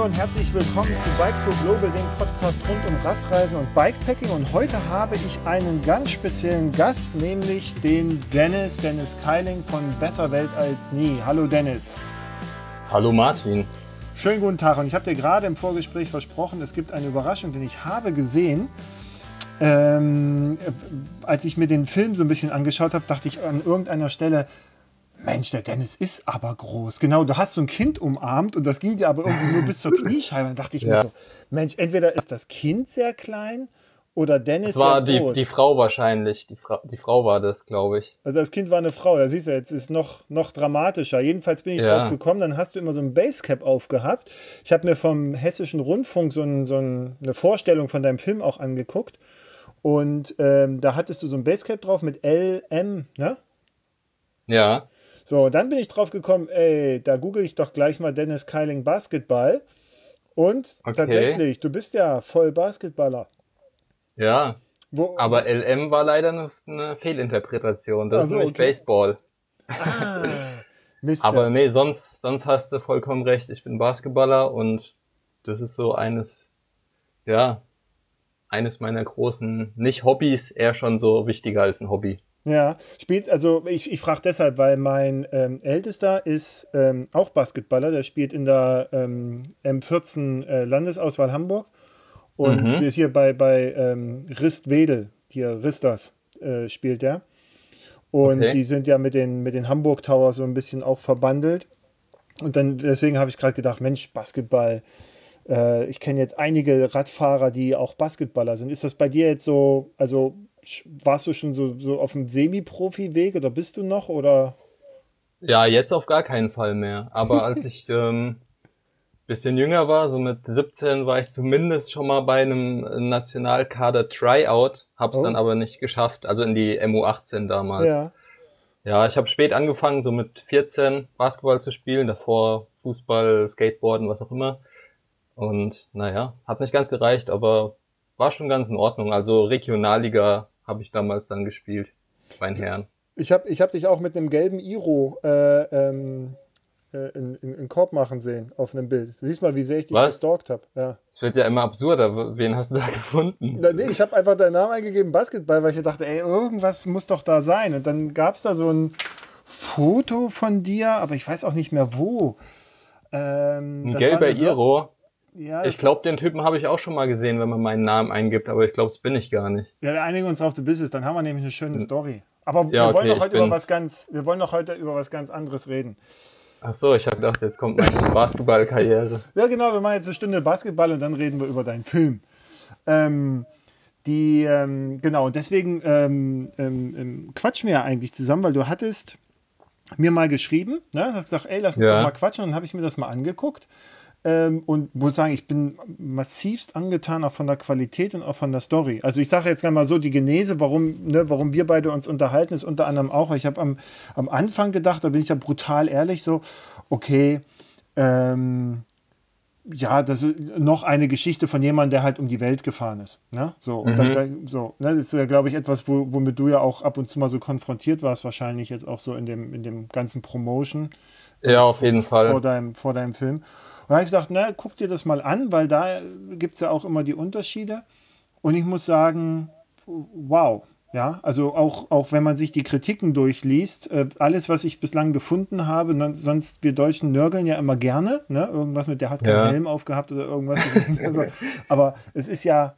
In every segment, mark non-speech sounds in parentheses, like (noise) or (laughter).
Hallo und herzlich willkommen zu Bike Tour Global, dem Podcast rund um Radreisen und Bikepacking. Und heute habe ich einen ganz speziellen Gast, nämlich den Dennis, Dennis Keiling von Besser Welt als nie. Hallo Dennis. Hallo Martin. Schönen guten Tag. Und ich habe dir gerade im Vorgespräch versprochen, es gibt eine Überraschung, denn ich habe gesehen, ähm, als ich mir den Film so ein bisschen angeschaut habe, dachte ich an irgendeiner Stelle, Mensch, der Dennis ist aber groß. Genau, du hast so ein Kind umarmt und das ging dir aber irgendwie nur bis zur Kniescheibe. Dann dachte ich ja. mir so, Mensch, entweder ist das Kind sehr klein oder Dennis das war sehr groß. Die, die Frau wahrscheinlich. Die, Fra die Frau war das, glaube ich. Also das Kind war eine Frau. Da siehst du, jetzt ist noch, noch dramatischer. Jedenfalls bin ich ja. drauf gekommen. Dann hast du immer so ein Basecap aufgehabt. Ich habe mir vom Hessischen Rundfunk so, ein, so ein, eine Vorstellung von deinem Film auch angeguckt. Und ähm, da hattest du so ein Basecap drauf mit LM, ne? Ja. So, dann bin ich drauf gekommen, ey, da google ich doch gleich mal Dennis Keiling Basketball. Und okay. tatsächlich, du bist ja voll Basketballer. Ja. Wo, aber LM war leider eine, eine Fehlinterpretation. Das also, ist nämlich okay. Baseball. Ah, (laughs) Mist. aber nee, sonst, sonst hast du vollkommen recht. Ich bin Basketballer und das ist so eines, ja, eines meiner großen, nicht Hobbys, eher schon so wichtiger als ein Hobby. Ja, spielt, also ich, ich frage deshalb, weil mein ähm, Ältester ist ähm, auch Basketballer, der spielt in der ähm, M14 äh, Landesauswahl Hamburg und mhm. wird hier bei, bei ähm, Rist Wedel, hier Ristas, äh, spielt der. Und okay. die sind ja mit den, mit den Hamburg Towers so ein bisschen auch verbandelt. Und dann, deswegen habe ich gerade gedacht, Mensch, Basketball. Äh, ich kenne jetzt einige Radfahrer, die auch Basketballer sind. Ist das bei dir jetzt so, also warst du schon so, so auf dem Semi-Profi-Weg oder bist du noch oder? Ja, jetzt auf gar keinen Fall mehr. Aber (laughs) als ich ähm, bisschen jünger war, so mit 17, war ich zumindest schon mal bei einem Nationalkader Tryout, hab's oh. dann aber nicht geschafft, also in die MU18 damals. Ja. Ja, ich habe spät angefangen, so mit 14 Basketball zu spielen, davor Fußball, Skateboarden, was auch immer. Und naja, hat nicht ganz gereicht, aber war schon ganz in Ordnung. Also Regionalliga habe ich damals dann gespielt bei den Herren. Ich habe ich hab dich auch mit einem gelben Iro äh, ähm, äh, in, in, in, Korb machen sehen auf einem Bild. Du siehst mal, wie sehr ich dich Was? gestalkt habe. Ja. Es wird ja immer absurder. Wen hast du da (laughs) gefunden? Na, nee, ich habe einfach deinen Namen eingegeben, Basketball, weil ich dachte, ey, irgendwas muss doch da sein. Und dann gab es da so ein Foto von dir, aber ich weiß auch nicht mehr wo. Ähm, ein gelber Iro. Ja, ich glaube, den Typen habe ich auch schon mal gesehen, wenn man meinen Namen eingibt, aber ich glaube, es bin ich gar nicht. Ja, wir einigen uns drauf, du bist es, dann haben wir nämlich eine schöne hm. Story. Aber ja, wir wollen doch heute über was ganz, wir wollen doch heute über was ganz anderes reden. Ach so, ich habe gedacht, jetzt kommt meine Basketballkarriere. (laughs) Ja, genau, wir machen jetzt eine Stunde Basketball und dann reden wir über deinen Film. Ähm, die, ähm, genau, und deswegen ähm, ähm, ähm quatschen wir ja eigentlich zusammen, weil du hattest mir mal geschrieben, ne, hast gesagt, ey, lass uns ja. doch mal quatschen, und dann habe ich mir das mal angeguckt ähm, und muss sagen, ich bin massivst angetan auch von der Qualität und auch von der Story. Also ich sage jetzt mal so, die Genese, warum, ne, warum wir beide uns unterhalten, ist unter anderem auch, weil ich habe am, am Anfang gedacht, da bin ich ja brutal ehrlich, so, okay, ähm, ja, das ist noch eine Geschichte von jemandem, der halt um die Welt gefahren ist. Ne? So, mhm. da, so, ne? das ist ja, glaube ich, etwas, wo, womit du ja auch ab und zu mal so konfrontiert warst, wahrscheinlich jetzt auch so in dem, in dem ganzen Promotion. Ja, auf jeden Fall. Vor deinem, vor deinem Film. Da habe ich gesagt, na, guck dir das mal an, weil da gibt es ja auch immer die Unterschiede. Und ich muss sagen, wow. Ja, also auch, auch wenn man sich die Kritiken durchliest, äh, alles, was ich bislang gefunden habe, dann, sonst wir Deutschen nörgeln ja immer gerne, ne? Irgendwas mit der hat keinen ja. Helm aufgehabt oder irgendwas. (laughs) also, aber es ist ja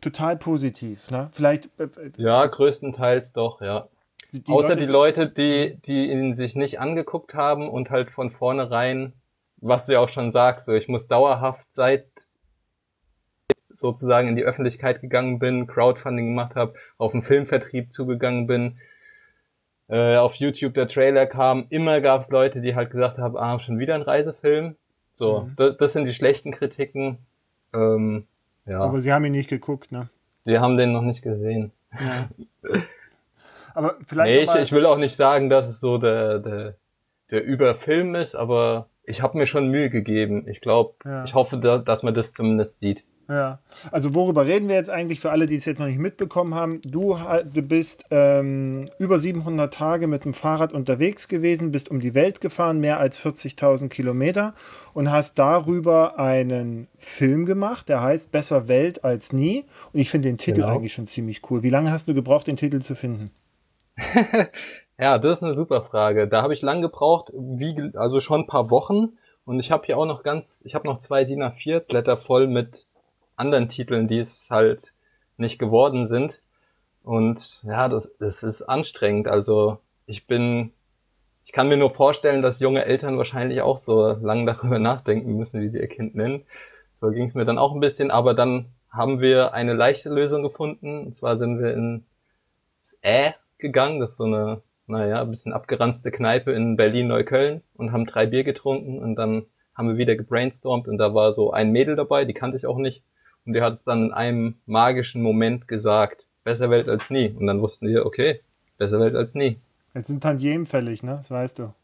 total positiv, ne? Vielleicht. Äh, äh, ja, größtenteils doch, ja. Die, die Außer Leute, die Leute, die, die ihn sich nicht angeguckt haben und halt von vornherein was du ja auch schon sagst, so ich muss dauerhaft seit sozusagen in die Öffentlichkeit gegangen bin, Crowdfunding gemacht habe, auf den Filmvertrieb zugegangen bin, äh, auf YouTube der Trailer kam, immer gab es Leute, die halt gesagt haben, ah, schon wieder ein Reisefilm. So, mhm. das, das sind die schlechten Kritiken. Ähm, ja. Aber sie haben ihn nicht geguckt, ne? Sie haben den noch nicht gesehen. Ja. (laughs) aber vielleicht. Nee, ich, ich will auch nicht sagen, dass es so der, der, der Überfilm ist, aber ich habe mir schon Mühe gegeben. Ich glaube, ja. ich hoffe, da, dass man das zumindest sieht. Ja, also worüber reden wir jetzt eigentlich für alle, die es jetzt noch nicht mitbekommen haben? Du, du bist ähm, über 700 Tage mit dem Fahrrad unterwegs gewesen, bist um die Welt gefahren, mehr als 40.000 Kilometer und hast darüber einen Film gemacht, der heißt Besser Welt als nie. Und ich finde den Titel genau. eigentlich schon ziemlich cool. Wie lange hast du gebraucht, den Titel zu finden? (laughs) ja, das ist eine super Frage. Da habe ich lang gebraucht, wie, also schon ein paar Wochen. Und ich habe hier auch noch ganz, ich habe noch zwei DIN A4 Blätter voll mit anderen Titeln, die es halt nicht geworden sind. Und ja, das, das ist anstrengend. Also ich bin, ich kann mir nur vorstellen, dass junge Eltern wahrscheinlich auch so lange darüber nachdenken müssen, wie sie ihr Kind nennen. So ging es mir dann auch ein bisschen, aber dann haben wir eine leichte Lösung gefunden. Und zwar sind wir ins Ä gegangen, das ist so eine, naja, ein bisschen abgeranzte Kneipe in Berlin-Neukölln und haben drei Bier getrunken und dann haben wir wieder gebrainstormt und da war so ein Mädel dabei, die kannte ich auch nicht. Und der hat es dann in einem magischen Moment gesagt, besser Welt als nie. Und dann wussten wir, okay, besser Welt als nie. Jetzt sind Tantiemen fällig, ne? Das weißt du.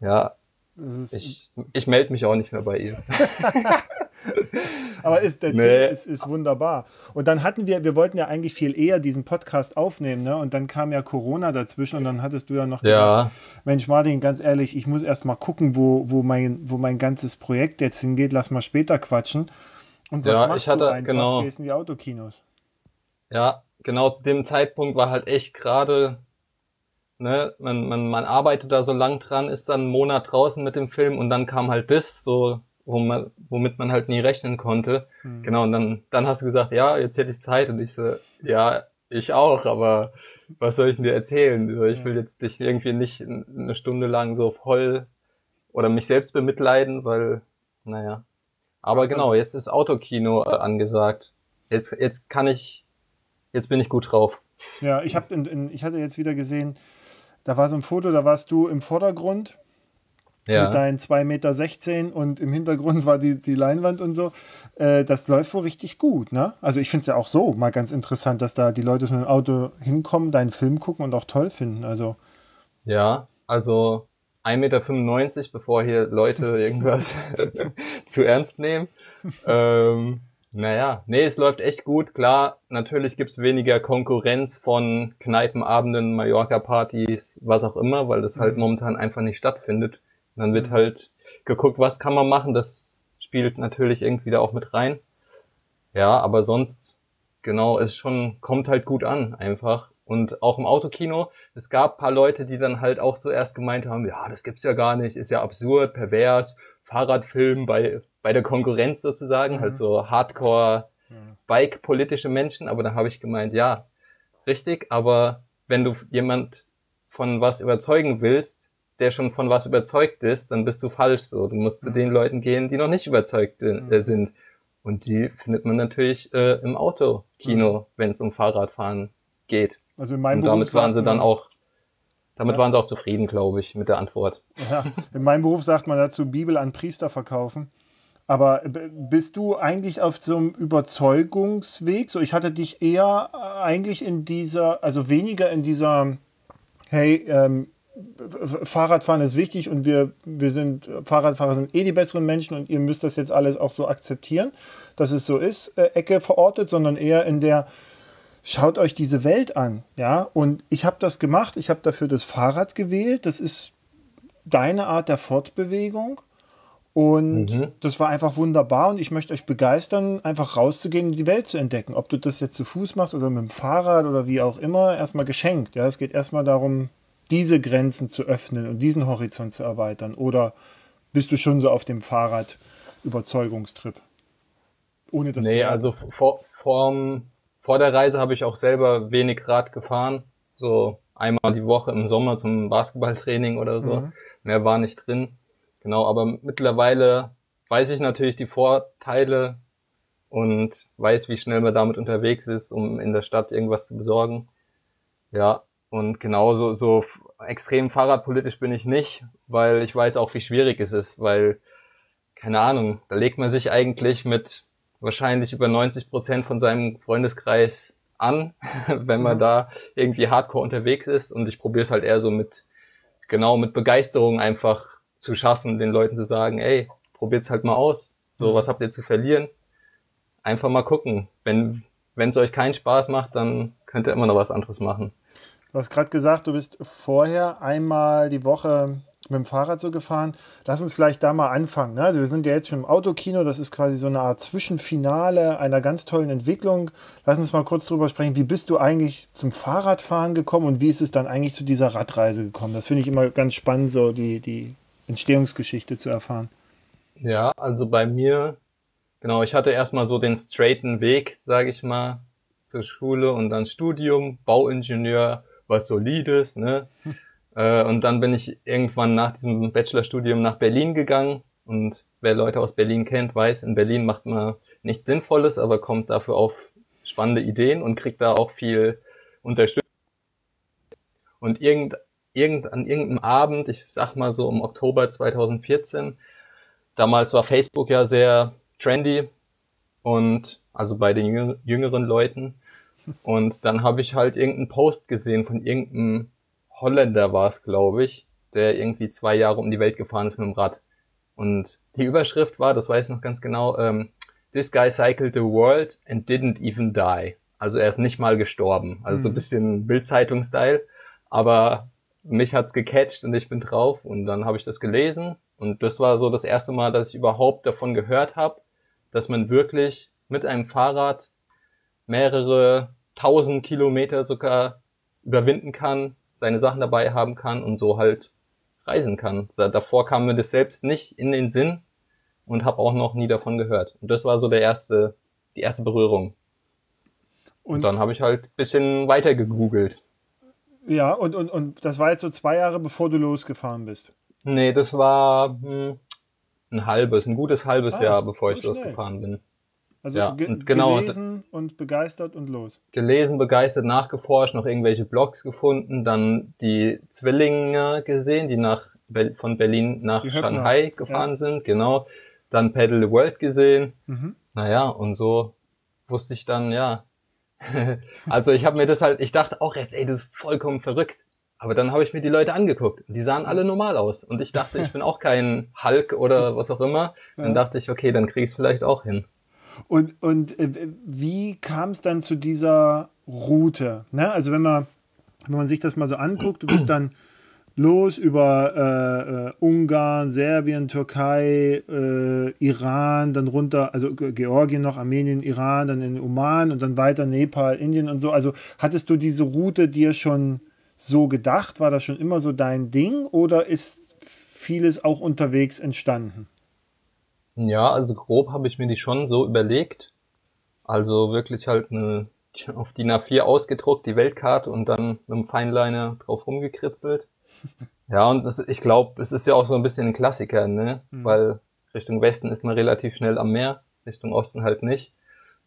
Ja. Ich ich melde mich auch nicht mehr bei ihr. (laughs) Aber ist, der nee. Titel ist, ist wunderbar. Und dann hatten wir, wir wollten ja eigentlich viel eher diesen Podcast aufnehmen, ne? Und dann kam ja Corona dazwischen und dann hattest du ja noch ja. gesagt, Mensch Martin, ganz ehrlich, ich muss erst mal gucken, wo, wo, mein, wo mein ganzes Projekt jetzt hingeht, lass mal später quatschen. Und was ja, machst ich hatte, du einfach? Genau, Gehst in die Autokinos. Ja, genau zu dem Zeitpunkt war halt echt gerade, ne, man, man, man arbeitet da so lang dran, ist dann einen Monat draußen mit dem Film und dann kam halt das, so, wo man, womit man halt nie rechnen konnte. Hm. Genau, und dann, dann hast du gesagt, ja, jetzt hätte ich Zeit und ich so, ja, ich auch, aber was soll ich denn dir erzählen? Ich will jetzt dich irgendwie nicht eine Stunde lang so voll oder mich selbst bemitleiden, weil, naja. Aber genau, jetzt ist Autokino äh, angesagt. Jetzt, jetzt kann ich, jetzt bin ich gut drauf. Ja, ich, hab in, in, ich hatte jetzt wieder gesehen, da war so ein Foto, da warst du im Vordergrund ja. mit deinen 2,16 Meter und im Hintergrund war die, die Leinwand und so. Äh, das läuft wohl richtig gut, ne? Also ich finde es ja auch so mal ganz interessant, dass da die Leute mit dem Auto hinkommen, deinen Film gucken und auch toll finden. Also. Ja, also 1,95 Meter, bevor hier Leute irgendwas (laughs) zu ernst nehmen. Ähm, naja, nee, es läuft echt gut. Klar, natürlich gibt's weniger Konkurrenz von Kneipenabenden, Mallorca-Partys, was auch immer, weil das halt mhm. momentan einfach nicht stattfindet. Und dann wird mhm. halt geguckt, was kann man machen. Das spielt natürlich irgendwie da auch mit rein. Ja, aber sonst, genau, es schon, kommt halt gut an, einfach. Und auch im Autokino, es gab paar Leute, die dann halt auch zuerst gemeint haben, ja, das gibt's ja gar nicht, ist ja absurd, pervers, Fahrradfilm bei, bei der Konkurrenz sozusagen, halt mhm. halt so Hardcore, Bike-politische Menschen, aber da habe ich gemeint, ja, richtig, aber wenn du jemand von was überzeugen willst, der schon von was überzeugt ist, dann bist du falsch so. Du musst mhm. zu den Leuten gehen, die noch nicht überzeugt äh, mhm. sind. Und die findet man natürlich äh, im Autokino, mhm. wenn es um Fahrradfahren geht. Also in meinem Und damit Beruf waren sie dann auch, damit ja. waren sie auch zufrieden, glaube ich, mit der Antwort. Ja, in meinem Beruf sagt man dazu Bibel an Priester verkaufen. Aber bist du eigentlich auf so einem Überzeugungsweg? So, ich hatte dich eher eigentlich in dieser, also weniger in dieser, hey, ähm, Fahrradfahren ist wichtig und wir, wir sind, Fahrradfahrer sind eh die besseren Menschen und ihr müsst das jetzt alles auch so akzeptieren, dass es so ist, äh, Ecke verortet, sondern eher in der, schaut euch diese Welt an, ja. Und ich habe das gemacht, ich habe dafür das Fahrrad gewählt. Das ist deine Art der Fortbewegung. Und mhm. das war einfach wunderbar und ich möchte euch begeistern, einfach rauszugehen und die Welt zu entdecken. Ob du das jetzt zu Fuß machst oder mit dem Fahrrad oder wie auch immer, erstmal geschenkt. Ja, es geht erstmal darum, diese Grenzen zu öffnen und diesen Horizont zu erweitern. Oder bist du schon so auf dem Fahrrad Überzeugungstrip? Ohne das nee, also vor, vorm, vor der Reise habe ich auch selber wenig Rad gefahren. So einmal die Woche im Sommer zum Basketballtraining oder so. Mhm. Mehr war nicht drin. Genau, aber mittlerweile weiß ich natürlich die Vorteile und weiß, wie schnell man damit unterwegs ist, um in der Stadt irgendwas zu besorgen. Ja, und genauso so extrem fahrradpolitisch bin ich nicht, weil ich weiß auch, wie schwierig es ist, weil, keine Ahnung, da legt man sich eigentlich mit wahrscheinlich über 90 Prozent von seinem Freundeskreis an, (laughs) wenn man da irgendwie hardcore unterwegs ist. Und ich probiere es halt eher so mit, genau, mit Begeisterung einfach zu schaffen, den Leuten zu sagen, ey, probiert's halt mal aus. So, was habt ihr zu verlieren? einfach mal gucken. Wenn wenn es euch keinen Spaß macht, dann könnt ihr immer noch was anderes machen. Du hast gerade gesagt, du bist vorher einmal die Woche mit dem Fahrrad so gefahren. Lass uns vielleicht da mal anfangen. Ne? Also wir sind ja jetzt schon im Autokino, das ist quasi so eine Art Zwischenfinale einer ganz tollen Entwicklung. Lass uns mal kurz drüber sprechen. Wie bist du eigentlich zum Fahrradfahren gekommen und wie ist es dann eigentlich zu dieser Radreise gekommen? Das finde ich immer ganz spannend, so die, die Entstehungsgeschichte zu erfahren. Ja, also bei mir, genau, ich hatte erstmal so den straighten Weg, sage ich mal, zur Schule und dann Studium, Bauingenieur, was solides, ne? (laughs) Äh, und dann bin ich irgendwann nach diesem Bachelorstudium nach Berlin gegangen. Und wer Leute aus Berlin kennt, weiß, in Berlin macht man nichts Sinnvolles, aber kommt dafür auf spannende Ideen und kriegt da auch viel Unterstützung. Und irgend, irgend, an irgendeinem Abend, ich sag mal so im Oktober 2014, damals war Facebook ja sehr trendy und also bei den jüngeren Leuten. (laughs) Und dann habe ich halt irgendeinen Post gesehen von irgendeinem Holländer war es, glaube ich, der irgendwie zwei Jahre um die Welt gefahren ist mit dem Rad. Und die Überschrift war, das weiß ich noch ganz genau, ähm, This guy cycled the world and didn't even die. Also er ist nicht mal gestorben. Also mhm. so ein mhm. bisschen Bildzeitung-Style. Aber mich hat's gecatcht und ich bin drauf. Und dann habe ich das gelesen. Und das war so das erste Mal, dass ich überhaupt davon gehört habe, dass man wirklich mit einem Fahrrad mehrere tausend Kilometer sogar überwinden kann, seine Sachen dabei haben kann und so halt reisen kann. Davor kam mir das selbst nicht in den Sinn und habe auch noch nie davon gehört. Und das war so der erste, die erste Berührung. Und, und dann habe ich halt bisschen weiter gegoogelt. Ja, und, und, und das war jetzt so zwei Jahre, bevor du losgefahren bist. Nee, das war hm, ein halbes, ein gutes halbes ah, Jahr, bevor so ich schnell. losgefahren bin. Also ja, ge und genau, gelesen und begeistert und los. Gelesen, begeistert, nachgeforscht, noch irgendwelche Blogs gefunden, dann die Zwillinge gesehen, die nach von Berlin nach Shanghai gefahren ja. sind, genau. Dann Pedal the World gesehen. Mhm. Naja, und so wusste ich dann, ja. (laughs) also ich habe mir das halt, ich dachte auch erst, ey, das ist vollkommen verrückt. Aber dann habe ich mir die Leute angeguckt. Die sahen alle normal aus. Und ich dachte, ich (laughs) bin auch kein Hulk oder was auch immer. Dann dachte ich, okay, dann krieg ich es vielleicht auch hin. Und, und äh, wie kam es dann zu dieser Route? Ne? Also wenn man, wenn man sich das mal so anguckt, du bist dann los über äh, äh, Ungarn, Serbien, Türkei, äh, Iran, dann runter, also Georgien noch, Armenien, Iran, dann in Oman und dann weiter Nepal, Indien und so. Also hattest du diese Route dir schon so gedacht? War das schon immer so dein Ding oder ist vieles auch unterwegs entstanden? Ja, also grob habe ich mir die schon so überlegt. Also wirklich halt eine auf DIN A4 ausgedruckt, die Weltkarte und dann mit dem Feinliner drauf rumgekritzelt. (laughs) Ja, und das, ich glaube, es ist ja auch so ein bisschen ein Klassiker, ne? Mhm. Weil Richtung Westen ist man relativ schnell am Meer, Richtung Osten halt nicht.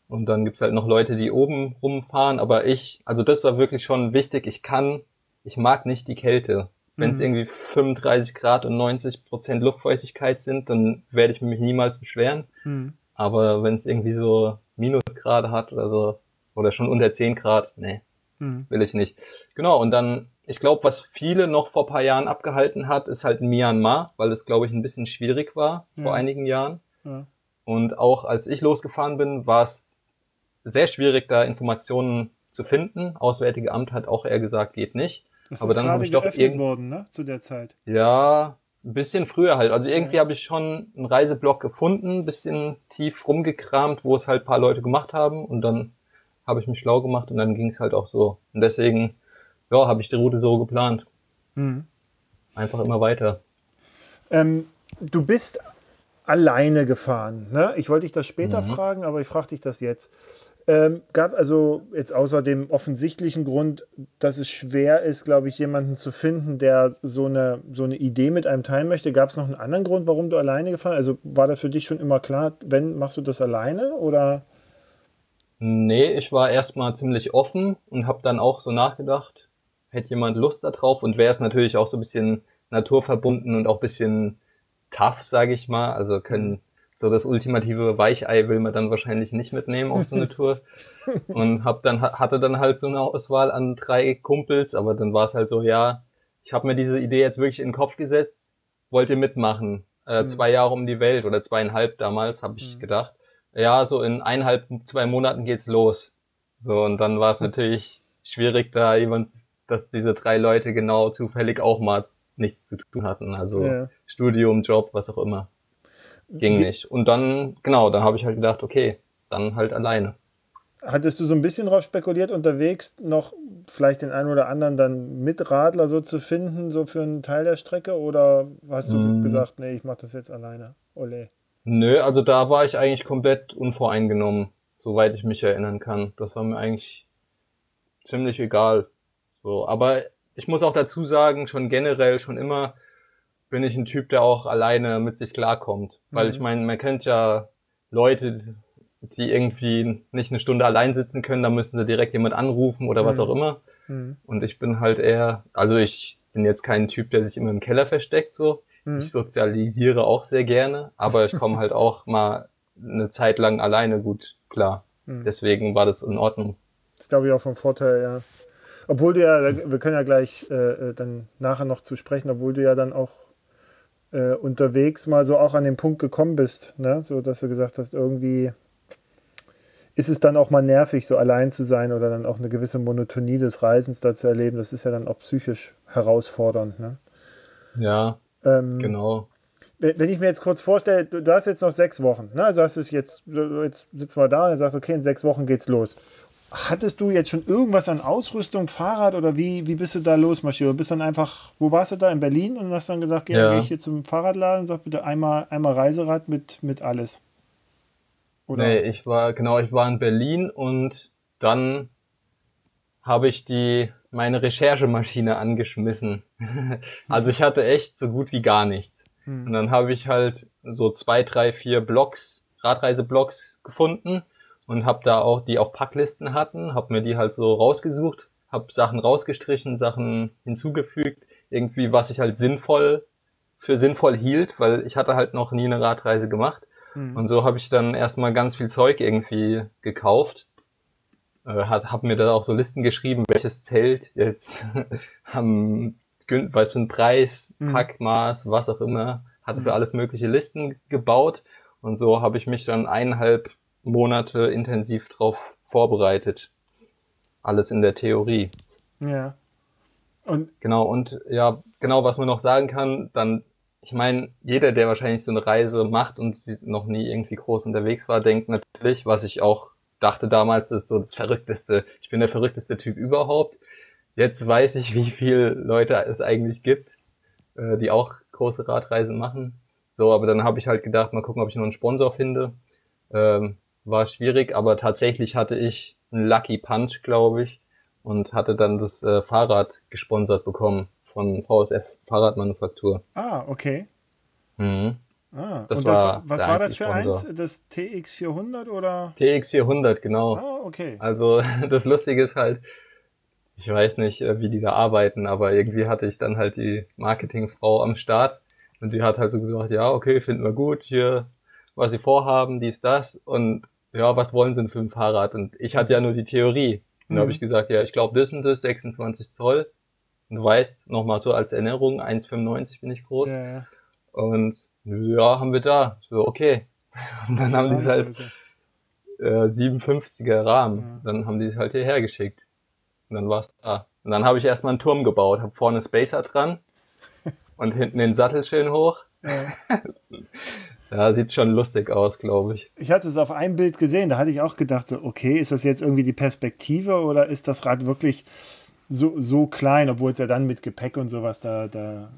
Und dann gibt's halt noch Leute, die oben rumfahren, aber ich, also das war wirklich schon wichtig, ich kann, ich mag nicht die Kälte. Wenn es mhm. irgendwie 35 Grad und 90 Prozent Luftfeuchtigkeit sind, dann werde ich mich niemals beschweren. Mhm. Aber wenn es irgendwie so Minusgrade hat oder so, oder schon unter 10 Grad, nee, mhm. will ich nicht. Genau, und dann, ich glaube, was viele noch vor paar Jahren abgehalten hat, ist halt Myanmar, weil es, glaube ich, ein bisschen schwierig war ja. vor einigen Jahren. Ja. Und auch als ich losgefahren bin, war es sehr schwierig, da Informationen zu finden. Auswärtige Amt hat auch eher gesagt, geht nicht. Das aber ist dann gerade geöffnet worden, ne? Zu der Zeit. Ja, ein bisschen früher halt. Also irgendwie ja. habe ich schon einen Reiseblock gefunden, ein bisschen tief rumgekramt, wo es halt paar Leute gemacht haben und dann habe ich mich schlau gemacht und dann ging es halt auch so. Und deswegen, ja, habe ich die Route so geplant. Mhm. Einfach immer weiter. Ähm, du bist alleine gefahren. Ne? Ich wollte dich das später mhm. fragen, aber ich frage dich das jetzt. Ähm, gab also jetzt außer dem offensichtlichen Grund, dass es schwer ist, glaube ich, jemanden zu finden, der so eine, so eine Idee mit einem teilen möchte. Gab es noch einen anderen Grund, warum du alleine gefahren bist? Also war das für dich schon immer klar, wenn machst du das alleine oder? Nee, ich war erstmal ziemlich offen und habe dann auch so nachgedacht, hätte jemand Lust darauf und wäre es natürlich auch so ein bisschen naturverbunden und auch ein bisschen tough, sage ich mal. Also können so das ultimative Weichei will man dann wahrscheinlich nicht mitnehmen auf so eine (laughs) Tour. Und hab dann, hatte dann halt so eine Auswahl an drei Kumpels, aber dann war es halt so, ja, ich habe mir diese Idee jetzt wirklich in den Kopf gesetzt, wollte mitmachen. Äh, mhm. Zwei Jahre um die Welt oder zweieinhalb damals, habe ich mhm. gedacht. ja, so in eineinhalb, zwei Monaten geht's los. So, und dann war es (laughs) natürlich schwierig, da jemand, dass diese drei Leute genau zufällig auch mal nichts zu tun hatten. Also ja. Studium, Job, was auch immer. Ging nicht. Und dann, genau, dann habe ich halt gedacht, okay, dann halt alleine. Hattest du so ein bisschen drauf spekuliert, unterwegs noch vielleicht den einen oder anderen dann mit Radler so zu finden, so für einen Teil der Strecke? Oder hast du mm. gesagt, nee, ich mache das jetzt alleine? Ole. Nö, also da war ich eigentlich komplett unvoreingenommen, soweit ich mich erinnern kann. Das war mir eigentlich ziemlich egal. So, aber ich muss auch dazu sagen, schon generell, schon immer bin ich ein Typ, der auch alleine mit sich klarkommt. Weil mhm. ich meine, man kennt ja Leute, die irgendwie nicht eine Stunde allein sitzen können, da müssen sie direkt jemand anrufen oder mhm. was auch immer. Mhm. Und ich bin halt eher, also ich bin jetzt kein Typ, der sich immer im Keller versteckt, so. Mhm. Ich sozialisiere auch sehr gerne, aber ich komme halt auch mal eine Zeit lang alleine gut klar. Mhm. Deswegen war das in Ordnung. Das glaube ich auch vom Vorteil, ja. Obwohl du ja, wir können ja gleich äh, äh, dann nachher noch zu sprechen, obwohl du ja dann auch äh, unterwegs mal so auch an den Punkt gekommen bist, ne? so dass du gesagt hast, irgendwie ist es dann auch mal nervig, so allein zu sein oder dann auch eine gewisse Monotonie des Reisens da zu erleben. Das ist ja dann auch psychisch herausfordernd. Ne? Ja, ähm, genau. Wenn ich mir jetzt kurz vorstelle, du, hast jetzt noch sechs Wochen, ne? also hast es jetzt, jetzt sitzt mal da und sagst, okay, in sechs Wochen geht's los. Hattest du jetzt schon irgendwas an Ausrüstung, Fahrrad oder wie, wie bist du da losmarschiert? Bist dann einfach, wo warst du da? In Berlin und hast dann gesagt, ja, gehe ich hier zum Fahrradladen und sag bitte einmal, einmal Reiserad mit, mit alles. Oder? Nee, ich war, genau, ich war in Berlin und dann habe ich die, meine Recherchemaschine angeschmissen. (laughs) also ich hatte echt so gut wie gar nichts. Hm. Und dann habe ich halt so zwei, drei, vier Blogs, Radreiseblogs gefunden und habe da auch, die auch Packlisten hatten, habe mir die halt so rausgesucht, habe Sachen rausgestrichen, Sachen hinzugefügt, irgendwie was ich halt sinnvoll für sinnvoll hielt, weil ich hatte halt noch nie eine Radreise gemacht Mhm. Und so habe ich dann erstmal ganz viel Zeug irgendwie gekauft. Äh, hat, hab mir da auch so Listen geschrieben, welches Zelt jetzt (laughs) am, weißt du, ein Preis, mhm. Packmaß, was auch immer. Hatte für mhm. alles mögliche Listen gebaut. Und so habe ich mich dann eineinhalb Monate intensiv drauf vorbereitet. Alles in der Theorie. Ja. Und genau, und ja, genau, was man noch sagen kann, dann ich meine, jeder, der wahrscheinlich so eine Reise macht und noch nie irgendwie groß unterwegs war, denkt natürlich, was ich auch dachte damals, ist so das Verrückteste. Ich bin der verrückteste Typ überhaupt. Jetzt weiß ich, wie viele Leute es eigentlich gibt, äh, die auch große Radreisen machen. So, aber dann habe ich halt gedacht, mal gucken, ob ich noch einen Sponsor finde. Ähm, war schwierig, aber tatsächlich hatte ich einen Lucky Punch, glaube ich, und hatte dann das äh, Fahrrad gesponsert bekommen von VSF Fahrradmanufaktur. Ah, okay. Mhm. Ah, das und das, war was war das für Sponsor. eins? Das TX400 oder? TX400, genau. Ah, okay. Also (laughs) das Lustige ist halt, ich weiß nicht, äh, wie die da arbeiten, aber irgendwie hatte ich dann halt die Marketingfrau am Start und die hat halt so gesagt, ja, okay, finden wir gut, hier, was sie vorhaben, dies, das und ja, was wollen sie denn für ein Fahrrad? Und ich hatte ja nur die Theorie. Und mhm. da habe ich gesagt, ja, ich glaube das und das, 26 Zoll. Und du weißt, nochmal so als Erinnerung, 1,95 bin ich groß. Ja, ja. Und ja, haben wir da. So, okay. (laughs) Und dann haben die es halt äh, 57er Rahmen. Ja. Dann haben die es halt hierher geschickt. Und dann war es da. Und dann habe ich erstmal einen Turm gebaut, habe vorne Spacer dran (laughs) und hinten den Sattel schön hoch. Ja. (laughs) ja, sieht schon lustig aus, glaube ich. Ich hatte es auf einem Bild gesehen, da hatte ich auch gedacht, so, okay, ist das jetzt irgendwie die Perspektive oder ist das Rad wirklich so, so klein, obwohl es ja dann mit Gepäck und sowas, da, da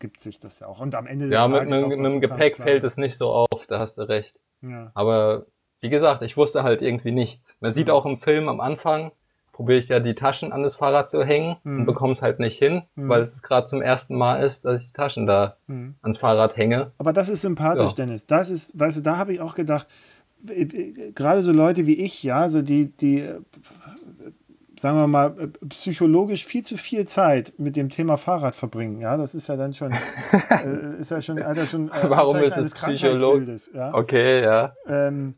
gibt sich das ja auch. Und am Ende des Ja, mit einem, einem Gepäck fällt es nicht so auf, da hast du recht. Ja. Aber wie gesagt, ich wusste halt irgendwie nichts. Man sieht mhm. auch im Film am Anfang, probiere ich ja die Taschen an das Fahrrad zu hängen mhm. und bekomme es halt nicht hin, mhm. weil es gerade zum ersten Mal ist, dass ich die Taschen da mhm. ans Fahrrad hänge. Aber das ist sympathisch, ja. Dennis. Das ist, weißt du, da habe ich auch gedacht, gerade so Leute wie ich, ja, so die, die sagen wir mal, äh, psychologisch viel zu viel Zeit mit dem Thema Fahrrad verbringen. Ja, das ist ja dann schon, (laughs) äh, ist ja schon, Alter, schon. Äh, Warum ist es psychologisch? Ja? Okay, ja. Ähm,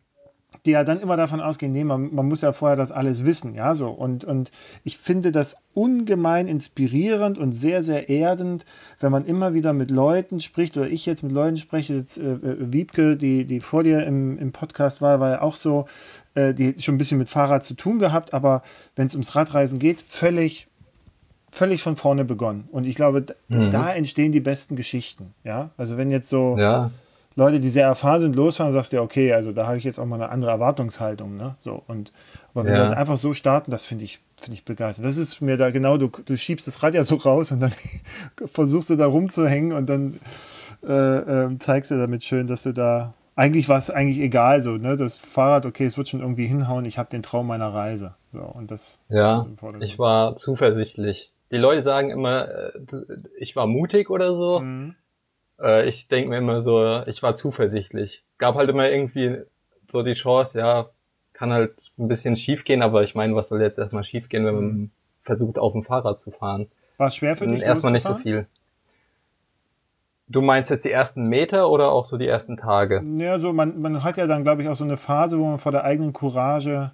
die ja dann immer davon ausgehen, nee, man, man muss ja vorher das alles wissen, ja, so. Und, und ich finde das ungemein inspirierend und sehr, sehr erdend, wenn man immer wieder mit Leuten spricht, oder ich jetzt mit Leuten spreche, jetzt äh, äh Wiebke, die, die vor dir im, im Podcast war, war ja auch so, äh, die schon ein bisschen mit Fahrrad zu tun gehabt, aber wenn es ums Radreisen geht, völlig völlig von vorne begonnen. Und ich glaube, mhm. da entstehen die besten Geschichten. Ja, also wenn jetzt so ja. Leute, die sehr erfahren sind, losfahren, sagst du ja, okay, also da habe ich jetzt auch mal eine andere Erwartungshaltung. Ne? So, und, aber wenn ja. wir dann einfach so starten, das finde ich, finde ich begeisternd. Das ist mir da genau, du, du schiebst das Rad ja so raus und dann (laughs) versuchst du da rumzuhängen und dann äh, äh, zeigst du damit schön, dass du da. Eigentlich war es eigentlich egal, so, ne? Das Fahrrad, okay, es wird schon irgendwie hinhauen, ich habe den Traum meiner Reise. So, und das ja, ich war zuversichtlich. Die Leute sagen immer, äh, ich war mutig oder so. Mhm. Äh, ich denke mir immer so, ich war zuversichtlich. Es gab halt immer irgendwie so die Chance, ja, kann halt ein bisschen schief gehen, aber ich meine, was soll jetzt erstmal schief gehen, wenn man mhm. versucht, auf dem Fahrrad zu fahren? War es schwer für dich? Erstmal nicht so viel. Du meinst jetzt die ersten Meter oder auch so die ersten Tage? Ja, so man, man hat ja dann, glaube ich, auch so eine Phase, wo man vor der eigenen Courage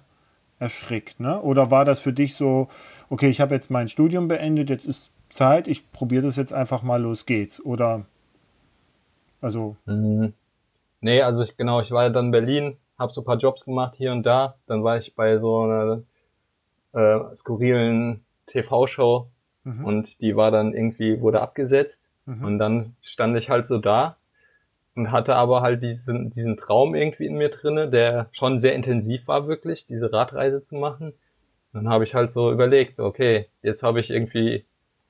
erschrickt, ne? Oder war das für dich so, okay, ich habe jetzt mein Studium beendet, jetzt ist Zeit, ich probiere das jetzt einfach mal, los geht's? Oder also. Mhm. Nee, also ich, genau, ich war ja dann in Berlin, habe so ein paar Jobs gemacht hier und da. Dann war ich bei so einer äh, skurrilen TV-Show mhm. und die war dann irgendwie, wurde abgesetzt. Mhm. Und dann stand ich halt so da und hatte aber halt diesen, diesen Traum irgendwie in mir drinne, der schon sehr intensiv war wirklich, diese Radreise zu machen. dann habe ich halt so überlegt, okay, jetzt habe ich irgendwie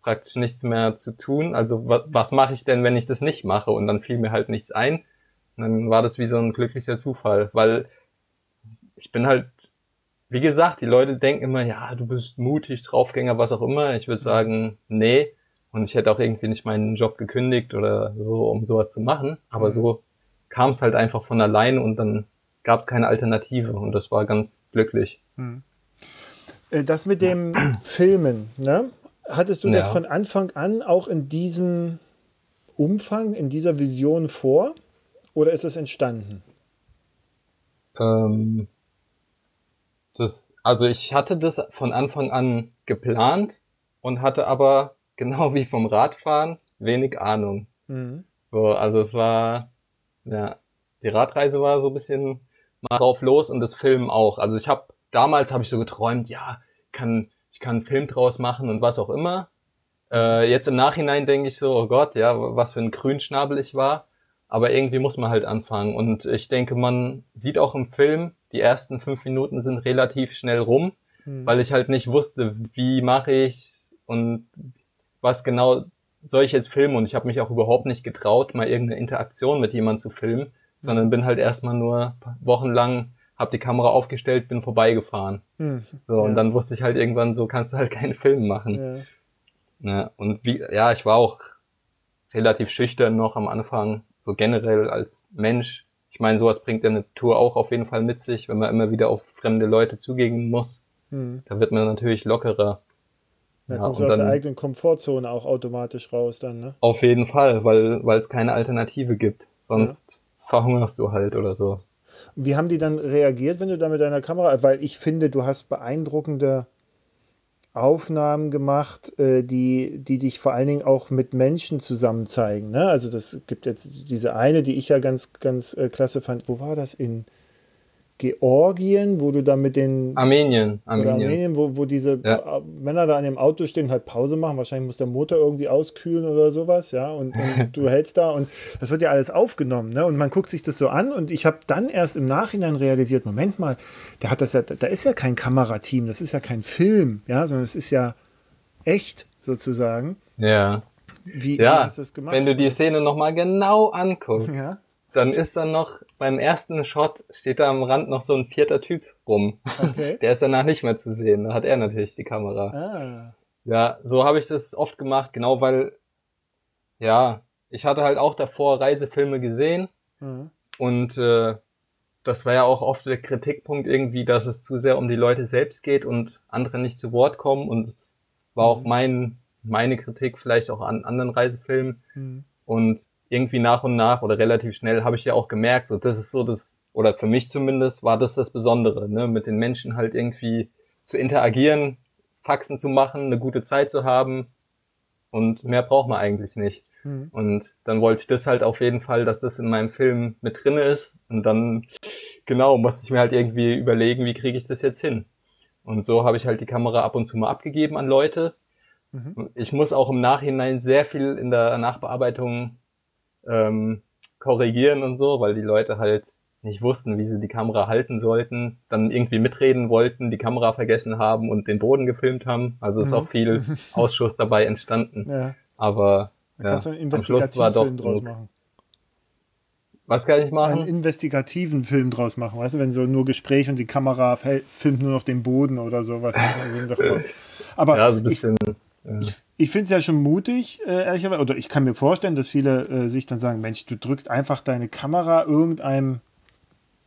praktisch nichts mehr zu tun. Also was, was mache ich denn, wenn ich das nicht mache? Und dann fiel mir halt nichts ein. Und dann war das wie so ein glücklicher Zufall, weil ich bin halt, wie gesagt, die Leute denken immer, ja, du bist mutig, Draufgänger, was auch immer. Ich würde sagen, nee. Und ich hätte auch irgendwie nicht meinen Job gekündigt oder so, um sowas zu machen. Aber mhm. so kam es halt einfach von allein und dann gab es keine Alternative und das war ganz glücklich. Mhm. Äh, das mit dem (clears throat) Filmen, ne? Hattest du ja. das von Anfang an auch in diesem Umfang, in dieser Vision vor? Oder ist es entstanden? Ähm, das, also ich hatte das von Anfang an geplant und hatte aber (laughs) genau wie vom Radfahren wenig Ahnung. Mhm. So, also es war, ja, die Radreise war so ein bisschen mal drauf los und das Film auch. Also ich habe damals habe ich so geträumt, ja, kann ich kann einen Film draus machen und was auch immer. Äh, jetzt im Nachhinein denke ich so, oh Gott, ja, was für ein Grünschnabel ich war. Aber irgendwie muss man halt anfangen. Und ich denke, man sieht auch im Film, die ersten fünf Minuten sind relativ schnell rum, mhm. weil ich halt nicht wusste, wie mache ich's und was genau soll ich jetzt filmen. Und ich habe mich auch überhaupt nicht getraut, mal irgendeine Interaktion mit jemandem zu filmen, sondern bin halt erstmal nur wochenlang habe die Kamera aufgestellt, bin vorbeigefahren. Hm, so, ja. und dann wusste ich halt irgendwann, so kannst du halt keinen Film machen. Ja. ja. und wie, ja, ich war auch relativ schüchtern noch am Anfang, so generell als Mensch. Ich meine, sowas bringt ja eine Tour auch auf jeden Fall mit sich, wenn man immer wieder auf fremde Leute zugehen muss. Hm. Da wird man natürlich lockerer. Da ja, kommst du aus dann, der eigenen Komfortzone auch automatisch raus dann, ne? Auf jeden Fall, weil, weil es keine Alternative gibt. Sonst verhungerst du halt oder so. Wie haben die dann reagiert, wenn du da mit deiner Kamera, weil ich finde, du hast beeindruckende Aufnahmen gemacht, äh, die, die dich vor allen Dingen auch mit Menschen zusammen zeigen. Ne? Also das gibt jetzt diese eine, die ich ja ganz, ganz äh, klasse fand. Wo war das? In Georgien, wo du da mit den. Armenien. Armenien, Armenien wo, wo diese ja. Männer da an dem Auto stehen, halt Pause machen. Wahrscheinlich muss der Motor irgendwie auskühlen oder sowas, ja. Und, und (laughs) du hältst da und das wird ja alles aufgenommen, ne? Und man guckt sich das so an und ich habe dann erst im Nachhinein realisiert: Moment mal, der hat das ja, da ist ja kein Kamerateam, das ist ja kein Film, ja, sondern es ist ja echt sozusagen. Ja. Wie, ja, hast du das gemacht? Wenn du die Szene nochmal genau anguckst, ja? Dann ist dann noch beim ersten Shot steht da am Rand noch so ein vierter Typ rum. Okay. (laughs) Der ist danach nicht mehr zu sehen. Da hat er natürlich die Kamera. Ah. Ja, so habe ich das oft gemacht, genau weil, ja, ich hatte halt auch davor Reisefilme gesehen mhm. und äh, das war ja auch oft der Kritikpunkt irgendwie, dass es zu sehr um die Leute selbst geht und andere nicht zu Wort kommen und es war mhm. auch mein, meine Kritik vielleicht auch an anderen Reisefilmen mhm. und irgendwie nach und nach oder relativ schnell habe ich ja auch gemerkt, so das ist so das oder für mich zumindest, war das das Besondere, ne? mit den Menschen halt irgendwie zu interagieren, Faxen zu machen, eine gute Zeit zu haben und mehr braucht man eigentlich nicht. Mhm. Und dann wollte ich das halt auf jeden Fall, dass das in meinem Film mit drinne ist und dann, genau, musste ich mir halt irgendwie überlegen, wie kriege ich das jetzt hin. Und so habe ich halt die Kamera ab und zu mal abgegeben an Leute. Mhm. Ich muss auch im Nachhinein sehr viel in der Nachbearbeitung ähm, korrigieren und so, weil die Leute halt nicht wussten, wie sie die Kamera halten sollten, dann irgendwie mitreden wollten, die Kamera vergessen haben und den Boden gefilmt haben. Also ist mhm. auch viel (laughs) Ausschuss dabei entstanden. Ja. Aber ja, kannst du einen investigativen Film draus machen. Was kann ich machen? Einen investigativen Film draus machen, weißt du, wenn so nur Gespräch und die Kamera filmt nur noch den Boden oder sowas. (laughs) Aber ja, so ein bisschen. Ich, ich, ich finde es ja schon mutig, äh, ehrlicherweise, oder ich kann mir vorstellen, dass viele äh, sich dann sagen: Mensch, du drückst einfach deine Kamera irgendeinem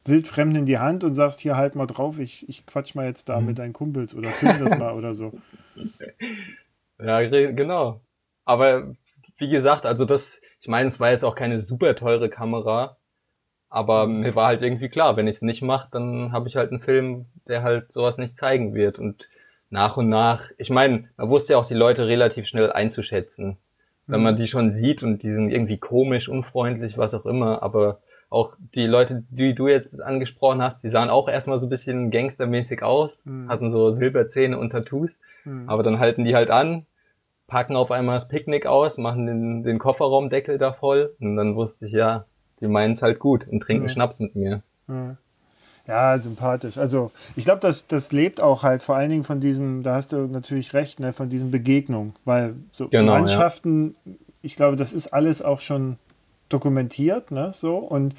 Wildfremden in die Hand und sagst, hier halt mal drauf, ich, ich quatsch mal jetzt da mhm. mit deinen Kumpels oder film das mal oder so. (laughs) Ja, genau. Aber wie gesagt, also das, ich meine, es war jetzt auch keine super teure Kamera, aber mhm. mir war halt irgendwie klar, wenn ich es nicht mache, dann habe ich halt einen Film, der halt sowas nicht zeigen wird. Und nach und nach, ich meine, man wusste ja auch die Leute relativ schnell einzuschätzen. Wenn man mhm. die schon sieht und die sind irgendwie komisch, unfreundlich, was auch immer, aber auch die Leute, die du jetzt angesprochen hast, die sahen auch erstmal so ein bisschen gangstermäßig aus, mhm. hatten so Silberzähne und Tattoos, mhm. aber dann halten die halt an, packen auf einmal das Picknick aus, machen den, den Kofferraumdeckel da voll und dann wusste ich, ja, die meinen es halt gut und trinken mhm. Schnaps mit mir. Ja, sympathisch. Also ich glaube, das, das lebt auch halt vor allen Dingen von diesem, da hast du natürlich recht, ne, von diesen Begegnungen, weil so genau, Mannschaften, ja. ich glaube, das ist alles auch schon dokumentiert, ne, so und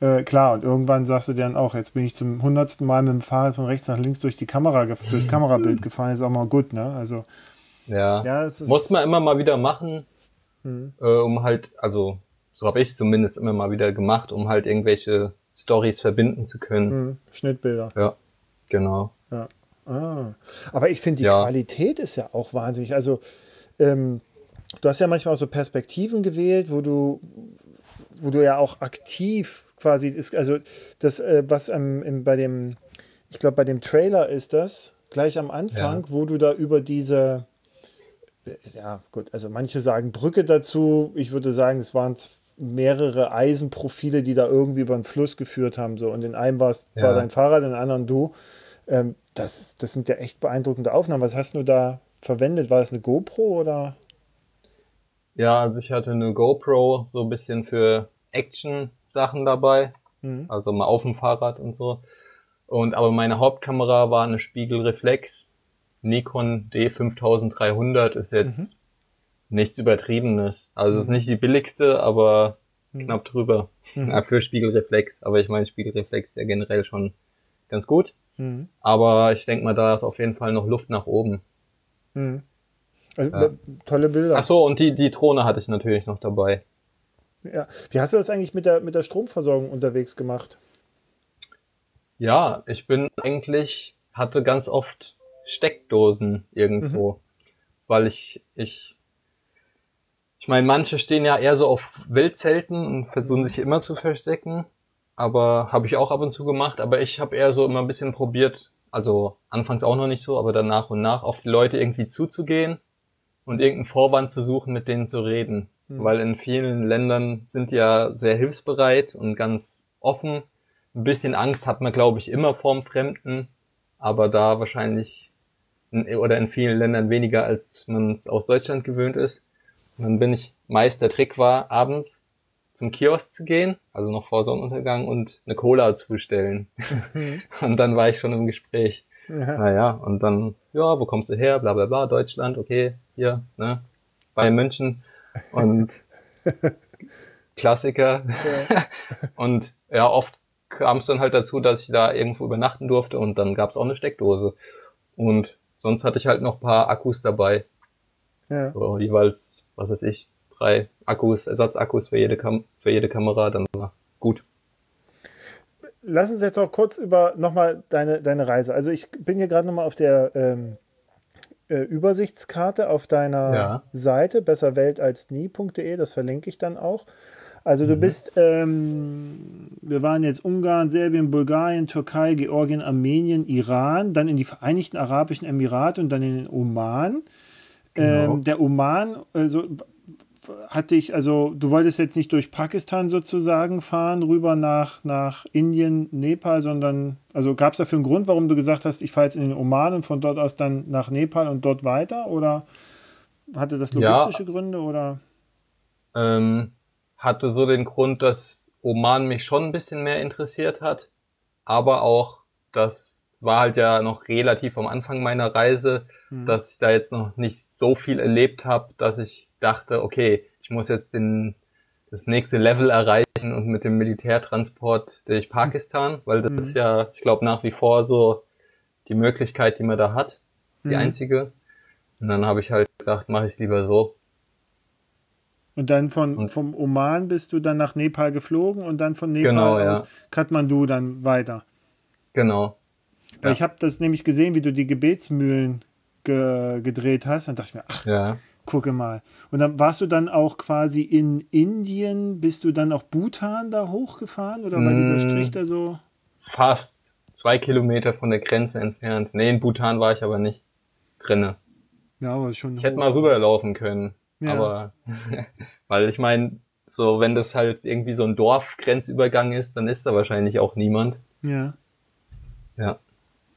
äh, klar, und irgendwann sagst du dann auch, jetzt bin ich zum hundertsten Mal mit dem Fahrrad von rechts nach links durch die Kamera, durchs Kamerabild (laughs) gefahren, ist auch mal gut, ne? Also ja, ja muss man immer mal wieder machen, mhm. äh, um halt, also so habe ich es zumindest immer mal wieder gemacht, um halt irgendwelche Stories verbinden zu können. Mhm. Schnittbilder. Ja, genau. Ja. Ah. Aber ich finde, die ja. Qualität ist ja auch wahnsinnig. Also ähm, du hast ja manchmal auch so Perspektiven gewählt, wo du, wo du ja auch aktiv quasi ist, also das, äh, was ähm, im, bei dem, ich glaube, bei dem Trailer ist das, gleich am Anfang, ja. wo du da über diese, äh, ja, gut, also manche sagen Brücke dazu, ich würde sagen, es waren mehrere Eisenprofile, die da irgendwie über den Fluss geführt haben, so, und in einem war es ja. war dein Fahrrad, in anderen du. Ähm, das, das sind ja echt beeindruckende Aufnahmen. Was hast du da verwendet? War das eine GoPro oder? Ja, also ich hatte eine GoPro so ein bisschen für Action-Sachen dabei. Mhm. Also mal auf dem Fahrrad und so. Und aber meine Hauptkamera war eine Spiegelreflex. Nikon D5300 ist jetzt mhm. Nichts Übertriebenes. Also mhm. ist nicht die billigste, aber mhm. knapp drüber. Mhm. Ja, für Spiegelreflex. Aber ich meine, Spiegelreflex ist ja generell schon ganz gut. Mhm. Aber ich denke mal, da ist auf jeden Fall noch Luft nach oben. Mhm. Also, ja. Tolle Bilder. Ach so, und die, die Drohne hatte ich natürlich noch dabei. Ja. Wie hast du das eigentlich mit der, mit der Stromversorgung unterwegs gemacht? Ja, ich bin eigentlich, hatte ganz oft Steckdosen irgendwo, mhm. weil ich, ich, ich meine, manche stehen ja eher so auf Wildzelten und versuchen sich immer zu verstecken, aber habe ich auch ab und zu gemacht, aber ich habe eher so immer ein bisschen probiert, also anfangs auch noch nicht so, aber dann nach und nach auf die Leute irgendwie zuzugehen und irgendeinen Vorwand zu suchen, mit denen zu reden. Mhm. Weil in vielen Ländern sind die ja sehr hilfsbereit und ganz offen. Ein bisschen Angst hat man, glaube ich, immer vorm Fremden, aber da wahrscheinlich in, oder in vielen Ländern weniger, als man es aus Deutschland gewöhnt ist. Und dann bin ich meist, der Trick war, abends zum Kiosk zu gehen, also noch vor Sonnenuntergang und eine Cola zu bestellen. Mhm. (laughs) und dann war ich schon im Gespräch. Ja. Naja, und dann, ja, wo kommst du her? Bla bla bla, Deutschland, okay, hier, ne? Bei München. Und (laughs) Klassiker. Ja. (laughs) und ja, oft kam es dann halt dazu, dass ich da irgendwo übernachten durfte und dann gab es auch eine Steckdose. Und sonst hatte ich halt noch paar Akkus dabei. Ja. So jeweils, was weiß ich, drei Akkus, Ersatzakkus für jede, Kam für jede Kamera, dann war gut lass uns jetzt noch kurz über nochmal deine, deine Reise. Also ich bin hier gerade nochmal auf der ähm, äh, Übersichtskarte auf deiner Ja. Seite, besserweltalsnie.de, das verlinke ich dann auch. Also du bist, ähm, wir waren jetzt Ungarn, Serbien, Bulgarien, Türkei, Georgien, Armenien, Iran, dann in die Vereinigten Arabischen Emirate und dann in den Oman. Genau. Ähm, der Oman, also hatte ich, also du wolltest jetzt nicht durch Pakistan sozusagen fahren, rüber nach, nach Indien, Nepal, sondern, also gab es dafür einen Grund, warum du gesagt hast, ich fahre jetzt in den Oman und von dort aus dann nach Nepal und dort weiter? Oder hatte das Ja. logistische Gründe? Oder? Ähm, hatte so den Grund, dass Oman mich schon ein bisschen mehr interessiert hat, aber auch, das war halt ja noch relativ am Anfang meiner Reise, dass ich da jetzt noch nicht so viel erlebt habe, dass ich dachte, okay, ich muss jetzt den, das nächste Level erreichen und mit dem Militärtransport durch Pakistan, weil das ist ja, ich glaube, nach wie vor so die Möglichkeit, die man da hat, die einzige. Und dann habe ich halt gedacht, mache ich es lieber so. Und dann von, Und- vom Oman bist du dann nach Nepal geflogen und dann von Nepal Genau, ja. aus Kathmandu dann weiter. Genau. Weil Ja. ich habe das nämlich gesehen, wie du die Gebetsmühlen ge gedreht hast. Dann dachte ich mir, ach, Ja. gucke mal. Und dann warst du dann auch quasi in Indien, bist du dann auch Bhutan da hochgefahren? Oder war dieser Mm. Strich da so? fast zwei Kilometer von der Grenze entfernt. Nee, in Bhutan war ich aber nicht drinne. Ja, aber schon. Ich hätte mal rüberlaufen können, Ja. aber (laughs) weil ich meine, so wenn das halt irgendwie so ein Dorfgrenzübergang ist, dann ist da wahrscheinlich auch niemand. Ja. Ja.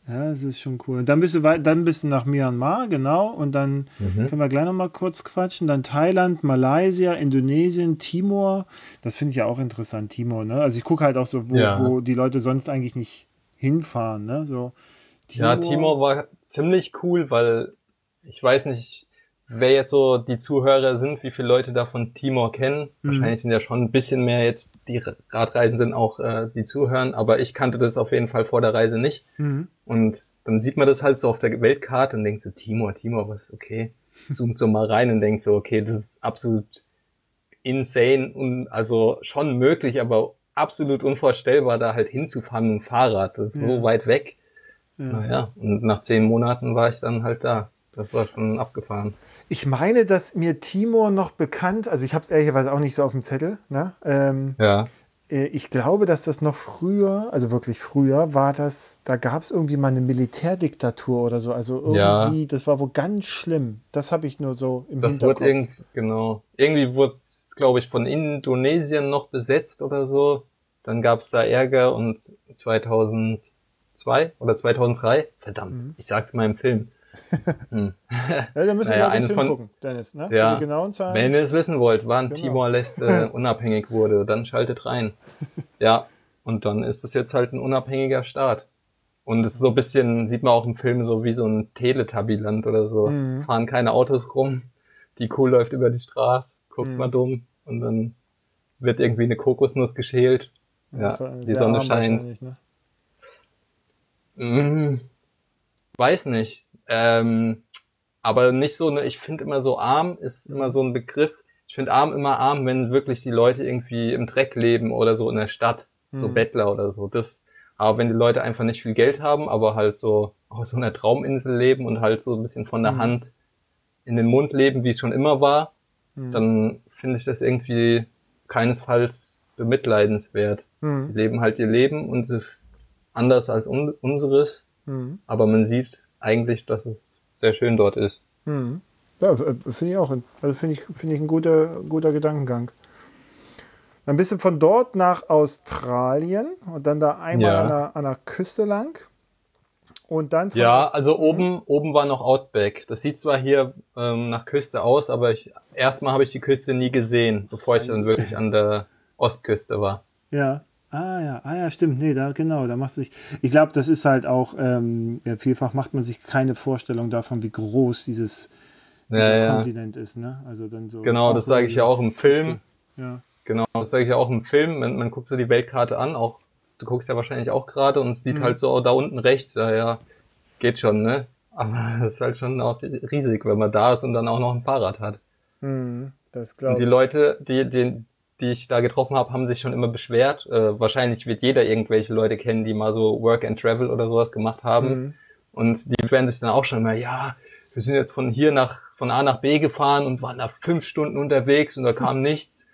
Ja, das ist schon cool. Und dann bist du weit, dann bist du nach Myanmar, genau. Und dann Mhm. können wir gleich noch mal kurz quatschen. Dann Thailand, Malaysia, Indonesien, Timor. Das finde ich ja auch interessant, Timor. Ne? Also ich gucke halt auch so, wo, Ja. wo die Leute sonst eigentlich nicht hinfahren. Ne? So, Ja, Timor war ziemlich cool, weil ich weiß nicht, wer jetzt so die Zuhörer sind, wie viele Leute da von Timor kennen. Mhm. Wahrscheinlich sind ja schon ein bisschen mehr jetzt die Radreisenden auch, äh, die zuhören, aber ich kannte das auf jeden Fall vor der Reise nicht. Mhm. Und dann sieht man das halt so auf der Weltkarte und denkt so, Timor, Timor, was, okay. (laughs) Zoomt so mal rein und denkt so, okay, das ist absolut insane und also schon möglich, aber absolut unvorstellbar, da halt hinzufahren mit dem Fahrrad. Das ist Ja. so weit weg. Ja. Naja, und nach zehn Monaten war ich dann halt da. Das war schon abgefahren. Ich meine, dass mir Timor noch bekannt, also ich habe es ehrlicherweise auch nicht so auf dem Zettel. Ne? Ähm, Ja. äh, ich glaube, dass das noch früher, also wirklich früher, war das, da gab es irgendwie mal eine Militärdiktatur oder so. Also irgendwie, das war wohl ganz schlimm. Das habe ich nur so im Das Hinterkopf. wurde irgendwie, genau. Irgendwie wurde es, glaube ich, von Indonesien noch besetzt oder so. Dann gab es da Ärger und 2002 oder 2003, verdammt, Mhm. ich sag's mal im Film. Hm. (laughs) Ja, da müssen Naja, wir den Film von- gucken, Dennis. Ne? Ja. Die genauen Zahlen. Wenn ihr es wissen wollt, wann Genau. Timor-Leste (laughs) unabhängig wurde, dann schaltet rein. Ja, und dann ist es jetzt halt ein unabhängiger Staat. Und es ist so ein bisschen, sieht man auch im Film so wie so ein Teletubbyland oder so. Mhm. Es fahren keine Autos rum, die Kuh läuft über die Straße, guckt Mhm. mal dumm und dann wird irgendwie eine Kokosnuss geschält. Ja, Sehr die Sonne scheint. Ne? Mm, weiß nicht. Ähm, aber nicht so eine, ich finde immer so arm ist immer so ein Begriff. Ich finde arm immer arm, wenn wirklich die Leute irgendwie im Dreck leben oder so in der Stadt, so Mhm. Bettler oder so. Das, aber wenn die Leute einfach nicht viel Geld haben, aber halt so auf so einer Trauminsel leben und halt so ein bisschen von der Mhm. Hand in den Mund leben, wie es schon immer war, Mhm. dann finde ich das irgendwie keinesfalls bemitleidenswert. Mhm. Die leben halt ihr Leben und es ist anders als un unseres, Mhm. aber man sieht eigentlich, dass es sehr schön dort ist. Mhm. Ja, finde ich auch. Also finde ich, finde ich ein guter, guter Gedankengang. Dann bist du von dort nach Australien und dann da einmal Ja. an, der, an der Küste lang. Und dann Ja, Aus- also oben, oben war noch Outback. Das sieht zwar hier ähm, nach Küste aus, aber ich, erstmal habe ich die Küste nie gesehen, bevor ich dann wirklich an der Ostküste war. Ja. Ah ja, ah ja, stimmt. Nee, da genau, da machst du dich. Ich glaube, das ist halt auch, ähm, ja, vielfach macht man sich keine Vorstellung davon, wie groß dieses dieser Ja. Kontinent ist, ne? Also dann so. Genau, das sage ich ja auch im Film. Ja. Genau, das sage ich ja auch im Film. Man, man guckt so die Weltkarte an, auch du guckst ja wahrscheinlich auch gerade und es sieht Mhm. halt so da unten rechts, ja, ja, geht schon, ne? Aber (laughs) das ist halt schon auch riesig, wenn man da ist und dann auch noch ein Fahrrad hat. Hm, das Und die. Leute, die, die, die ich da getroffen habe, haben sich schon immer beschwert. Äh, wahrscheinlich wird jeder irgendwelche Leute kennen, die mal so Work and Travel oder sowas gemacht haben. Mhm. Und die beschweren sich dann auch schon immer, ja, wir sind jetzt von hier nach, von A nach B gefahren und waren da fünf Stunden unterwegs und da kam (laughs) nichts.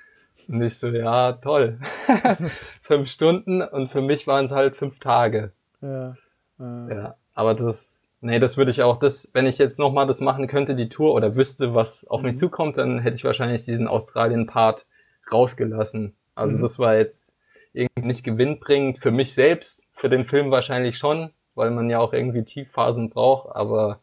Und ich so, ja, toll. (laughs) fünf Stunden und für mich waren es halt fünf Tage. Ja, äh. ja. Aber das, nee, das würde ich auch, das, wenn ich jetzt nochmal das machen könnte, die Tour, oder wüsste, was auf mhm. mich zukommt, dann hätte ich wahrscheinlich diesen Australien-Part rausgelassen. Also mhm. das war jetzt irgendwie nicht gewinnbringend für mich selbst, für den Film wahrscheinlich schon, weil man ja auch irgendwie Tiefphasen braucht, aber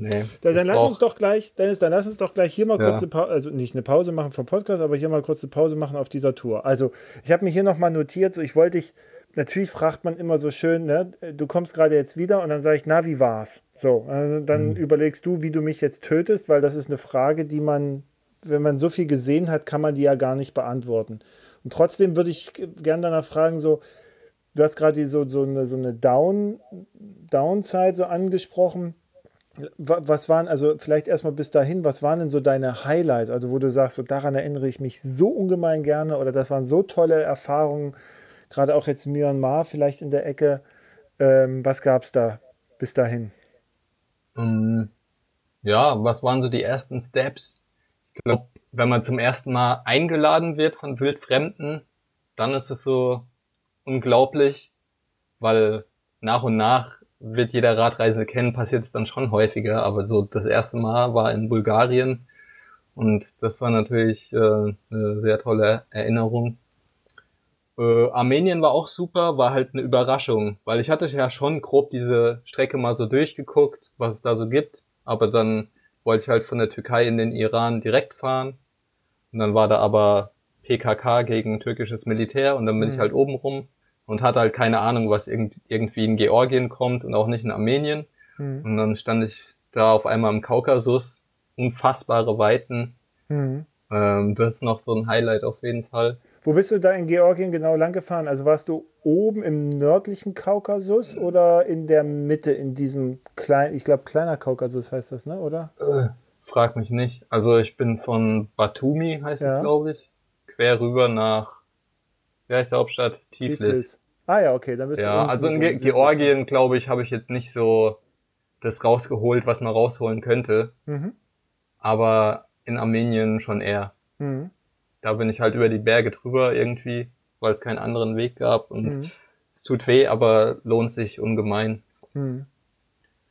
Nee, dann, dann lass uns doch gleich, Dennis, dann lass uns doch gleich hier mal kurz ja. eine Pause, also nicht eine Pause machen vom Podcast, aber hier mal kurz eine Pause machen auf dieser Tour. Also ich habe mir hier nochmal notiert, so ich wollte dich, natürlich fragt man immer so schön, ne, du kommst gerade jetzt wieder und dann sage ich, na, wie war's? So, also dann mhm. überlegst du, wie du mich jetzt tötest, weil das ist eine Frage, die man, wenn man so viel gesehen hat, kann man die ja gar nicht beantworten. Und trotzdem würde ich gerne danach fragen, so, du hast gerade so, so eine, so eine Down, Downside so angesprochen was waren, also vielleicht erstmal bis dahin, was waren denn so deine Highlights, also wo du sagst, so daran erinnere ich mich so ungemein gerne oder das waren so tolle Erfahrungen, gerade auch jetzt Myanmar vielleicht in der Ecke. Ähm, was gab es da bis dahin? Ähm, ja, was waren so die ersten Steps? Ich glaube, wenn man zum ersten Mal eingeladen wird von Wildfremden, dann ist es so unglaublich, weil nach und nach wird jeder Radreisende kennen, passiert es dann schon häufiger, aber so das erste Mal war in Bulgarien und das war natürlich äh, eine sehr tolle Erinnerung. Äh, Armenien war auch super, war halt eine Überraschung, weil ich hatte ja schon grob diese Strecke mal so durchgeguckt, was es da so gibt, aber dann wollte ich halt von der Türkei in den Iran direkt fahren und dann war da aber PKK gegen türkisches Militär und dann bin mhm. ich halt oben rum und hatte halt keine Ahnung, was irgendwie in Georgien kommt und auch nicht in Armenien. Mhm. Und dann stand ich da auf einmal im Kaukasus, unfassbare Weiten. Mhm. Ähm, das ist noch so ein Highlight auf jeden Fall. Wo bist du da in Georgien genau lang gefahren? Also warst du oben im nördlichen Kaukasus oder in der Mitte, in diesem kleinen, ich glaube kleiner Kaukasus heißt das, ne, oder? Äh, frag mich nicht. Also ich bin von Batumi, heißt ja. es, glaube ich, quer rüber nach, wie heißt die Hauptstadt? Tiflis. Tiflis. Ah ja, okay, dann bist ja, du. Ja, also in Ge Georgien, glaube ich, habe ich jetzt nicht so das rausgeholt, was man rausholen könnte. Mhm. Aber in Armenien schon eher. Mhm. Da bin ich halt über die Berge drüber irgendwie, weil es keinen anderen Weg gab und mhm. es tut weh, aber lohnt sich ungemein. Mhm.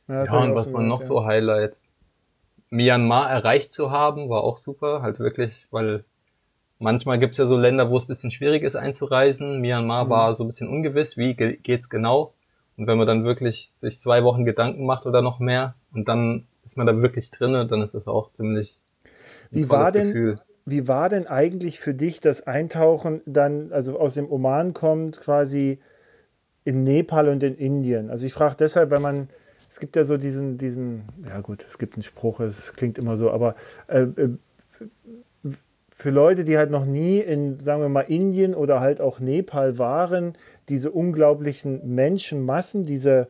Ja, ja und was waren noch ja. so Highlights? Myanmar erreicht zu haben, war auch super, halt wirklich, weil Manchmal gibt es ja so Länder, wo es ein bisschen schwierig ist einzureisen. Myanmar mhm. war so ein bisschen ungewiss, wie ge geht's genau. Und wenn man dann wirklich sich zwei Wochen Gedanken macht oder noch mehr und dann ist man da wirklich drinne, dann ist das auch ziemlich wie war denn, Gefühl. Wie war denn eigentlich für dich das Eintauchen dann, also aus dem Oman kommt, quasi in Nepal und in Indien? Also ich frage deshalb, weil man, es gibt ja so diesen, diesen, ja gut, es gibt einen Spruch, es klingt immer so, aber äh, äh für Leute, die halt noch nie in, sagen wir mal, Indien oder halt auch Nepal waren, diese unglaublichen Menschenmassen, diese,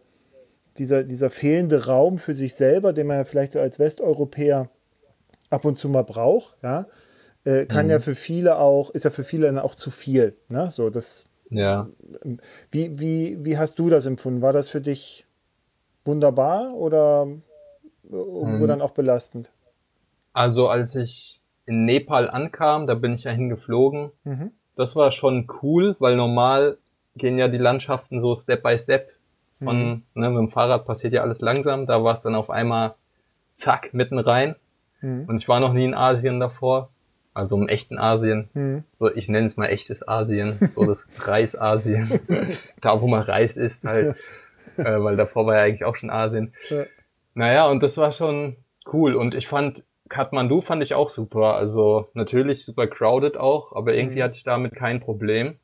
dieser, dieser fehlende Raum für sich selber, den man ja vielleicht so als Westeuropäer ab und zu mal braucht, ja, äh, kann mhm. ja für viele auch, ist ja für viele dann auch zu viel. Ne? So, das, ja. Wie, wie, wie hast du das empfunden? War das für dich wunderbar oder irgendwo mhm. dann auch belastend? Also als ich in Nepal ankam, da bin ich ja hingeflogen. Mhm. Das war schon cool, weil normal gehen ja die Landschaften so Step by Step. Von, mhm. ne, mit dem Fahrrad passiert ja alles langsam. Da war es dann auf einmal zack, mitten rein. Mhm. Und ich war noch nie in Asien davor. Also im echten Asien. Mhm. So, ich nenne es mal echtes Asien. So das (laughs) Reisasien. da, wo man Reis isst halt. äh, weil davor war ja eigentlich auch schon Asien. Ja. Naja, und das war schon cool. Und ich fand Kathmandu fand ich auch super. Also natürlich super crowded auch, aber irgendwie mhm. hatte ich damit kein Problem.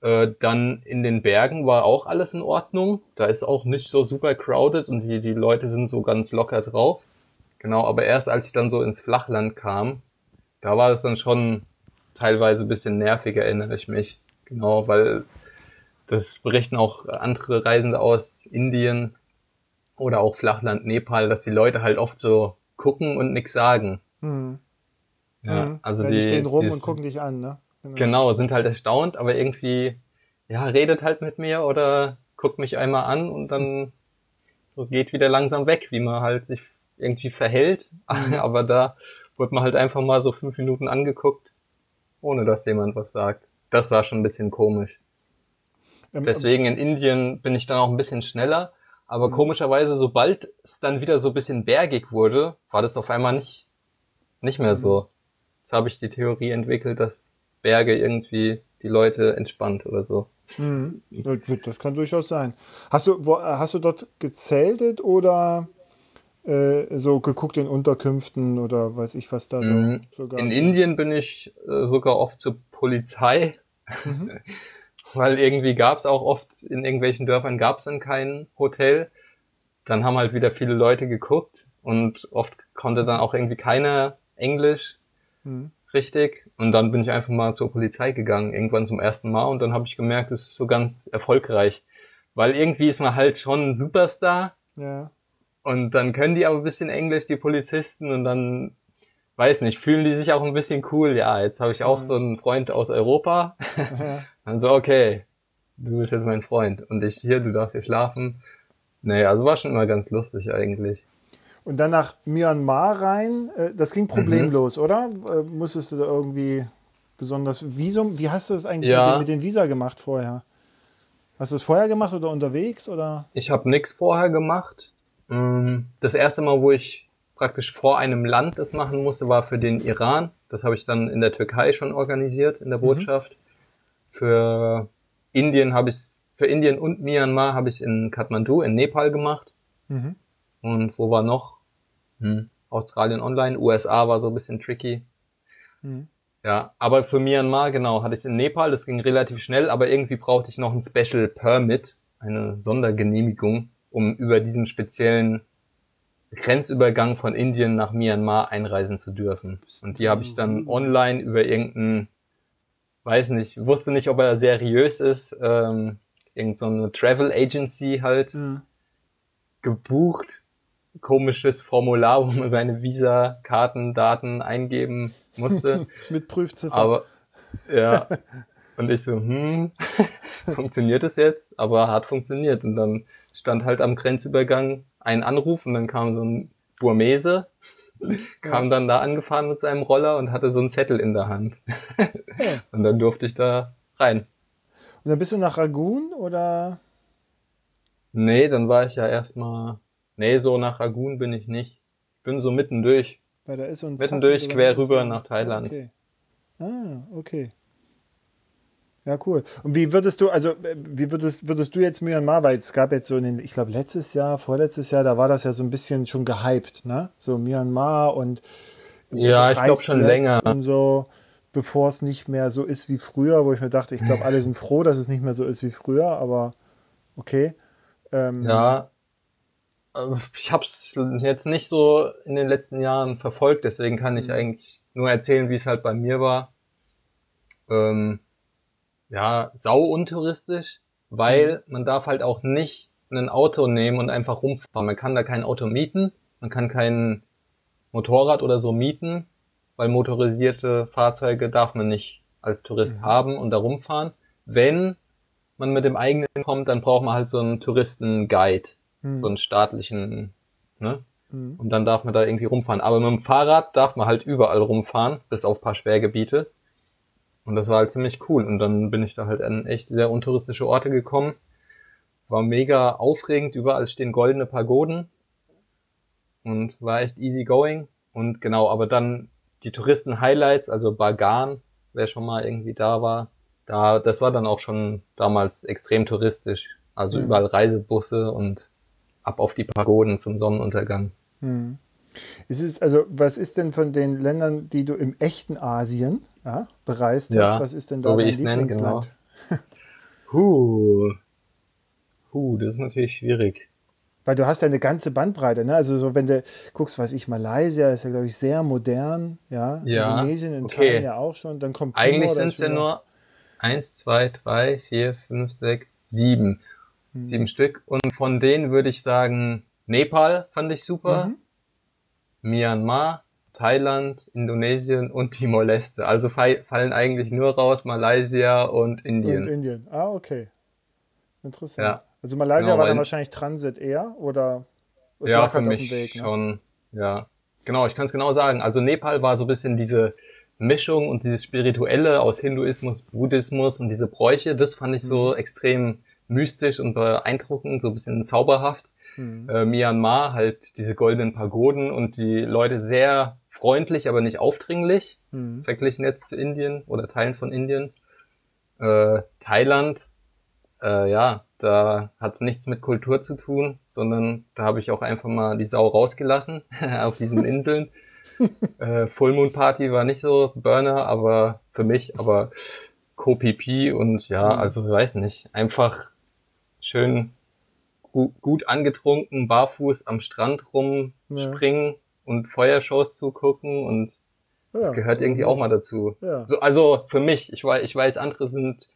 Äh, dann in den Bergen war auch alles in Ordnung. Da ist auch nicht so super crowded und die, die Leute sind so ganz locker drauf. Genau, aber erst als ich dann so ins Flachland kam, da war es dann schon teilweise ein bisschen nervig, erinnere ich mich. Genau, weil das berichten auch andere Reisende aus Indien oder auch Flachland Nepal, dass die Leute halt oft so gucken und nichts sagen. Hm. Ja, hm. also die, die, stehen rum die, und gucken dich an, ne? Genau. genau, sind halt erstaunt, aber irgendwie, ja, redet halt mit mir oder guckt mich einmal an und dann so geht wieder langsam weg, wie man halt sich irgendwie verhält. Mhm. (laughs) Aber da wurde man halt einfach mal so fünf Minuten angeguckt, ohne dass jemand was sagt. Das war schon ein bisschen komisch. Ähm, Deswegen in Indien bin ich dann auch ein bisschen schneller. Aber mhm. komischerweise, sobald es dann wieder so ein bisschen bergig wurde, war das auf einmal nicht, nicht mehr so. Mhm. Jetzt habe ich die Theorie entwickelt, dass Berge irgendwie die Leute entspannt oder so. Mhm. Das kann durchaus sein. Hast du, wo, hast du dort gezeltet oder äh, so geguckt in Unterkünften oder weiß ich was da mhm. sogar? In Indien bin ich äh, sogar oft zur Polizei, mhm. (laughs) weil irgendwie gab es auch oft in irgendwelchen Dörfern gab es dann kein Hotel. Dann haben halt wieder viele Leute geguckt und oft konnte dann auch irgendwie keiner Englisch. Mhm richtig. Und dann bin ich einfach mal zur Polizei gegangen, irgendwann zum ersten Mal. Und dann habe ich gemerkt, es ist so ganz erfolgreich. Weil irgendwie ist man halt schon ein Superstar. Ja. Und dann können die aber ein bisschen Englisch, die Polizisten. Und dann, weiß nicht, fühlen die sich auch ein bisschen cool. Ja, jetzt habe ich auch ja. so einen Freund aus Europa. Ja. (laughs) dann so, okay, du bist jetzt mein Freund. Und ich hier, du darfst hier schlafen. Nee, also war schon immer ganz lustig eigentlich. Und dann nach Myanmar rein. Äh, das ging problemlos, mhm. oder? Äh, musstest du da irgendwie besonders Visum? Wie hast du das eigentlich ja. mit, den, mit den Visa gemacht vorher? Hast du es vorher gemacht oder unterwegs? Oder? Ich habe nichts vorher gemacht. Mm, das erste Mal, wo ich praktisch vor einem Land das machen musste, war für den Iran. Das habe ich dann in der Türkei schon organisiert, in der mhm. Botschaft. Mhm. Für Indien habe ich für Indien und Myanmar habe ich in Kathmandu in Nepal gemacht. Mhm. Und wo war noch? Hm. Australien online, USA war so ein bisschen tricky. Mhm. Ja, aber für Myanmar, genau, hatte ich in Nepal, das ging relativ schnell, aber irgendwie brauchte ich noch ein Special Permit, eine Sondergenehmigung, um über diesen speziellen Grenzübergang von Indien nach Myanmar einreisen zu dürfen. Und die habe ich dann online über irgendeinen, weiß nicht, wusste nicht, ob er seriös ist, ähm, irgend so eine Travel Agency halt mhm. gebucht komisches Formular, (laughs) wo man seine Visa-Kartendaten eingeben musste. (laughs) Mit Prüfziffer. Aber ja. (laughs) Und ich so, hm, funktioniert es jetzt? Aber hat funktioniert. Und dann stand halt am Grenzübergang ein Anruf und dann kam so ein Burmese, (laughs) kam ja. dann da angefahren mit seinem Roller und hatte so einen Zettel in der Hand. (laughs) Ja. Und dann durfte ich da rein. Und dann bist du nach Ragun oder? Nee, dann war ich ja erstmal Nee, so nach Ragun bin ich nicht. Ich bin so mittendurch. Weil da ist so ein mittendurch quer rüber nach Thailand. Okay. Ah, okay. Ja, cool. Und wie würdest du, also wie würdest, würdest du jetzt Myanmar, weil es gab jetzt so in den, ich glaube letztes Jahr, vorletztes Jahr, da war das ja so ein bisschen schon gehypt, ne? So Myanmar und ja, ich glaube schon länger und so, bevor es nicht mehr so ist wie früher, wo ich mir dachte, ich glaube, alle sind froh, dass es nicht mehr so ist wie früher, aber okay. Ähm, ja, äh, ich habe es jetzt nicht so in den letzten Jahren verfolgt, deswegen kann ich mhm. eigentlich nur erzählen, wie es halt bei mir war. Ähm, ja, sau untouristisch, weil mhm. man darf halt auch nicht ein Auto nehmen und einfach rumfahren. Man kann da kein Auto mieten, man kann kein Motorrad oder so mieten, weil motorisierte Fahrzeuge darf man nicht als Tourist mhm. haben und da rumfahren. Wenn man mit dem eigenen kommt, dann braucht man halt so einen Touristenguide mhm. so einen staatlichen, ne? Mhm. Und dann darf man da irgendwie rumfahren. Aber mit dem Fahrrad darf man halt überall rumfahren, bis auf paar Sperrgebiete. Und das war halt ziemlich cool. Und dann bin ich da halt an echt sehr untouristische Orte gekommen. War mega aufregend. Überall stehen goldene Pagoden. Und war echt easy going. Und genau, aber dann die Touristen-Highlights, also Bagan, wer schon mal irgendwie da war, da, das war dann auch schon damals extrem touristisch. Also mhm. überall Reisebusse und ab auf die Pagoden zum Sonnenuntergang. Hm. Ist es, also, was ist denn von den Ländern, die du im echten Asien ja, bereist ja, hast, was ist denn so da dein Lieblingsland? Genau. huh. huh, das ist natürlich schwierig. Weil du hast ja eine ganze Bandbreite, ne? Also so wenn du guckst, was ich, Malaysia ist ja, glaube ich, sehr modern, ja. ja Indonesien in okay. Teilen ja auch schon. Dann kommt Timor, Eigentlich sind es ja nur eins, zwei, drei, vier, fünf, sechs, sieben. Mhm. Sieben Stück. Und von denen würde ich sagen, Nepal fand ich super. Mhm. Myanmar, Thailand, Indonesien und Timor-Leste. Also fallen eigentlich nur raus Malaysia und Indien. Und Indien. Ah, okay. Interessant. Ja. Also Malaysia genau, war dann wahrscheinlich Transit eher oder ja, für mich Weg, ne? schon. Ja, genau, ich kann es genau sagen. Also Nepal war so ein bisschen diese Mischung und dieses Spirituelle aus Hinduismus, Buddhismus und diese Bräuche, das fand ich so mhm. extrem mystisch und beeindruckend, so ein bisschen zauberhaft. Mhm. Äh, Myanmar halt diese goldenen Pagoden und die Leute sehr freundlich, aber nicht aufdringlich, mhm. verglichen jetzt zu Indien oder Teilen von Indien. Äh, Thailand, äh, ja, da hat es nichts mit Kultur zu tun, sondern da habe ich auch einfach mal die Sau rausgelassen (laughs) auf diesen Inseln. (laughs) äh, Full Moon Party war nicht so Burner, aber für mich, aber Co-PP und ja, mhm. also ich weiß nicht, einfach schön gu gut angetrunken, barfuß am Strand rumspringen ja. Und Feuershows zugucken und ja, das gehört irgendwie auch mal dazu. Ja. So, also für mich, ich weiß, ich weiß, andere sind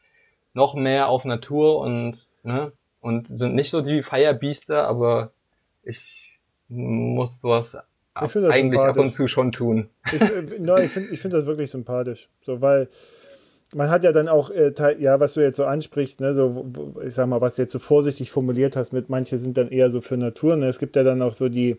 noch mehr auf Natur und ne, und sind nicht so die Feierbiester, aber ich muss sowas eigentlich ab und zu schon tun. Ich, no, ich finde ich find das wirklich sympathisch. So, weil man hat ja dann auch, äh, ja, was du jetzt so ansprichst, ne, so, ich sag mal, was du jetzt so vorsichtig formuliert hast, mit manche sind dann eher so für Natur. Ne? Es gibt ja dann auch so die,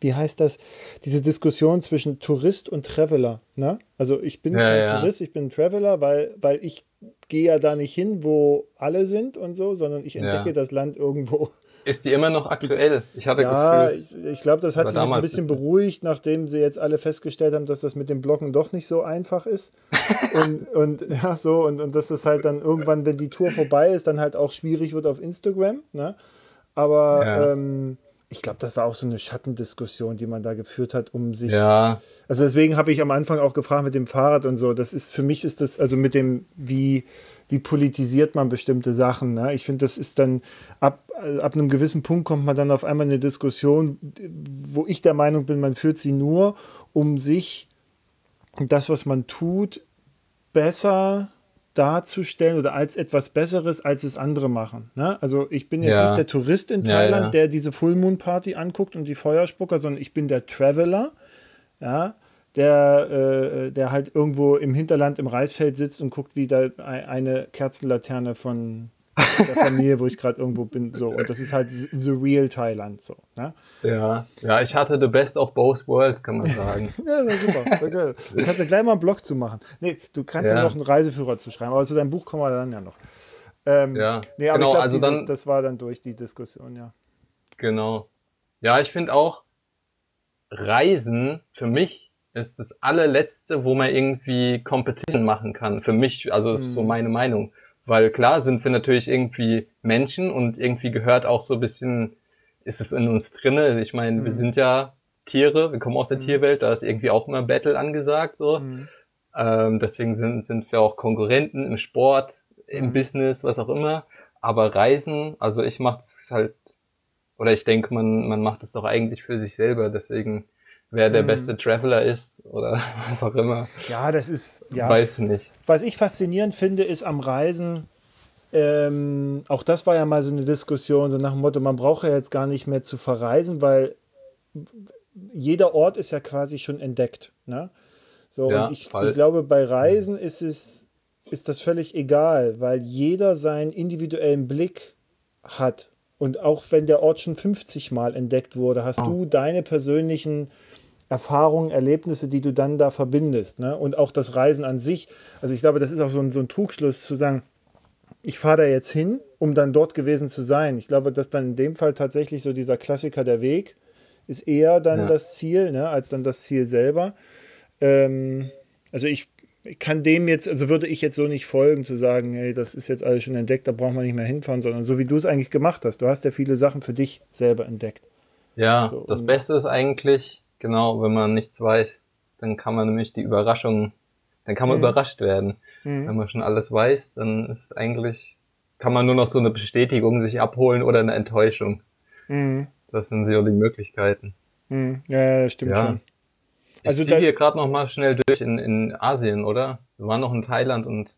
wie heißt das, diese Diskussion zwischen Tourist und Traveler. Ne? Also ich bin ja, kein ja. Tourist, ich bin Traveler, weil, weil ich gehe ja da nicht hin, wo alle sind und so, sondern ich entdecke ja. das Land irgendwo. Ist die immer noch aktuell? Ich hatte ja, Gefühl, ich, ich glaube, das hat sich jetzt ein bisschen beruhigt, nachdem sie jetzt alle festgestellt haben, dass das mit dem Blocken doch nicht so einfach ist. (laughs) und, und ja, so, und, und dass das halt dann irgendwann, wenn die Tour vorbei ist, dann halt auch schwierig wird auf Instagram. Ne? Aber ähm, ich glaube, das war auch so eine Schattendiskussion, die man da geführt hat, um sich. Ja. Also deswegen habe ich am Anfang auch gefragt mit dem Fahrrad und so. Das ist für mich ist das also mit dem wie wie politisiert man bestimmte Sachen. Ne? Ich finde, das ist dann ab ab einem gewissen Punkt kommt man dann auf einmal in eine Diskussion, wo ich der Meinung bin, man führt sie nur, um sich das, was man tut, besser darzustellen oder als etwas Besseres, als es andere machen. Ne? Also ich bin jetzt ja. nicht der Tourist in Thailand, ja, ja. der diese Full Moon Party anguckt und die Feuerspucker, sondern ich bin der Traveler, ja, der, äh, der halt irgendwo im Hinterland im Reisfeld sitzt und guckt, wie da eine Kerzenlaterne von der Familie, wo ich gerade irgendwo bin. So. Und das ist halt the real Thailand. So, ne? Ja. ja, ich hatte the best of both worlds, kann man sagen. (laughs) ja, das super. Okay. Du kannst ja gleich mal einen Blog zu machen. Nee, du kannst ja. ja noch einen Reiseführer zu schreiben, aber zu deinem Buch kommen wir dann ja noch. Ähm, ja, nee, aber genau, ich glaub, also diese, dann, das war dann durch die Diskussion, ja. Genau. Ja, ich finde auch, Reisen für mich ist das allerletzte, wo man irgendwie Competition machen kann. Für mich, also ist so mhm. meine Meinung. Weil klar sind wir natürlich irgendwie Menschen und irgendwie gehört auch so ein bisschen, ist es in uns drinne. Ich meine, mhm. wir sind ja Tiere, wir kommen aus der mhm. Tierwelt, da ist irgendwie auch immer Battle angesagt, so. Mhm. Ähm, deswegen sind, sind wir auch Konkurrenten im Sport, im mhm. Business, was auch immer. Aber Reisen, also ich mache es halt, oder ich denke, man, man macht es doch eigentlich für sich selber, deswegen wer der mhm. beste Traveler ist oder (laughs) was auch immer. Ja, das ist, ja. Weiß nicht. Was ich faszinierend finde, ist am Reisen, ähm, auch das war ja mal so eine Diskussion, so nach dem Motto, man braucht ja jetzt gar nicht mehr zu verreisen, weil jeder Ort ist ja quasi schon entdeckt. Ne? So, ja, und ich, ich, glaube, bei Reisen ist es ist das völlig egal, weil jeder seinen individuellen Blick hat. Und auch wenn der Ort schon 50 Mal entdeckt wurde, hast oh. du deine persönlichen Erfahrungen, Erlebnisse, die du dann da verbindest. Ne? Und auch das Reisen an sich. Also ich glaube, das ist auch so ein, so ein Trugschluss zu sagen, ich fahre da jetzt hin, um dann dort gewesen zu sein. Ich glaube, dass dann in dem Fall tatsächlich so dieser Klassiker der Weg ist eher dann ja. das Ziel, ne, als dann das Ziel selber. Ähm, also ich, ich kann dem jetzt, also würde ich jetzt so nicht folgen, zu sagen, hey, das ist jetzt alles schon entdeckt, da braucht man nicht mehr hinfahren, sondern so wie du es eigentlich gemacht hast. Du hast ja viele Sachen für dich selber entdeckt. Ja, so, das Beste ist eigentlich, Genau, wenn man nichts weiß, dann kann man nämlich die Überraschung, dann kann man mhm. überrascht werden. Mhm. Wenn man schon alles weiß, dann ist eigentlich, kann man nur noch so eine Bestätigung sich abholen oder eine Enttäuschung. Mhm. Das sind so die Möglichkeiten. Mhm. Ja, stimmt ja. schon. Ich also ziehe hier gerade noch mal schnell durch in, in Asien, oder? Wir waren noch in Thailand und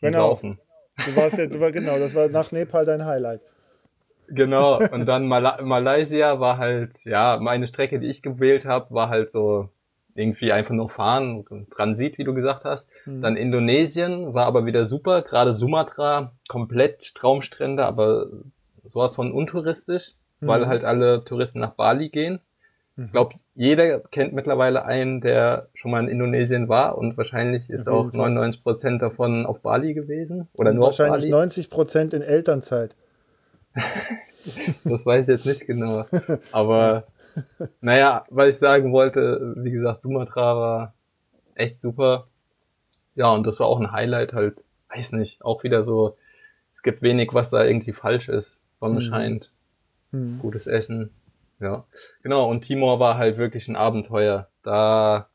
genau. Saufen. Du warst ja, du war, genau, das war nach Nepal dein Highlight. Genau, und dann Mal Malaysia war halt, ja, meine Strecke, die ich gewählt habe, war halt so irgendwie einfach nur fahren, Transit, wie du gesagt hast. Mhm. Dann Indonesien war aber wieder super, gerade Sumatra, komplett Traumstrände, aber sowas von untouristisch, mhm. weil halt alle Touristen nach Bali gehen. Mhm. Ich glaube, jeder kennt mittlerweile einen, der schon mal in Indonesien war und wahrscheinlich ist auch 99 Prozent davon auf Bali gewesen oder und nur wahrscheinlich auf Bali. 90 Prozent in Elternzeit. (laughs) das weiß ich jetzt nicht genau, aber naja, weil ich sagen wollte, wie gesagt, Sumatra war echt super. Ja, und das war auch ein Highlight halt, weiß nicht, auch wieder so, es gibt wenig, was da irgendwie falsch ist. Sonne mhm. scheint, mhm. gutes Essen, ja, genau. Und Timor war halt wirklich ein Abenteuer. Da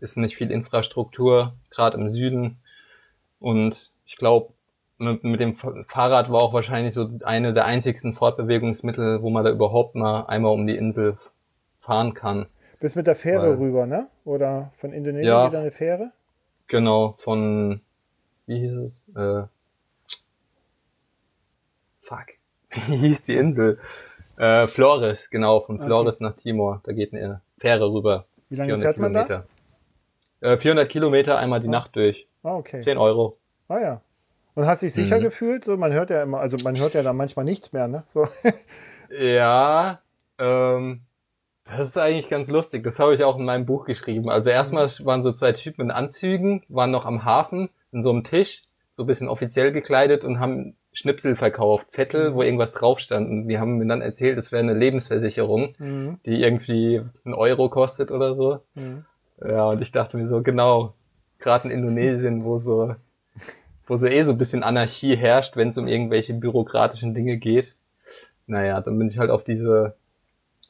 ist nicht viel Infrastruktur, gerade im Süden. Und ich glaube, mit, mit, dem Fahrrad war auch wahrscheinlich so eine der einzigsten Fortbewegungsmittel, wo man da überhaupt mal einmal um die Insel fahren kann. Bis mit der Fähre Weil, rüber, ne? Oder von Indonesien ja, wieder eine Fähre? Genau, von wie hieß es? Äh, fuck. (laughs) Wie hieß die Insel? Äh, Flores, genau, von Flores okay. nach Timor. Da geht eine Fähre rüber. Wie lange fährt man Kilometer. da? Äh, 400 Kilometer einmal die ah. Nacht durch. Ah, okay. 10 Euro. Ah ja. Und hast dich sicher mhm. gefühlt? So, man hört ja immer, also man hört ja da manchmal nichts mehr, ne? So. (laughs) ja, ähm, das ist eigentlich ganz lustig. Das habe ich auch in meinem Buch geschrieben. Also erstmal mhm. waren so zwei Typen in Anzügen, waren noch am Hafen in so einem Tisch, so ein bisschen offiziell gekleidet und haben Schnipsel verkauft, Zettel, wo mhm. irgendwas drauf stand. Und die haben mir dann erzählt, es wäre eine Lebensversicherung, mhm. die irgendwie einen Euro kostet oder so. Mhm. Ja, und ich dachte mir so, genau, gerade in Indonesien, wo so, wo so eh so ein bisschen Anarchie herrscht, wenn es um irgendwelche bürokratischen Dinge geht. Naja, dann bin ich halt auf diese,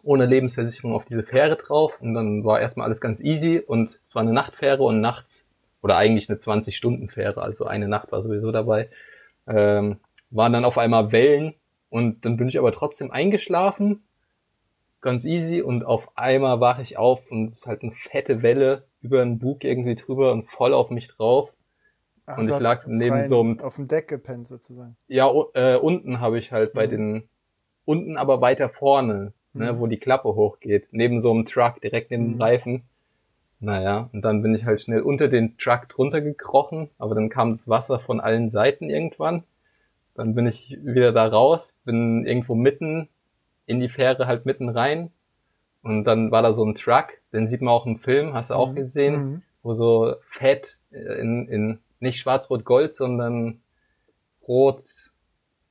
ohne Lebensversicherung auf diese Fähre drauf und dann war erstmal alles ganz easy und es war eine Nachtfähre und nachts, oder eigentlich eine 20-Stunden-Fähre, also eine Nacht war sowieso dabei. Ähm, waren dann auf einmal Wellen und dann bin ich aber trotzdem eingeschlafen, ganz easy und auf einmal wache ich auf und es ist halt eine fette Welle über den Bug irgendwie drüber und voll auf mich drauf. Ach, und ich lag neben so einem auf dem Deck gepennt sozusagen. Ja, äh, unten habe ich halt bei mhm. den unten aber weiter vorne, ne, mhm. wo die Klappe hochgeht, neben so einem Truck direkt neben mhm. dem Reifen. Naja, und dann bin ich halt schnell unter den Truck drunter gekrochen, aber dann kam das Wasser von allen Seiten irgendwann dann bin ich wieder da raus, bin irgendwo mitten in die Fähre halt mitten rein. Und dann war da so ein Truck, den sieht man auch im Film, hast du auch mhm. gesehen, mhm. wo so fett in, in nicht schwarz-rot-gold, sondern rot,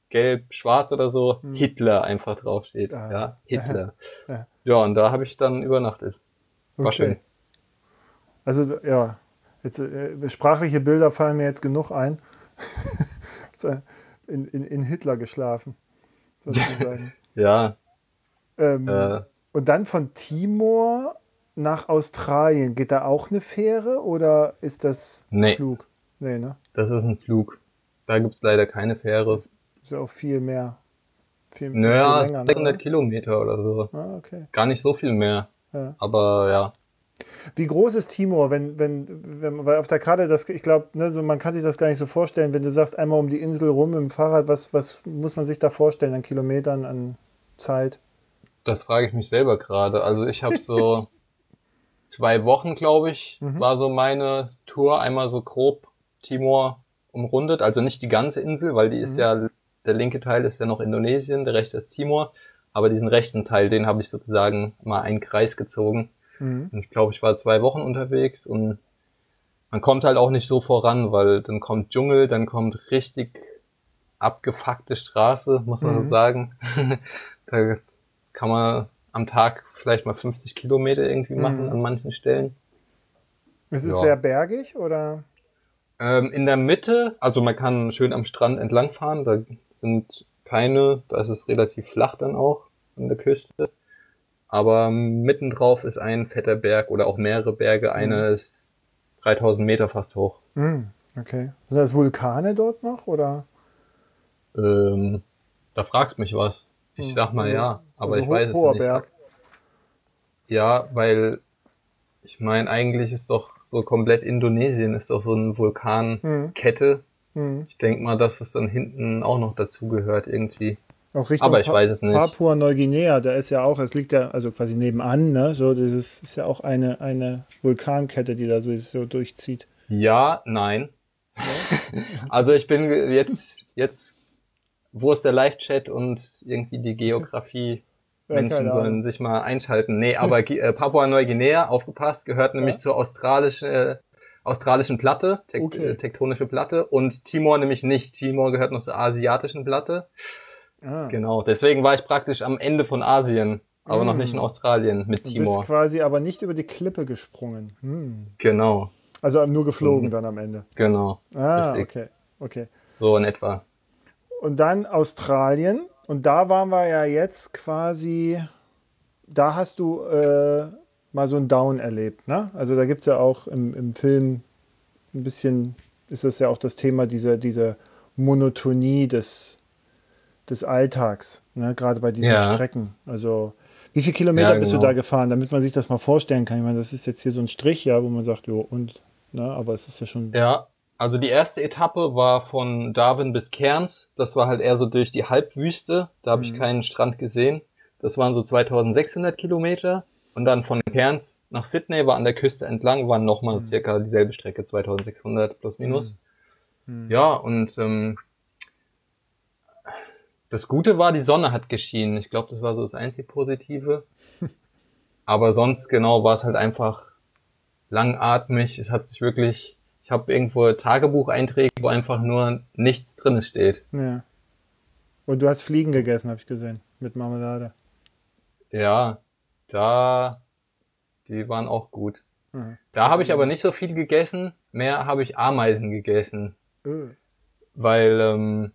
gelb, schwarz oder so, mhm. Hitler einfach draufsteht. Ah. Ja, Hitler. (laughs) Ja. ja, und da habe ich dann übernachtet. War okay. schön. Also ja, jetzt äh, sprachliche Bilder fallen mir jetzt genug ein. (laughs) Äh, in, in, in Hitler geschlafen, sozusagen. (laughs) ja. Ähm, äh. Und dann von Timor nach Australien, geht da auch eine Fähre oder ist das ein nee. Flug? Nee, ne? Das ist ein Flug. Da gibt es leider keine Fähre. Das ist ja auch viel mehr. Viel, naja, viel länger, 600 ne? Kilometer oder so. Ah, okay. Gar nicht so viel mehr. Ja. Aber ja, wie groß ist Timor, wenn, wenn, wenn weil auf der Karte, das, ich glaube, ne, so, man kann sich das gar nicht so vorstellen, wenn du sagst, einmal um die Insel rum im Fahrrad, was, was muss man sich da vorstellen an Kilometern, an Zeit? Das frage ich mich selber gerade. Also ich habe so (laughs) zwei Wochen, glaube ich, mhm. war so meine Tour, einmal so grob Timor umrundet. Also nicht die ganze Insel, weil die ist mhm. ja, der linke Teil ist ja noch Indonesien, der rechte ist Timor. Aber diesen rechten Teil, den habe ich sozusagen mal einen Kreis gezogen. Mhm. Und ich glaube, ich war zwei Wochen unterwegs und man kommt halt auch nicht so voran, weil dann kommt Dschungel, dann kommt richtig abgefuckte Straße, muss man mhm. so sagen. (laughs) da kann man am Tag vielleicht mal 50 Kilometer irgendwie machen mhm. an manchen Stellen. Ist es ja. sehr bergig oder? Ähm, in der Mitte, also man kann schön am Strand entlangfahren, da sind keine, da ist es relativ flach dann auch an der Küste. Aber mittendrauf ist ein fetter Berg oder auch mehrere Berge. Einer mhm. ist 3000 Meter fast hoch. Mhm. Okay. Sind das Vulkane dort noch oder? Ähm, da fragst mich was. Ich mhm. sag mal ja, aber also ich weiß es nicht. Berg. Ja, weil ich meine, eigentlich ist doch so komplett Indonesien ist doch so eine Vulkankette. Mhm. Ich denke mal, dass es dann hinten auch noch dazu gehört irgendwie. Auch Richtung Aber ich pa weiß es nicht. Papua Neuguinea, da ist ja auch, es liegt ja also quasi nebenan, ne? So, das ist, ist ja auch eine, eine Vulkankette, die da so, so durchzieht. Ja, nein. Ja? (laughs) also ich bin jetzt, jetzt, wo ist der Live-Chat und irgendwie die Geografie Menschen ja, sollen sich mal einschalten. Nee, aber äh, Papua-Neuguinea, aufgepasst, gehört nämlich zur australischen, äh, australischen Platte, tek okay. Äh, tektonische Platte. Und Timor nämlich nicht. Timor gehört noch zur asiatischen Platte. Ah. Genau, deswegen war ich praktisch am Ende von Asien, aber mm. noch nicht in Australien mit Timor. Du bist quasi aber nicht über die Klippe gesprungen. Hm. Genau. Also nur geflogen mhm. dann am Ende. Genau. Ah, richtig. okay. Okay. So in etwa. Und dann Australien. Und da waren wir ja jetzt quasi, da hast du äh, mal so ein Down erlebt. Ne? Also da gibt es ja auch im, im Film ein bisschen, ist das ja auch das Thema dieser, dieser Monotonie des, des Alltags, ne? gerade bei diesen ja. Strecken. Also wie viele Kilometer ja, bist genau. du da gefahren, damit man sich das mal vorstellen kann? Ich meine, das ist jetzt hier so ein Strich, ja, wo man sagt, jo, und, ne, aber es ist ja schon. Ja, also die erste Etappe war von Darwin bis Cairns. Das war halt eher so durch die Halbwüste. Da habe mhm. ich keinen Strand gesehen. Das waren so 2600 Kilometer. Und dann von Cairns nach Sydney war an der Küste entlang, waren nochmal mhm. circa dieselbe Strecke, 2600 plus minus. Mhm. Ja, und ähm, das Gute war, die Sonne hat geschienen. Ich glaube, das war so das einzig Positive. (laughs) Aber sonst genau war es halt einfach langatmig. Es hat sich wirklich, ich habe irgendwo Tagebucheinträge, wo einfach nur nichts drin steht. Ja. Und du hast Fliegen gegessen, habe ich gesehen, mit Marmelade. Ja, da, die waren auch gut. Mhm. Da habe ich aber nicht so viel gegessen, mehr habe ich Ameisen gegessen. Mhm. Weil ähm,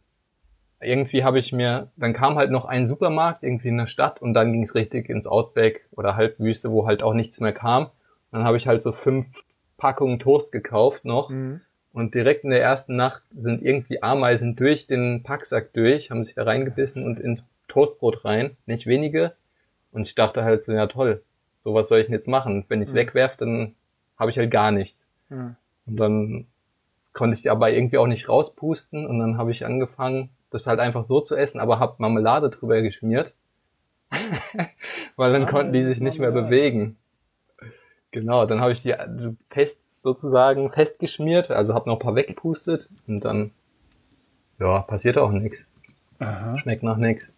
irgendwie habe ich mir, dann kam halt noch ein Supermarkt irgendwie in der Stadt und dann ging es richtig ins Outback oder Halbwüste, wo halt auch nichts mehr kam. Dann habe ich halt so fünf Packungen Toast gekauft noch mhm. und direkt in der ersten Nacht sind irgendwie Ameisen durch den Packsack durch, haben sich da reingebissen und ins Toastbrot rein, nicht wenige. Und ich dachte halt so, ja toll, so was soll ich denn jetzt machen? Wenn ich es mhm. wegwerf, dann habe ich halt gar nichts. Mhm. Und dann konnte ich die aber irgendwie auch nicht rauspusten und dann habe ich angefangen, das halt einfach so zu essen, aber hab Marmelade drüber geschmiert. (laughs) Weil dann ah, konnten die sich nicht mehr bewegen. Genau, dann habe ich die fest sozusagen festgeschmiert, also habe noch ein paar weggepustet und dann ja, passiert auch nichts. Schmeckt nach nichts.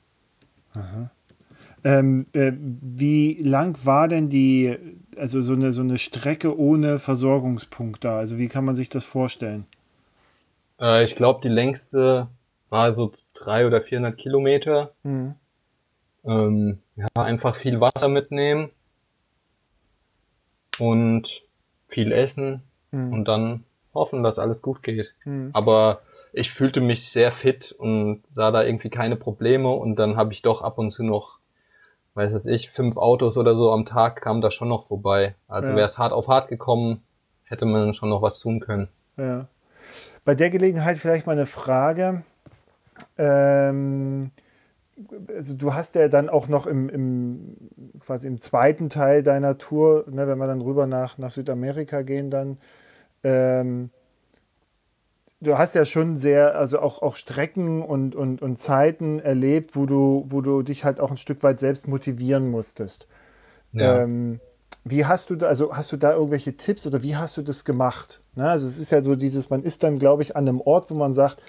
Ähm, äh, wie lang war denn die, also so eine, so eine Strecke ohne Versorgungspunkt da? Also wie kann man sich das vorstellen? Äh, ich glaube, die längste war so drei oder 400 Kilometer. Mhm. Ähm, ja, einfach viel Wasser mitnehmen und viel essen mhm. und dann hoffen, dass alles gut geht. Mhm. Aber ich fühlte mich sehr fit und sah da irgendwie keine Probleme und dann habe ich doch ab und zu noch, weiß es ich, fünf Autos oder so am Tag kamen da schon noch vorbei. Also ja. wäre es hart auf hart gekommen, hätte man schon noch was tun können. Ja. Bei der Gelegenheit vielleicht mal eine Frage. Ähm, also du hast ja dann auch noch im, im, quasi im zweiten Teil deiner Tour, ne, wenn wir dann rüber nach, nach Südamerika gehen, dann ähm, du hast ja schon sehr, also auch, auch Strecken und, und, und Zeiten erlebt, wo du, wo du dich halt auch ein Stück weit selbst motivieren musstest. Ja. Ähm, wie hast du da, also hast du da irgendwelche Tipps oder wie hast du das gemacht? Ne? Also es ist ja so dieses, man ist dann, glaube ich, an einem Ort, wo man sagt,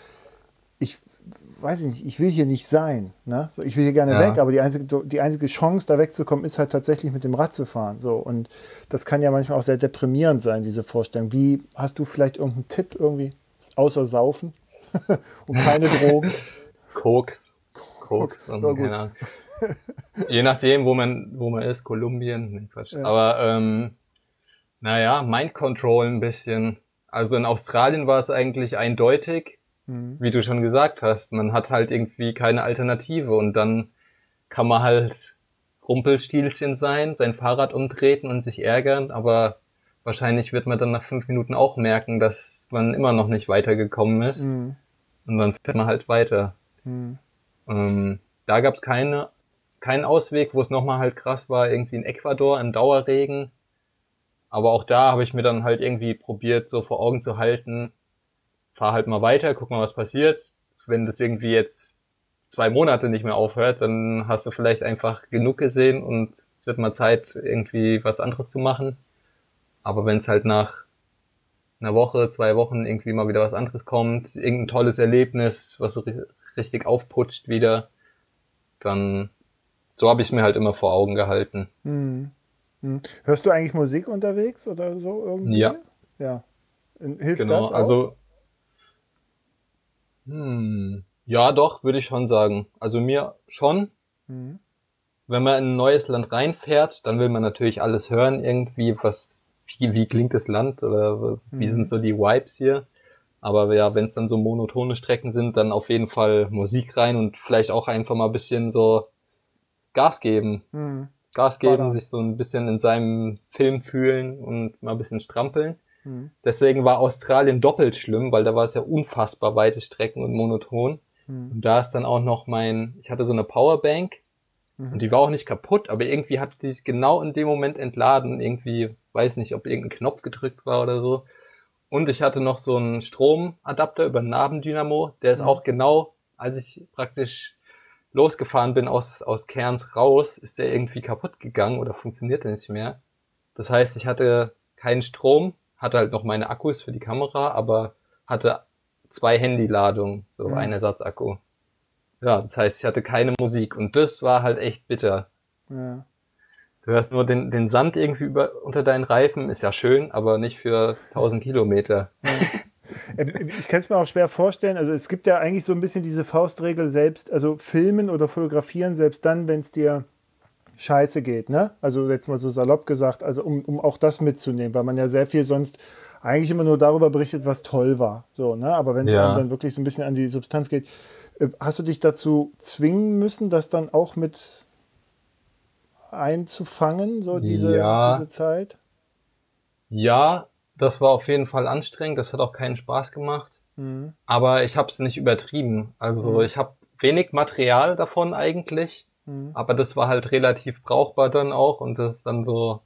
weiß ich nicht, ich will hier nicht sein. Ne? So, ich will hier gerne ja. weg, aber die einzige, die einzige Chance, da wegzukommen, ist halt tatsächlich mit dem Rad zu fahren. So, und das kann ja manchmal auch sehr deprimierend sein, diese Vorstellung. Wie hast du vielleicht irgendeinen Tipp irgendwie, außer Saufen (laughs) und keine (laughs) Drogen? Koks. Koks. Keine Ahnung. Je nachdem, wo man, wo man ist, Kolumbien, nee, Quatsch. Ja. Aber ähm, naja, Mind Control ein bisschen. Also in Australien war es eigentlich eindeutig Mhm. Wie du schon gesagt hast, man hat halt irgendwie keine Alternative und dann kann man halt Rumpelstielchen sein, sein Fahrrad umtreten und sich ärgern, aber wahrscheinlich wird man dann nach fünf Minuten auch merken, dass man immer noch nicht weitergekommen ist. Mhm. Und dann fährt man halt weiter. Mhm. Ähm, da gab es keine, keinen Ausweg, wo es nochmal halt krass war, irgendwie in Ecuador im Dauerregen. Aber auch da habe ich mir dann halt irgendwie probiert, so vor Augen zu halten, fahr halt mal weiter, guck mal, was passiert. Wenn das irgendwie jetzt zwei Monate nicht mehr aufhört, dann hast du vielleicht einfach genug gesehen und es wird mal Zeit, irgendwie was anderes zu machen. Aber wenn es halt nach einer Woche, zwei Wochen irgendwie mal wieder was anderes kommt, irgendein tolles Erlebnis, was so richtig aufputscht wieder, dann so habe ich es mir halt immer vor Augen gehalten. Hm. Hm. Hörst du eigentlich Musik unterwegs oder so irgendwie? Ja. Ja. Hilft genau, das? Auch? Also, hm, ja, doch, würde ich schon sagen. Also mir schon. Hm. Wenn man in ein neues Land reinfährt, dann will man natürlich alles hören, irgendwie, was, wie, wie klingt das Land oder wie Mhm. sind so die Vibes hier. Aber ja, wenn es dann so monotone Strecken sind, dann auf jeden Fall Musik rein und vielleicht auch einfach mal ein bisschen so Gas geben. Hm. Gas geben, Ballern. sich so ein bisschen in seinem Film fühlen und mal ein bisschen strampeln. Hm. Deswegen war Australien doppelt schlimm, weil da war es ja unfassbar weite Strecken und monoton. Hm. Und da ist dann auch noch mein, ich hatte so eine Powerbank Mhm. und die war auch nicht kaputt, aber irgendwie hat die sich genau in dem Moment entladen. Irgendwie, weiß nicht, ob irgendein Knopf gedrückt war oder so. Und ich hatte noch so einen Stromadapter über einen Nabendynamo, der ist Mhm. auch genau, als ich praktisch losgefahren bin aus, aus Cairns raus, ist der irgendwie kaputt gegangen oder funktionierte nicht mehr. Das heißt, ich hatte keinen Strom, hatte halt noch meine Akkus für die Kamera, aber hatte zwei Handyladungen, so Mhm. ein Ersatzakku. Ja, das heißt, ich hatte keine Musik und das war halt echt bitter. Ja. Du hörst nur den, den Sand irgendwie über, unter deinen Reifen, ist ja schön, aber nicht für 1000 Kilometer. (laughs) Ähm, Ich kann es mir auch schwer vorstellen. Also es gibt ja eigentlich so ein bisschen diese Faustregel selbst, also filmen oder fotografieren, selbst dann, wenn es dir scheiße geht, ne? Also jetzt mal so salopp gesagt, also um, um auch das mitzunehmen, weil man ja sehr viel sonst eigentlich immer nur darüber berichtet, was toll war. So, ne? Aber wenn es Ja. dann wirklich so ein bisschen an die Substanz geht, äh, hast du dich dazu zwingen müssen, das dann auch mit einzufangen, so diese, Ja. diese Zeit? Ja, das war auf jeden Fall anstrengend, das hat auch keinen Spaß gemacht, Mhm. aber ich habe es nicht übertrieben. Also Mhm. ich habe wenig Material davon eigentlich, Mhm. aber das war halt relativ brauchbar dann auch und das ist dann so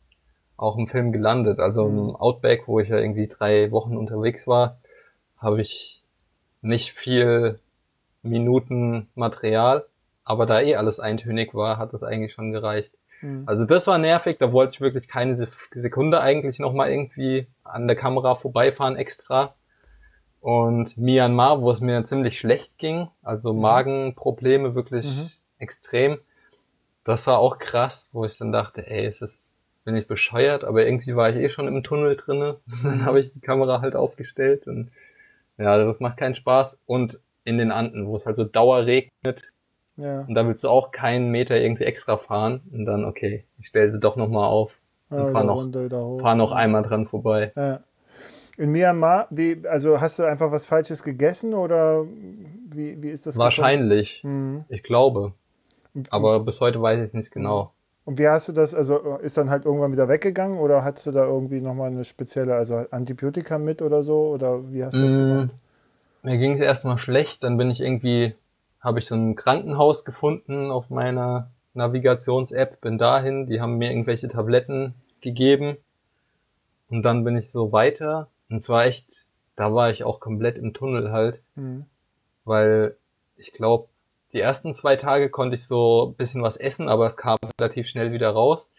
auch im Film gelandet. Also Mhm. im Outback, wo ich ja irgendwie drei Wochen unterwegs war, habe ich nicht viel Minuten Material, aber da eh alles eintönig war, hat das eigentlich schon gereicht. Mhm. Also das war nervig, da wollte ich wirklich keine Sek- Sekunde eigentlich nochmal irgendwie an der Kamera vorbeifahren extra. Und Myanmar, wo es mir ziemlich schlecht ging, also Magenprobleme wirklich Mhm. extrem, das war auch krass, wo ich dann dachte, ey, es ist, bin ich bescheuert, aber irgendwie war ich eh schon im Tunnel drinne. (laughs) Dann habe ich die Kamera halt aufgestellt und ja, das macht keinen Spaß. Und in den Anden, wo es halt so dauerregnet, Ja. und da willst du auch keinen Meter irgendwie extra fahren. Und dann, okay, ich stelle sie doch nochmal auf und Ja, fahr noch, runter, fahr noch einmal dran vorbei. Ja. In Myanmar, wie, also hast du einfach was Falsches gegessen oder wie, wie ist das? Wahrscheinlich. Mhm. Ich glaube. Aber bis heute weiß ich es nicht genau. Und wie hast du das, also ist dann halt irgendwann wieder weggegangen oder hast du da irgendwie nochmal eine spezielle, also Antibiotika mit oder so? Oder wie hast du das Mm, gemacht? Mir ging es erstmal schlecht, dann bin ich irgendwie, habe ich so ein Krankenhaus gefunden auf meiner Navigations-App, bin dahin, die haben mir irgendwelche Tabletten gegeben und dann bin ich so weiter und zwar echt, da war ich auch komplett im Tunnel halt. Mhm. weil ich glaube, die ersten zwei Tage konnte ich so ein bisschen was essen, aber es kam relativ schnell wieder raus.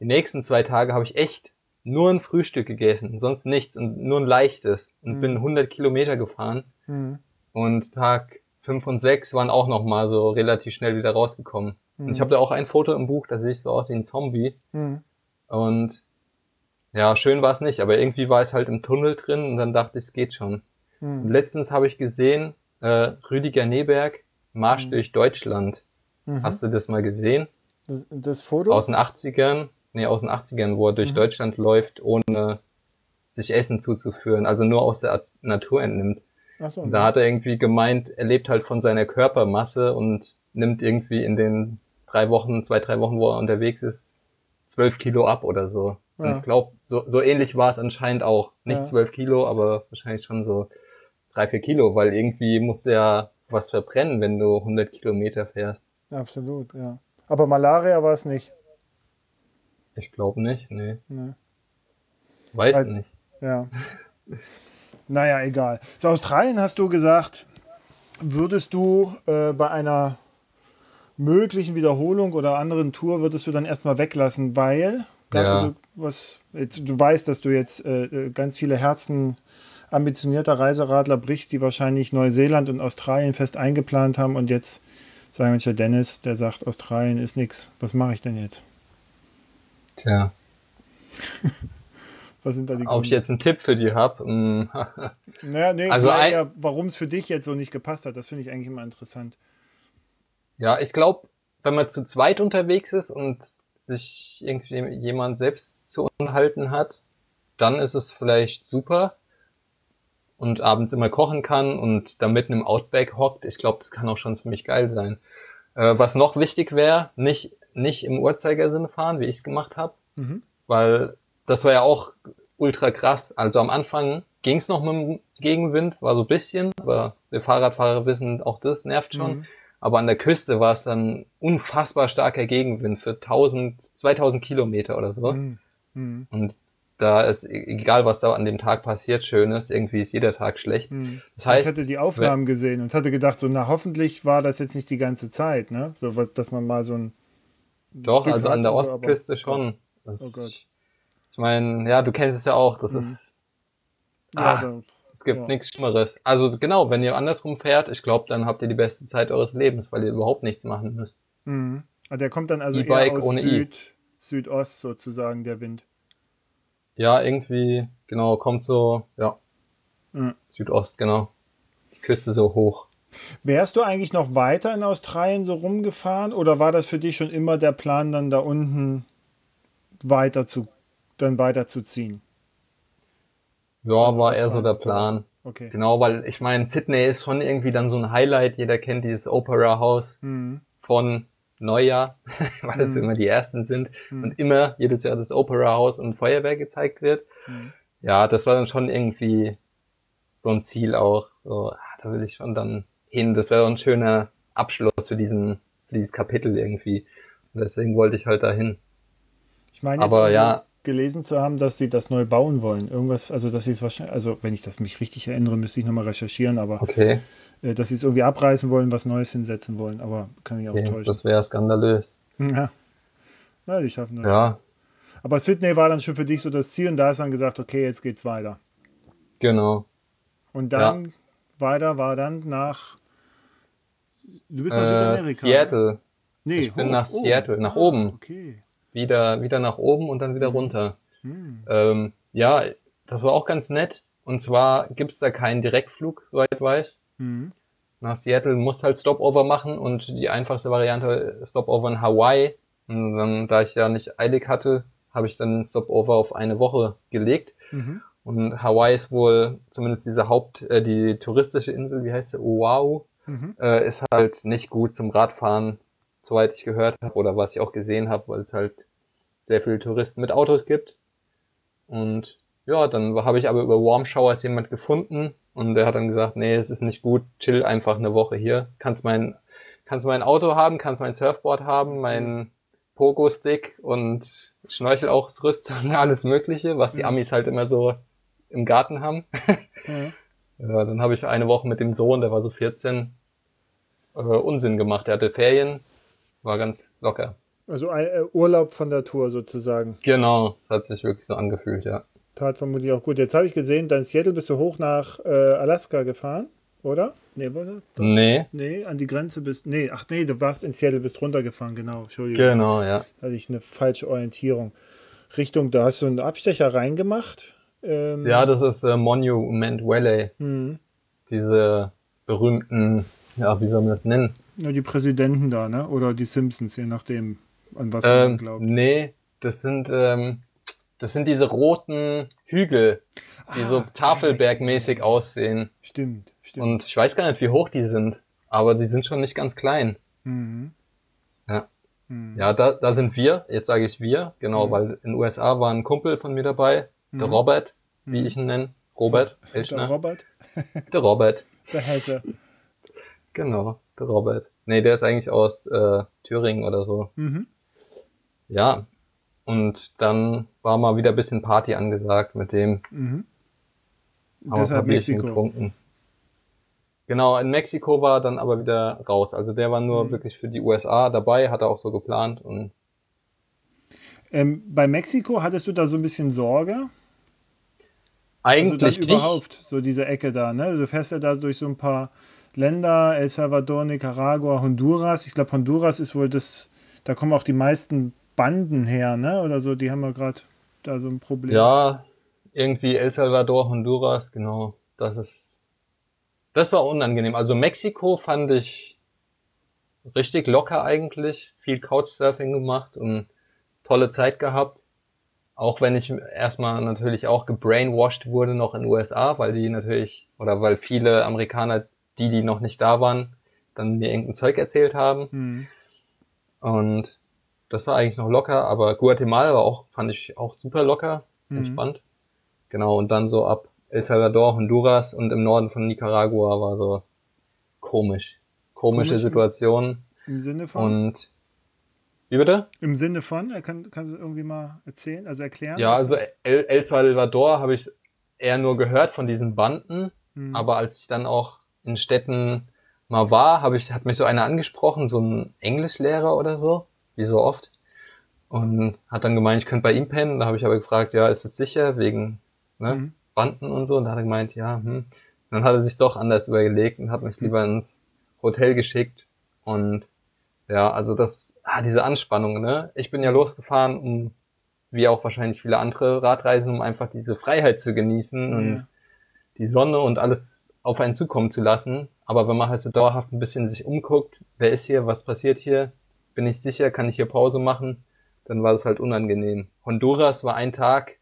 Die nächsten zwei Tage habe ich echt nur ein Frühstück gegessen, sonst nichts und nur ein leichtes und Mhm. bin 100 Kilometer gefahren Mhm. und Tag fünf und sechs waren auch noch mal so relativ schnell wieder rausgekommen. Und ich habe da auch ein Foto im Buch, da sehe ich so aus wie ein Zombie Mhm. und ja, schön war es nicht, aber irgendwie war ich halt im Tunnel drin und dann dachte ich, es geht schon. Und Mhm. letztens habe ich gesehen, äh, Rüdiger Neberg, Marsch Mhm. durch Deutschland. Mhm. Hast du das mal gesehen? Das, das Foto? Aus den 80ern? Nee, aus den 80ern, wo er durch Mhm. Deutschland läuft, ohne sich Essen zuzuführen, also nur aus der At- Natur entnimmt. Achso, Und da hat er irgendwie gemeint, er lebt halt von seiner Körpermasse und nimmt irgendwie in den drei Wochen, zwei, drei Wochen, wo er unterwegs ist, zwölf Kilo ab oder so. Und Ja. ich glaube, so, so ähnlich war es anscheinend auch. Nicht Ja. zwölf Kilo, aber wahrscheinlich schon so drei, vier Kilo, weil irgendwie du ja was verbrennen, wenn du 100 Kilometer fährst. Absolut, ja. Aber Malaria war es nicht. Ich glaube nicht, nee. Ne? Weiß Also- nicht. Ja. (laughs) Naja, egal. So, Australien hast du gesagt, würdest du äh, bei einer möglichen Wiederholung oder anderen Tour würdest du dann erstmal weglassen, weil Ja. also was jetzt, du weißt, dass du jetzt äh, äh, ganz viele Herzen ambitionierter Reiseradler brichst, die wahrscheinlich Neuseeland und Australien fest eingeplant haben und jetzt sagen mancher Dennis, der sagt, Australien ist nix. Was mache ich denn jetzt? Tja. (laughs) Was sind da die Ob ich jetzt einen Tipp für die habe? Mm. Naja, nee, Also ein- warum es für dich jetzt so nicht gepasst hat, das finde ich eigentlich immer interessant. Ja, ich glaube, wenn man zu zweit unterwegs ist und sich irgendwie jemand selbst zu unterhalten hat, dann ist es vielleicht super und abends immer kochen kann und da mitten im Outback hockt. Ich glaube, das kann auch schon ziemlich geil sein. Äh, was noch wichtig wäre, nicht, nicht im Uhrzeigersinn fahren, wie ich es gemacht habe, Mhm. weil das war ja auch ultra krass. Also am Anfang ging es noch mit dem Gegenwind, war so ein bisschen, aber wir Fahrradfahrer wissen, auch das nervt schon. Mhm. Aber an der Küste war es dann unfassbar starker Gegenwind für 1000, 2000 Kilometer oder so. Mhm. Mhm. Und da ist, e- egal was da an dem Tag passiert, schön ist, irgendwie ist jeder Tag schlecht. Mhm. Das heißt, ich hatte die Aufnahmen gesehen und hatte gedacht, so, na, hoffentlich war das jetzt nicht die ganze Zeit, ne? So was, dass man mal so ein. doch, Stück also an der und so, Ostküste schon. Das, Oh Gott. Ich meine, ja, du kennst es ja auch, das Mhm. ist, Ja, Ah. da, es gibt Ja. nichts Schlimmeres. Also genau, wenn ihr andersrum fährt, ich glaube, dann habt ihr die beste Zeit eures Lebens, weil ihr überhaupt nichts machen müsst. mhm. Der kommt dann also E-Bike eher aus. Süd, Südost sozusagen, der Wind. Ja, irgendwie, genau, kommt so, ja, Mhm. Südost, genau. Die Küste so hoch. Wärst du eigentlich noch weiter in Australien so rumgefahren oder war das für dich schon immer der Plan, dann da unten weiter zu, dann weiterzuziehen? Ja, Also war eher so der Plan. Okay. Genau, weil ich meine, Sydney ist schon irgendwie dann so ein Highlight. Jeder kennt dieses Opera House Mhm. von Neujahr, (laughs) weil es Mhm. immer die ersten sind Mhm. und immer jedes Jahr das Opera House und Feuerwerk gezeigt wird. Mhm. Ja, das war dann schon irgendwie so ein Ziel auch. So, ah, da will ich schon dann hin. Das wäre ein schöner Abschluss für diesen, für dieses Kapitel irgendwie. Und deswegen wollte ich halt dahin. Ich meine jetzt Aber ja. gelesen zu haben, dass sie das neu bauen wollen. Irgendwas, also dass sie es wahrscheinlich, also wenn ich das mich richtig erinnere, müsste ich nochmal recherchieren, aber Okay, dass sie es irgendwie abreißen wollen, was Neues hinsetzen wollen, aber kann ich auch okay täuschen. das wäre skandalös. Ja. ja, die schaffen das. Ja, Aber Sydney war dann schon für dich so das Ziel und da ist dann gesagt, okay, jetzt geht's weiter. genau. Und dann weiter war dann nach. Du bist nach Äh, Südamerika. ne? Seattle. Nee, Ich bin hoch, nach oben. Seattle, nach Ah, oben. Okay. Wieder, wieder nach oben und dann wieder runter. Hm. Ähm, ja, das war auch ganz nett. Und zwar gibt's da keinen Direktflug, soweit ich weiß. Hm. Nach Seattle musst halt Stopover machen und die einfachste Variante Stopover in Hawaii. Und dann, da ich ja nicht eilig hatte, habe ich dann den Stopover auf eine Woche gelegt. Mhm. Und Hawaii ist wohl zumindest diese Haupt, äh, die touristische Insel, wie heißt sie? Oahu, Mhm. äh, ist halt nicht gut zum Radfahren, soweit ich gehört habe oder was ich auch gesehen habe, weil es halt sehr viele Touristen mit Autos gibt. Und ja, dann habe ich aber über Warm Showers jemand gefunden und der hat dann gesagt, nee, es ist nicht gut, chill einfach eine Woche hier. Kannst mein, kannst mein Auto haben, kannst mein Surfboard haben, mein Pogo-Stick und Schnorchelausrüstung, (laughs) alles mögliche, was die Mhm. Amis halt immer so im Garten haben. (laughs) Ja. Ja, dann habe ich eine Woche mit dem Sohn, der war so 14, äh, Unsinn gemacht. Der hatte Ferien, war ganz locker. Also ein äh, Urlaub von der Tour sozusagen. Genau, das hat sich wirklich so angefühlt, ja. Tat vermutlich auch gut. Jetzt habe ich gesehen, dann Seattle bist du hoch nach äh, Alaska gefahren, oder? Nee, war das? Doch. Nee, Nee, an die Grenze bist. Nee, ach nee, du warst in Seattle, bist runtergefahren, genau. Entschuldigung. genau, ja. Da hatte ich eine falsche Orientierung. Richtung, da hast du einen Abstecher reingemacht. Ähm, Ja, das ist äh, Monument Valley, hm. diese berühmten, ja, wie soll man das nennen? Ja, die Präsidenten da, ne? Oder die Simpsons, je nachdem, an was man Ähm, glaubt. nee, das sind, ähm, das sind diese roten Hügel, die so Ah, Tafelbergmäßig aussehen. Stimmt, stimmt. Und ich weiß gar nicht, wie hoch die sind, aber die sind schon nicht ganz klein. Mhm. Ja. Mhm. Ja, da, da sind wir, jetzt sage ich wir, genau, Mhm. weil in den USA war ein Kumpel von mir dabei, der Mhm. Robert, wie Mhm. ich ihn nenne. Robert (laughs) Der Elschner. Robert, (laughs) Der Robert, der Hesse. genau, der Robert. Nee, der ist eigentlich aus äh, Thüringen oder so. Mhm. Ja, und dann war mal wieder ein bisschen Party angesagt mit dem. Mhm. ein Deshalb Mexiko. Getrunken. Genau, in Mexiko war er dann aber wieder raus. Also der war nur Mhm. wirklich für die USA dabei, hat er auch so geplant und Ähm, bei Mexiko hattest du da so ein bisschen Sorge? Eigentlich also nicht. überhaupt, so diese Ecke da, ne? Du fährst ja da durch so ein paar Länder, El Salvador, Nicaragua, Honduras. Ich glaube, Honduras ist wohl das, da kommen auch die meisten Banden her, ne? Oder so, die haben wir gerade da so ein Problem. Ja, irgendwie El Salvador, Honduras, genau. Das ist, das war unangenehm. Also Mexiko fand ich richtig locker eigentlich. Viel Couchsurfing gemacht und tolle Zeit gehabt. Auch wenn ich erstmal natürlich auch gebrainwashed wurde noch in den USA, weil die natürlich, oder weil viele Amerikaner, die, die noch nicht da waren, dann mir irgendein Zeug erzählt haben. Mhm. Und das war eigentlich noch locker, aber Guatemala war auch, fand ich auch super locker, Mhm. entspannt. Genau, und dann so ab El Salvador, Honduras und im Norden von Nicaragua war so komisch. Komische Komisch? Situation. Im Sinne von? Und wie bitte? Im Sinne von? Kann, kannst du irgendwie mal erzählen, also erklären? Ja, also El, El Salvador habe ich eher nur gehört von diesen Banden, Mhm. aber als ich dann auch in Städten mal war, habe ich, hat mich so einer angesprochen, so ein Englischlehrer oder so, wie so oft, und hat dann gemeint, ich könnte bei ihm pennen. Da habe ich aber gefragt, ja, ist es sicher wegen ne, Mhm. Banden und so. Und da hat er gemeint, ja, hm. Dann hat er sich doch anders überlegt und hat mich lieber ins Hotel geschickt. Und ja, also das, ah, diese Anspannung, ne? Ich bin ja losgefahren, um, wie auch wahrscheinlich viele andere Radreisen, um einfach diese Freiheit zu genießen und Ja. die Sonne und alles auf einen zukommen zu lassen. Aber wenn man halt so dauerhaft ein bisschen sich umguckt, wer ist hier, was passiert hier, bin ich sicher, kann ich hier Pause machen, dann war das halt unangenehm. Honduras war ein Tag,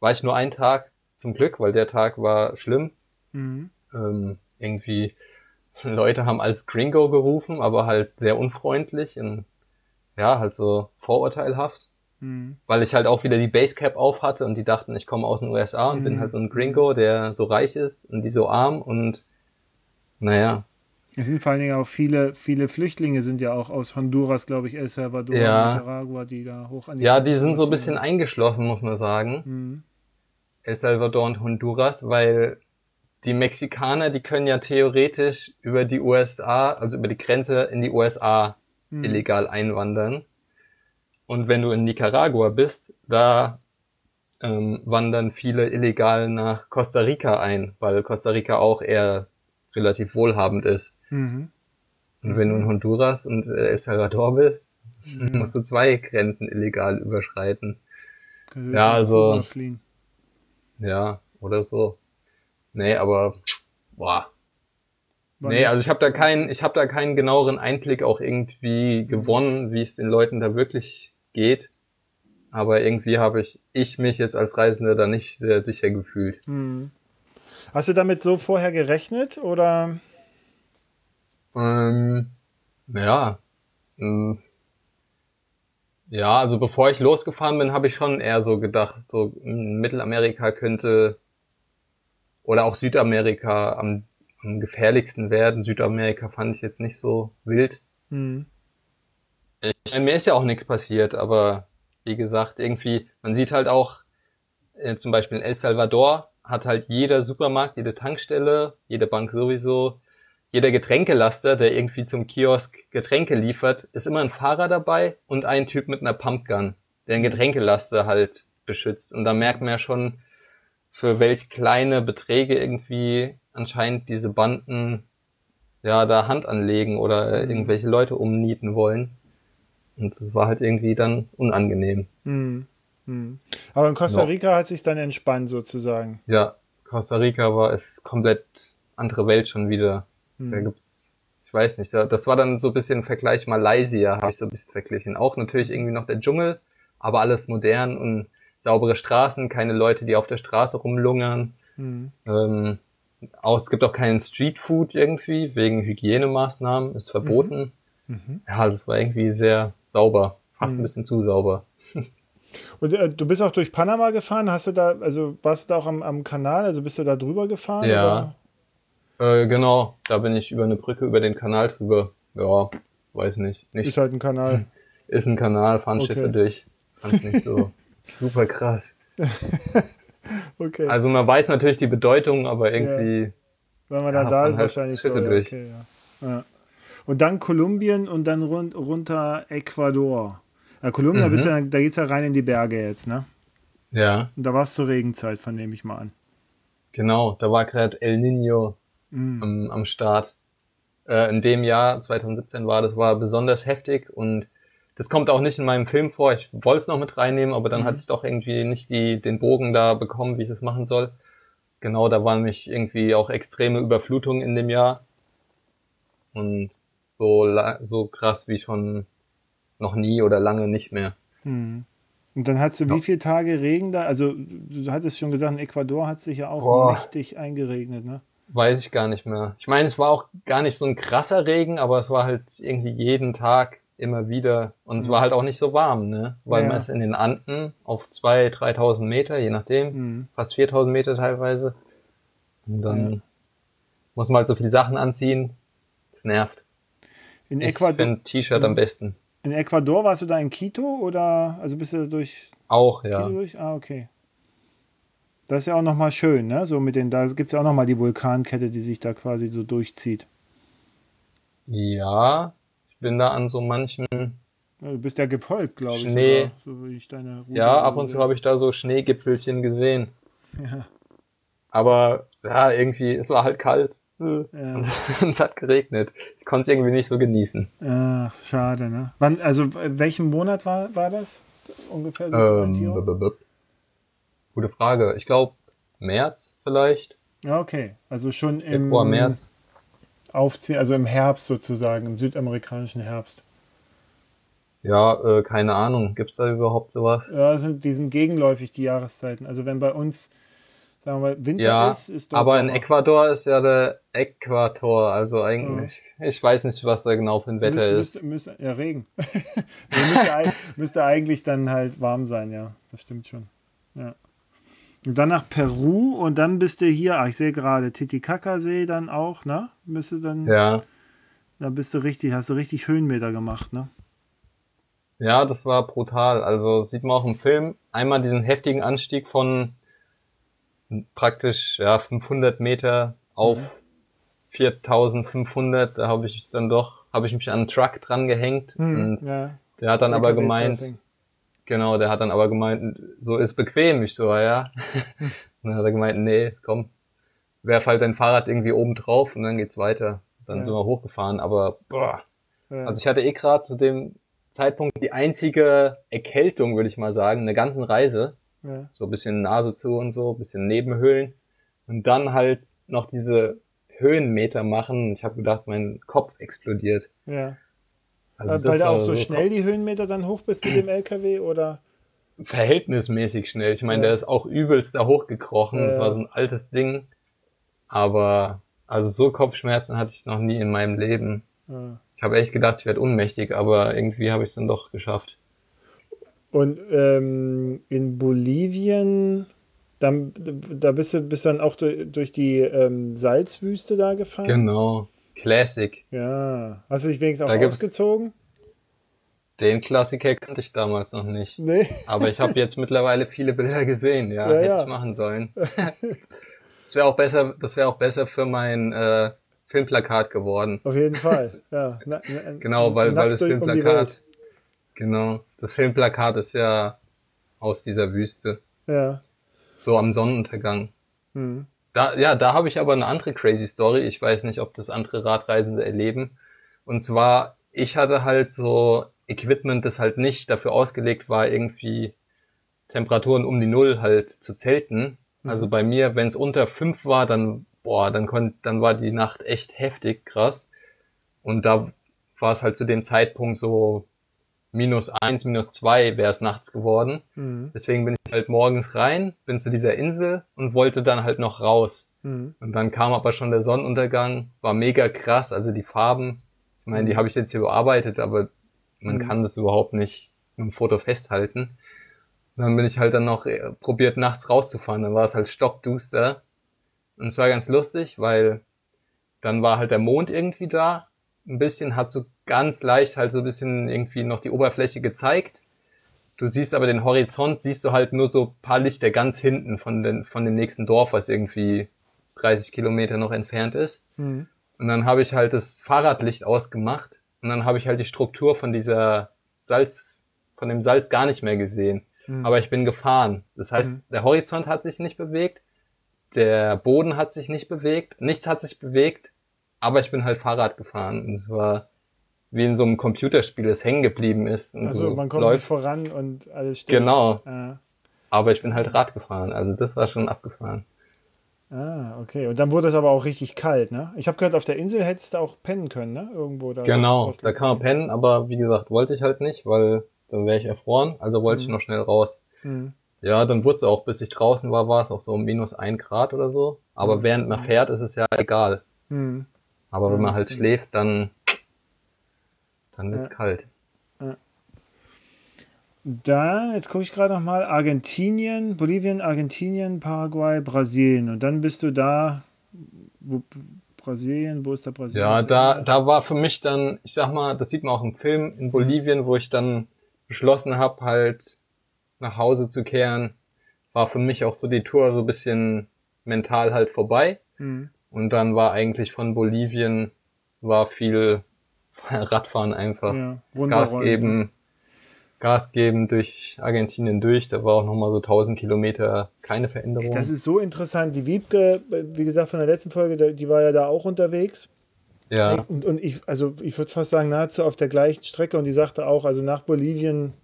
war ich nur ein Tag, zum Glück, weil der Tag war schlimm. Mhm. Ähm, irgendwie Leute haben als Gringo gerufen, aber halt sehr unfreundlich und ja, halt so vorurteilhaft Mhm. weil ich halt auch wieder die Basecap auf hatte und die dachten, ich komme aus den USA und Mhm. bin halt so ein Gringo, der so reich ist und die so arm und naja, Es sind vor allen Dingen auch viele, viele Flüchtlinge sind ja auch aus Honduras, glaube ich, El Salvador, Ja. Nicaragua, die da hoch an die ja, die sind so ein bisschen eingeschlossen, muss man sagen, Mhm. El Salvador und Honduras, weil die Mexikaner, die können ja theoretisch über die USA, also über die Grenze in die USA Mhm. illegal einwandern. Und wenn du in Nicaragua bist, da ähm, wandern viele illegal nach Costa Rica ein, weil Costa Rica auch eher relativ wohlhabend ist. Mhm. Und wenn du in Honduras und äh, El Salvador bist, musst du zwei Grenzen illegal überschreiten. Ja, also- fliehen. Ja, oder so. Nee, aber boah. War nee, nicht- also ich habe da keinen, ich habe da keinen genaueren Einblick auch irgendwie gewonnen, wie es den Leuten da wirklich geht. Aber irgendwie habe ich, ich mich jetzt als Reisender da nicht sehr sicher gefühlt. Mhm. Hast du damit so vorher gerechnet oder? Ähm, ja. ähm, Ja, also bevor ich losgefahren bin, habe ich schon eher so gedacht, so in Mittelamerika könnte oder auch Südamerika am, am gefährlichsten werden. Südamerika fand ich jetzt nicht so wild. Mhm. Ich mir ist ja auch nichts passiert, aber wie gesagt, irgendwie, man sieht halt auch, äh, zum Beispiel in El Salvador hat halt jeder Supermarkt, jede Tankstelle, jede Bank sowieso, jeder Getränkelaster, der irgendwie zum Kiosk Getränke liefert, ist immer ein Fahrer dabei und ein Typ mit einer Pumpgun, der einen Getränkelaster halt beschützt. Und da merkt man ja schon, für welche kleine Beträge irgendwie anscheinend diese Banden ja da Hand anlegen oder irgendwelche Leute umnieten wollen. Und das war halt irgendwie dann unangenehm. Mhm. Mhm. Aber in Costa Ja. Rica hat sich dann entspannt sozusagen. Ja, Costa Rica war es komplett andere Welt schon wieder. Da Mhm. gibt's, ich weiß nicht, da- das war dann so ein bisschen Vergleich Malaysia, habe ich so ein bisschen verglichen. Auch natürlich irgendwie noch der Dschungel, aber alles modern und saubere Straßen, keine Leute, die auf der Straße rumlungern. Mhm. Ähm, auch, es gibt auch keinen Streetfood irgendwie, wegen Hygienemaßnahmen, ist verboten. Mhm. Ja, das war irgendwie sehr sauber, fast Mhm. ein bisschen zu sauber. (laughs) Und äh, du bist auch durch Panama gefahren? Hast du da, also warst du da auch am, am Kanal? Also bist du da drüber gefahren? Ja. Äh, genau, da bin ich über eine Brücke über den Kanal drüber. Ja, weiß nicht. Nicht Ist halt ein Kanal. (laughs) ist ein Kanal, fahren Okay. Schiffe durch. Fand ich nicht so (laughs) super krass. (laughs) Okay. Also man weiß natürlich die Bedeutung, aber irgendwie, Wenn man dann ja, da ist, halt wahrscheinlich so. Schiffe Ja, durch. okay, ja. Ja. Und dann Kolumbien und dann run runter Ecuador. Ja, Kolumbien, da, Mhm. bist du, ja- da geht's ja rein in die Berge jetzt, ne? ja. Und da war es zur Regenzeit, vernehme ich mal an. Genau, da war gerade El Nino Mhm. am, am Start. Äh, in dem Jahr, 2017 war das, war besonders heftig und das kommt auch nicht in meinem Film vor. Ich wollte es noch mit reinnehmen, aber dann Mhm. hatte ich doch irgendwie nicht die, den Bogen da bekommen, wie ich das machen soll. Genau, da waren mich irgendwie auch extreme Überflutungen in dem Jahr. Und so, so krass wie schon noch nie oder lange nicht mehr. Mhm. Und dann hat sie wie viele Tage Regen da? Also, du hattest schon gesagt, in Ecuador hat es sich ja auch Boah. mächtig eingeregnet, ne? Weiß ich gar nicht mehr. Ich meine, es war auch gar nicht so ein krasser Regen, aber es war halt irgendwie jeden Tag immer wieder. Und es war halt auch nicht so warm, ne? Weil Ja. man ist in den Anden auf 2.000, 3.000 Meter, je nachdem. Mhm. Fast 4.000 Meter teilweise. Und dann Ja. muss man halt so viele Sachen anziehen. Das nervt. In Ich Ecuador, T-Shirt am besten. in Ecuador warst du da in Quito oder also bist du durch Auch, ja. Quito durch? Ah, okay. Das ist ja auch nochmal schön, ne? So mit den, da gibt es ja auch nochmal die Vulkankette, die sich da quasi so durchzieht. Ja, ich bin da an so manchen, Ja, Du bist ja gefolgt, glaube ich. Schnee. So wie ich ja, ab und zu habe ich da so Schneegipfelchen gesehen. Ja, Aber ja, irgendwie, es war halt kalt. ja. Und (laughs) es hat geregnet. Ich konnte es irgendwie nicht so genießen. Ach, schade, ne? Wann, also äh, welchen Monat war, war das? Ungefähr so Ähm, Orientierung? b- b- b- Gute Frage. Ich glaube März vielleicht. Ja, okay. Also schon im Februar, März. Aufziehen, also im Herbst sozusagen, im südamerikanischen Herbst. Ja, äh, keine Ahnung. Gibt's da überhaupt sowas? Ja, sind, die sind gegenläufig, die Jahreszeiten. Also wenn bei uns, sagen wir mal, Winter Ja, ist, ist dort aber in Sommer. Ecuador ist ja der Äquator. Also eigentlich, ich weiß nicht, was da genau für ein Wetter Mü- ist. müsste, ja, Regen. (laughs) müsste, müsste eigentlich dann halt warm sein, ja. Das stimmt schon. Ja. Und dann nach Peru und dann bist du hier, ah, ich sehe gerade, Titicaca-See dann auch, ne? Müsste dann, Ja. da bist du richtig, hast du richtig Höhenmeter gemacht, ne? Ja, das war brutal. Also sieht man auch im Film einmal diesen heftigen Anstieg von praktisch ja 500 Meter auf 4500. Da habe ich dann doch, habe ich mich an einen Truck dran gehängt und ja. der hat dann aber LKW gemeint, Surfing. Genau, der hat dann aber gemeint, so ist bequem. Ich so, ja. Und (laughs) dann hat er gemeint, nee, komm, werf halt dein Fahrrad irgendwie oben drauf und dann geht's weiter. Dann Ja. sind wir hochgefahren, aber boah, Ja. also ich hatte eh gerade zu dem Zeitpunkt die einzige Erkältung, würde ich mal sagen, in der ganzen Reise. ja. So ein bisschen Nase zu und so, ein bisschen Nebenhöhlen. Und dann halt noch diese Höhenmeter machen. Ich habe gedacht, mein Kopf explodiert. ja. Also Äh, Weil du auch so schnell die Höhenmeter dann hoch bist mit dem LKW oder? Verhältnismäßig schnell. Ich meine, Ja. der ist auch übelst da hochgekrochen. Ja, Das war so ein altes Ding. Aber also so Kopfschmerzen hatte ich noch nie in meinem Leben. Ja. Ich habe echt gedacht, ich werde ohnmächtig, aber irgendwie habe ich es dann doch geschafft. Und ähm, in Bolivien, dann, da bist du bist dann auch durch, durch die ähm, Salzwüste da gefahren? Genau. Classic. Ja. Hast du dich wenigstens auch Da ausgezogen? Den Klassiker kannte ich damals noch nicht. Nee. Aber ich habe jetzt mittlerweile viele Bilder gesehen, ja, (laughs) Ja, hätte ja. ich machen sollen. (laughs) das wäre auch besser, das wäre auch besser für mein äh, Filmplakat geworden. Auf jeden Fall. (laughs) Ja. Na, na, Genau, weil, weil das durch- um Filmplakat, genau, das Filmplakat ist ja aus dieser Wüste, Ja. so am Sonnenuntergang. Hm. Da, ja, da habe ich aber eine andere crazy Story. Ich weiß nicht, ob das andere Radreisende erleben. Und zwar, ich hatte halt so Equipment, das halt nicht dafür ausgelegt war, irgendwie Temperaturen um die Null halt zu zelten. Also bei mir, wenn es unter fünf war, dann, boah, dann konnte, dann war die Nacht echt heftig krass. Und da war es halt zu dem Zeitpunkt so minus eins, minus zwei wäre es nachts geworden. Hm. Deswegen bin ich halt morgens rein, bin zu dieser Insel und wollte dann halt noch raus. Hm. Und dann kam aber schon der Sonnenuntergang, war mega krass, also die Farben, ich meine, die habe ich jetzt hier bearbeitet, aber man Mhm. kann das überhaupt nicht mit dem Foto festhalten. Und dann bin ich halt dann noch äh, probiert, nachts rauszufahren, dann war es halt stockduster. Und es war ganz lustig, weil dann war halt der Mond irgendwie da, ein bisschen, hat so ganz leicht halt so ein bisschen irgendwie noch die Oberfläche gezeigt. Du siehst aber den Horizont, siehst du halt nur so paar Lichter ganz hinten von, den, von dem nächsten Dorf, was irgendwie 30 Kilometer noch entfernt ist. Hm. Und dann habe ich halt das Fahrradlicht ausgemacht und dann habe ich halt die Struktur von dieser Salz, von dem Salz gar nicht mehr gesehen. Mhm. Aber ich bin gefahren. Das heißt, Mhm. der Horizont hat sich nicht bewegt, der Boden hat sich nicht bewegt, nichts hat sich bewegt, aber ich bin halt Fahrrad gefahren. Und es war wie in so einem Computerspiel, das hängen geblieben ist. Und Also so man kommt läuft. nicht voran und alles steht. Genau, Ah, aber ich bin halt Rad gefahren. Also das war schon abgefahren. ah, okay. Und dann wurde es aber auch richtig kalt, ne? Ich habe gehört, auf der Insel hättest du auch pennen können, ne? Irgendwo da. Genau, so da kann man pennen, aber wie gesagt, wollte ich halt nicht, weil dann wäre ich erfroren, also wollte ich noch schnell raus. Hm. Ja, dann wurde es auch, bis ich draußen war, war es auch so um minus ein Grad oder so. Aber während man fährt, ist es ja egal. Hm. Aber wenn man halt schläft, dann, dann wird's Ja. kalt. Da, jetzt gucke ich gerade noch mal, Argentinien, Bolivien, Argentinien, Paraguay, Brasilien. Und dann bist du da, wo, Brasilien, wo ist da Brasilien? Ja, da, da war für mich dann, ich sag mal, das sieht man auch im Film in Bolivien, wo ich dann beschlossen habe, halt nach Hause zu kehren, war für mich auch so die Tour so ein bisschen mental halt vorbei. Hm. Und dann war eigentlich von Bolivien war viel (laughs) Radfahren einfach. Ja, Gas geben, Gas geben durch Argentinien durch. Da war auch nochmal so 1000 Kilometer keine Veränderung. Das ist so interessant. Die Wiebke, wie gesagt, von der letzten Folge, die war ja da auch unterwegs. ja, Und, und ich, also ich würde fast sagen, nahezu auf der gleichen Strecke. Und die sagte auch, also nach Bolivien,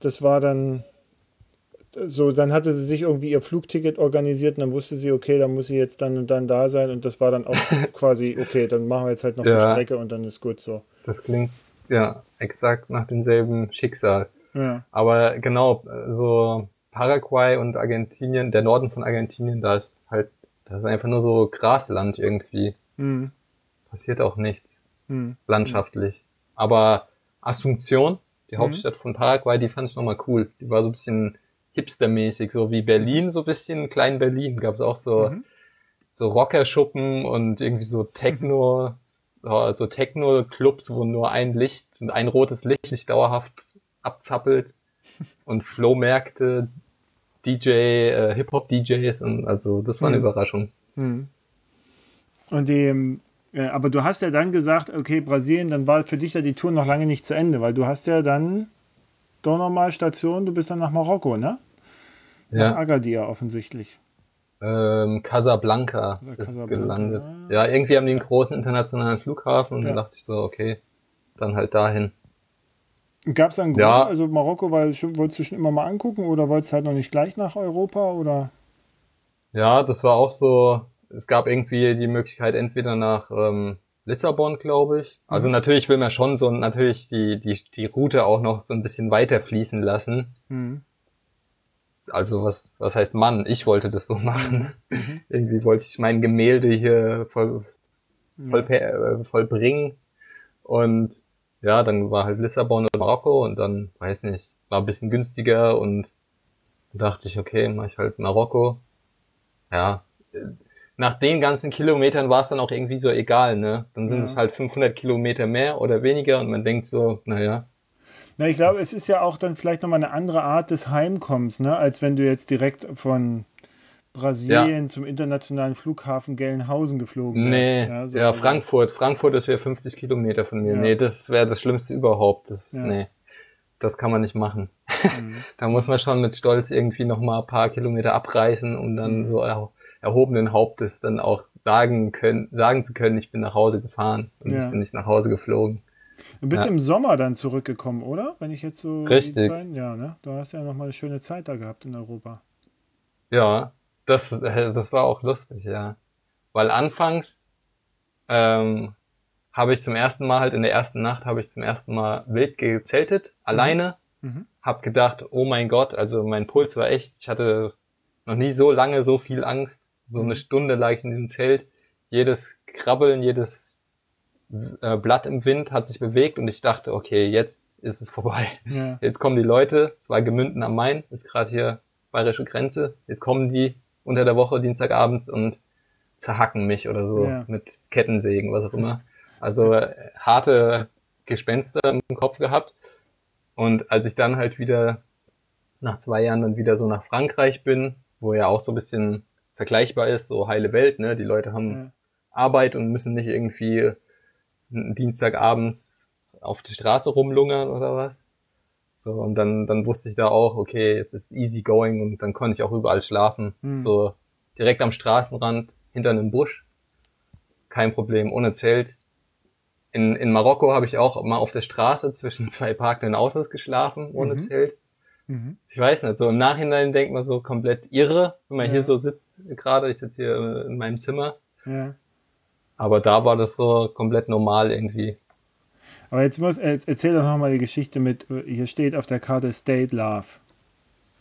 das war dann so, dann hatte sie sich irgendwie ihr Flugticket organisiert und dann wusste sie, okay, dann muss sie jetzt dann und dann da sein. Und das war dann auch (laughs) quasi, okay, dann machen wir jetzt halt noch die Ja. Strecke und dann ist gut so. das klingt ja exakt nach demselben Schicksal. Ja. Aber genau, so Paraguay und Argentinien, der Norden von Argentinien, da ist halt, das ist einfach nur so Grasland irgendwie. Hm. Passiert auch nichts. Hm. landschaftlich. Aber Asunción, die Hauptstadt von Paraguay, die fand ich nochmal cool. Die war so ein bisschen hipstermäßig, so wie Berlin, so ein bisschen klein Berlin. Gab es auch so, Mhm. so Rockerschuppen und irgendwie so Techno, (laughs) so so Techno-Clubs, wo nur ein Licht, ein rotes Licht sich dauerhaft abzappelt (laughs) und Flohmärkte, DJ, äh, Hip-Hop-DJs und also das war eine Mhm. Überraschung. Hm. Und die, äh, aber du hast ja dann gesagt, okay, Brasilien, dann war für dich ja die Tour noch lange nicht zu Ende, weil du hast ja dann doch nochmal Station, du bist dann nach Marokko, ne? Nach Ja. Agadir offensichtlich. Ähm, Casablanca Oder ist Casablanca, gelandet. ja. Irgendwie haben die einen großen internationalen Flughafen und Ja. dann dachte ich so, okay, dann halt dahin. Gab es einen Grund, Ja. also Marokko, weil wolltest du schon immer mal angucken oder wolltest du halt noch nicht gleich nach Europa oder? Ja, das war auch so, es gab irgendwie die Möglichkeit entweder nach ähm, Lissabon, glaube ich. Also Mhm. natürlich will man schon so natürlich die, die, die Route auch noch so ein bisschen weiter fließen lassen. Hm. Also was, was heißt Mann? Ich wollte das so (laughs) machen. Mhm. Irgendwie wollte ich mein Gemälde hier voll, voll, äh, vollbringen. Und ja, dann war halt Lissabon und Marokko und dann, weiß nicht, war ein bisschen günstiger und dachte ich, okay, mach ich halt Marokko. Ja, äh, nach den ganzen Kilometern war es dann auch irgendwie so egal, ne? Dann sind Ja. es halt 500 Kilometer mehr oder weniger und man denkt so, naja, Na, ich glaube, es ist ja auch dann vielleicht nochmal eine andere Art des Heimkommens, ne? als wenn du jetzt direkt von Brasilien zum internationalen Flughafen Gelnhausen geflogen nee, ja, so, ja, Frankfurt, Frankfurt ist ja 50 Kilometer von mir. Ja. Nee, das wäre das Schlimmste überhaupt. Das, Ja. nee, das kann man nicht machen. Mhm. (laughs) Da muss man schon mit Stolz irgendwie noch mal ein paar Kilometer abreißen, um dann Mhm. so erhobenen Hauptes dann auch sagen können, sagen zu können, ich bin nach Hause gefahren und Ja. ich bin nicht nach Hause geflogen. Du bist Ja. im Sommer dann zurückgekommen, oder? Wenn ich jetzt so. Richtig. Zeit- ja, ne? Du hast ja nochmal eine schöne Zeit da gehabt in Europa. Ja, das, äh, das war auch lustig, ja. Weil anfangs ähm, habe ich zum ersten Mal halt in der ersten Nacht habe ich zum ersten Mal wild gezeltet, alleine. Mhm. Hab gedacht, oh mein Gott, also mein Puls war echt, ich hatte noch nie so lange so viel Angst. So eine Mhm. Stunde lag ich in diesem Zelt. Jedes Krabbeln, jedes äh, Blatt im Wind hat sich bewegt und ich dachte, okay, jetzt ist es vorbei. Ja. Jetzt kommen die Leute, es war Gemünden am Main, ist gerade hier bayerische Grenze. Jetzt kommen die unter der Woche, Dienstagabend und zerhacken mich oder so Ja. mit Kettensägen, was auch immer. Also äh, harte Gespenster im Kopf gehabt. Und als ich dann halt wieder nach zwei Jahren dann wieder so nach Frankreich bin, wo ja auch so ein bisschen vergleichbar ist, so heile Welt, ne? Die Leute haben Ja. Arbeit und müssen nicht irgendwie Dienstagabends auf die Straße rumlungern oder was. So, und dann, dann wusste ich da auch, okay, jetzt ist easy going und dann konnte ich auch überall schlafen. Hm. So, direkt am Straßenrand, hinter einem Busch. Kein Problem, ohne Zelt. In, in Marokko habe ich auch mal auf der Straße zwischen (laughs) zwei parkenden Autos geschlafen, ohne mhm. Zelt. Mhm. Ich weiß nicht, so im Nachhinein denkt man so komplett irre, wenn man ja. hier so sitzt gerade. Ich sitze hier in meinem Zimmer. Ja. Aber da war das so komplett normal irgendwie. Aber jetzt muss, erzähl doch nochmal die Geschichte mit, hier steht auf der Karte State Love.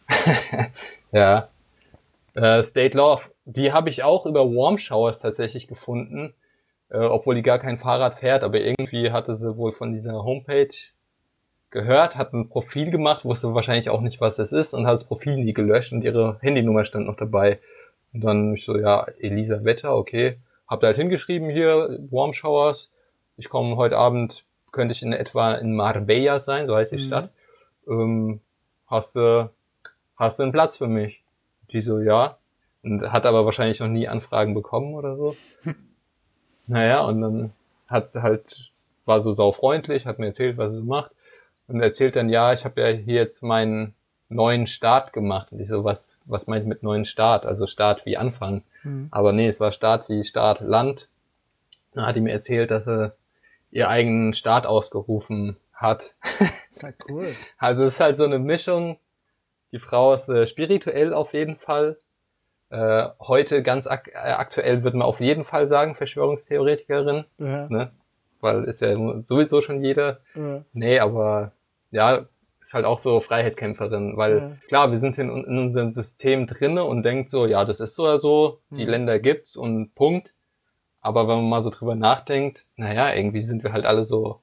(laughs) ja. Äh, State Love, die habe ich auch über Warm Showers tatsächlich gefunden, äh, obwohl die gar kein Fahrrad fährt, aber irgendwie hatte sie wohl von dieser Homepage gehört, hat ein Profil gemacht, wusste wahrscheinlich auch nicht, was es ist und hat das Profil nie gelöscht und ihre Handynummer stand noch dabei. Und dann ich so, ja, Elisa Wetter, okay. Hab da halt hingeschrieben hier, Warm Showers. Ich komme heute Abend, könnte ich in etwa in Marbella sein, so heißt die mhm. Stadt. Ähm, hast du, hast du einen Platz für mich? Die so, ja. Und hat aber wahrscheinlich noch nie Anfragen bekommen oder so. (laughs) naja, und dann hat sie halt, war so saufreundlich, hat mir erzählt, was sie so macht und erzählt dann, ja, ich habe ja hier jetzt meinen neuen Start gemacht. Und ich so, was, was meint mit neuen Start? Also Start wie Anfang. Mhm. Aber nee, es war Start wie Start Land. Dann hat die mir erzählt, dass sie ihr eigenen Start ausgerufen hat. (laughs) Ja, cool. Also es ist halt so eine Mischung. Die Frau ist äh, spirituell auf jeden Fall. Äh, heute ganz ak äh, aktuell würde man auf jeden Fall sagen, Verschwörungstheoretikerin. Ja. Ne? Weil ist ja sowieso schon jeder. Ja. Nee, aber ja, ist halt auch so Freiheitkämpferin, weil ja. klar, wir sind in, in unserem System drinne und denkt so, ja, das ist so oder so, die mhm. Länder gibt's und Punkt. Aber wenn man mal so drüber nachdenkt, naja, irgendwie sind wir halt alle so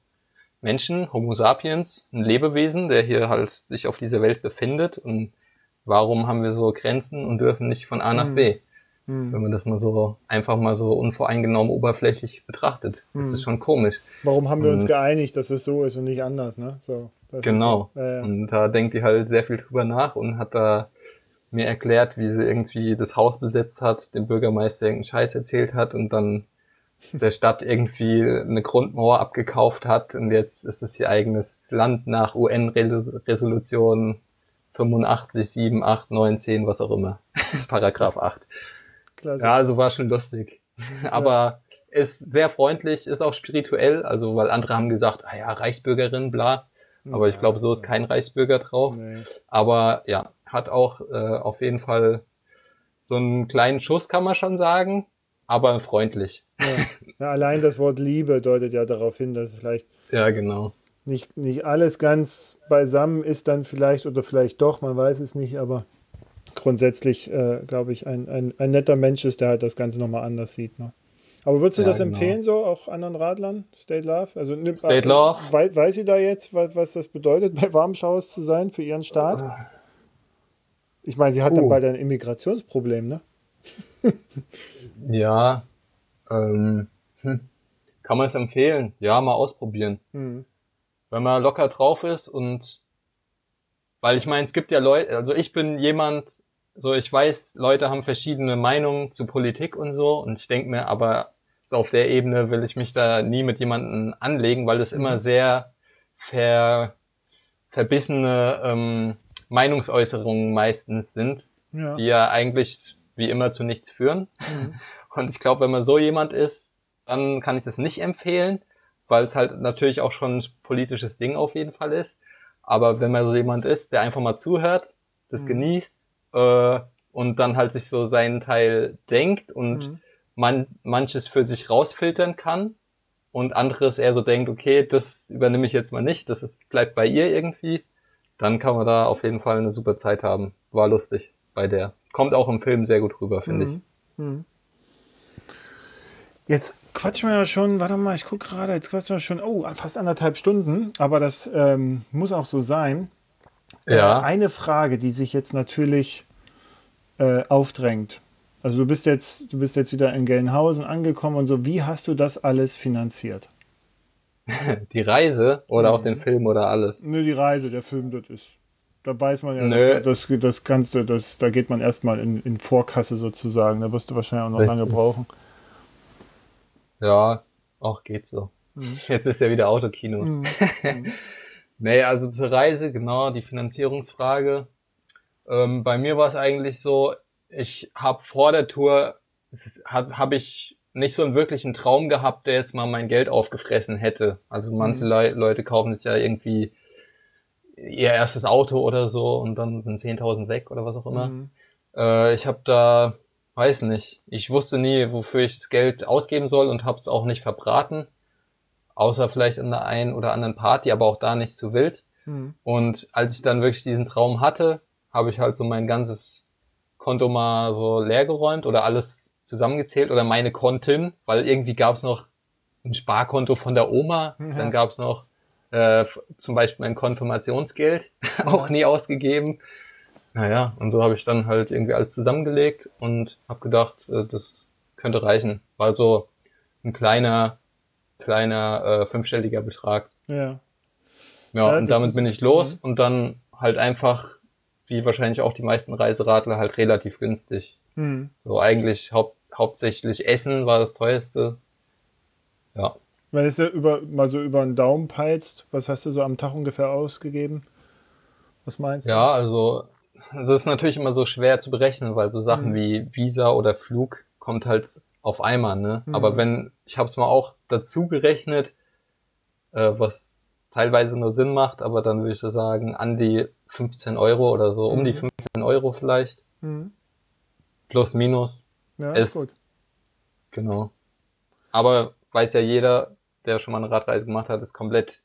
Menschen, Homo sapiens, ein Lebewesen, der hier halt sich auf dieser Welt befindet und warum haben wir so Grenzen und dürfen nicht von A nach mhm. B? Mhm. Wenn man das mal so einfach mal so unvoreingenommen oberflächlich betrachtet. Das mhm. ist schon komisch. Warum haben wir und, uns geeinigt, dass es so ist und nicht anders, ne? So. Das genau. So. Ja, ja. Und da denkt die halt sehr viel drüber nach und hat da mir erklärt, wie sie irgendwie das Haus besetzt hat, dem Bürgermeister irgendeinen Scheiß erzählt hat und dann der Stadt irgendwie eine Grundmauer abgekauft hat und jetzt ist es ihr eigenes Land nach UN-Resolution 85, 7, 8, 9, 10, was auch immer. (laughs) Paragraph 8. Klasse. Ja, also war schon lustig. Aber ja. ist sehr freundlich, ist auch spirituell, also weil andere haben gesagt, ah ja, Reichsbürgerin, bla. Aber ja, ich glaube, so ist kein Reichsbürger drauf. Nee. Aber ja, hat auch äh, auf jeden Fall so einen kleinen Schuss, kann man schon sagen, aber freundlich. Ja. (laughs) ja allein das Wort Liebe deutet ja darauf hin, dass vielleicht ja, genau. nicht, nicht alles ganz beisammen ist, dann vielleicht oder vielleicht doch, man weiß es nicht, aber grundsätzlich, äh, glaube ich, ein, ein, ein netter Mensch ist, der halt das Ganze nochmal anders sieht. Ne? Aber würdest du ja, das genau. empfehlen, so auch anderen Radlern? State Love? Also, State Love. Weiß, weiß sie da jetzt, was, was das bedeutet, bei Warmschaus zu sein für ihren Start? Ich meine, sie hat uh. dann bald ein Immigrationsproblem, ne? (laughs) ja. Ähm, hm. Kann man es empfehlen? Ja, mal ausprobieren. Mhm. Wenn man locker drauf ist und weil ich meine, es gibt ja Leute, also ich bin jemand, so ich weiß, Leute haben verschiedene Meinungen zu Politik und so und ich denke mir, aber so auf der Ebene will ich mich da nie mit jemandem anlegen, weil das immer mhm. sehr ver, verbissene ähm, Meinungsäußerungen meistens sind, ja. die ja eigentlich wie immer zu nichts führen. Mhm. (laughs) Und ich glaube, wenn man so jemand ist, dann kann ich das nicht empfehlen, weil es halt natürlich auch schon ein politisches Ding auf jeden Fall ist. Aber wenn man so jemand ist, der einfach mal zuhört, das mhm. genießt äh, und dann halt sich so seinen Teil denkt und mhm. Man manches für sich rausfiltern kann und anderes eher so denkt, okay, das übernehme ich jetzt mal nicht, das ist, bleibt bei ihr irgendwie, dann kann man da auf jeden Fall eine super Zeit haben. War lustig bei der. Kommt auch im Film sehr gut rüber, finde mhm. ich. Mhm. Jetzt quatschen wir ja schon, warte mal, ich gucke gerade, jetzt quatschen wir schon, oh, fast anderthalb Stunden, aber das ähm, muss auch so sein. Ja. Äh, eine Frage, die sich jetzt natürlich äh, aufdrängt. Also du bist jetzt, du bist jetzt wieder in Gelnhausen angekommen und so, wie hast du das alles finanziert? (laughs) Die Reise oder auch den Film oder alles? Nö, die Reise, der Film, das ist. Da weiß man ja, Nö. das, das, das kannst du, das, da geht man erstmal in, in Vorkasse sozusagen. Da wirst du wahrscheinlich auch noch Richtig. lange brauchen. Ja, auch geht so. Mhm. Jetzt ist ja wieder Autokino. (laughs) Mhm. nee, also zur Reise, genau, die Finanzierungsfrage. Ähm, bei mir war es eigentlich so, ich habe vor der Tour, habe hab ich nicht so einen wirklichen Traum gehabt, der jetzt mal mein Geld aufgefressen hätte. Also manche mhm. Le Leute kaufen sich ja irgendwie ihr erstes Auto oder so und dann sind 10.000 weg oder was auch immer. Mhm. Äh, ich habe da, weiß nicht, ich wusste nie, wofür ich das Geld ausgeben soll und habe es auch nicht verbraten. Außer vielleicht in der einen oder anderen Party, aber auch da nicht zu wild. Mhm. Und als ich dann wirklich diesen Traum hatte, habe ich halt so mein ganzes Konto mal so leer geräumt oder alles zusammengezählt oder meine Konten, weil irgendwie gab es noch ein Sparkonto von der Oma, ja. dann gab es noch äh, zum Beispiel mein Konfirmationsgeld, (laughs) auch nie ausgegeben. Naja, und so habe ich dann halt irgendwie alles zusammengelegt und habe gedacht, äh, das könnte reichen. War so ein kleiner, kleiner äh, fünfstelliger Betrag. Ja. Ja, ja und damit bin ich los mhm. und dann halt einfach, wie wahrscheinlich auch die meisten Reiseradler, halt relativ günstig. Mhm. So eigentlich haupt, hauptsächlich Essen war das teuerste. Ja. Wenn es ja über, mal so über den Daumen peilst, was hast du so am Tag ungefähr ausgegeben? Was meinst du? Ja, also das ist natürlich immer so schwer zu berechnen, weil so Sachen mhm. wie Visa oder Flug kommt halt auf einmal, ne? Mhm. Aber wenn, ich habe es mal auch dazu gerechnet, äh, was teilweise nur Sinn macht, aber dann würde ich so sagen, an die 15 Euro oder so, mhm. um die 15 mhm. Euro vielleicht. Mhm. Plus, minus. Ja, ist gut. Genau. Aber weiß ja jeder, der schon mal eine Radreise gemacht hat, ist komplett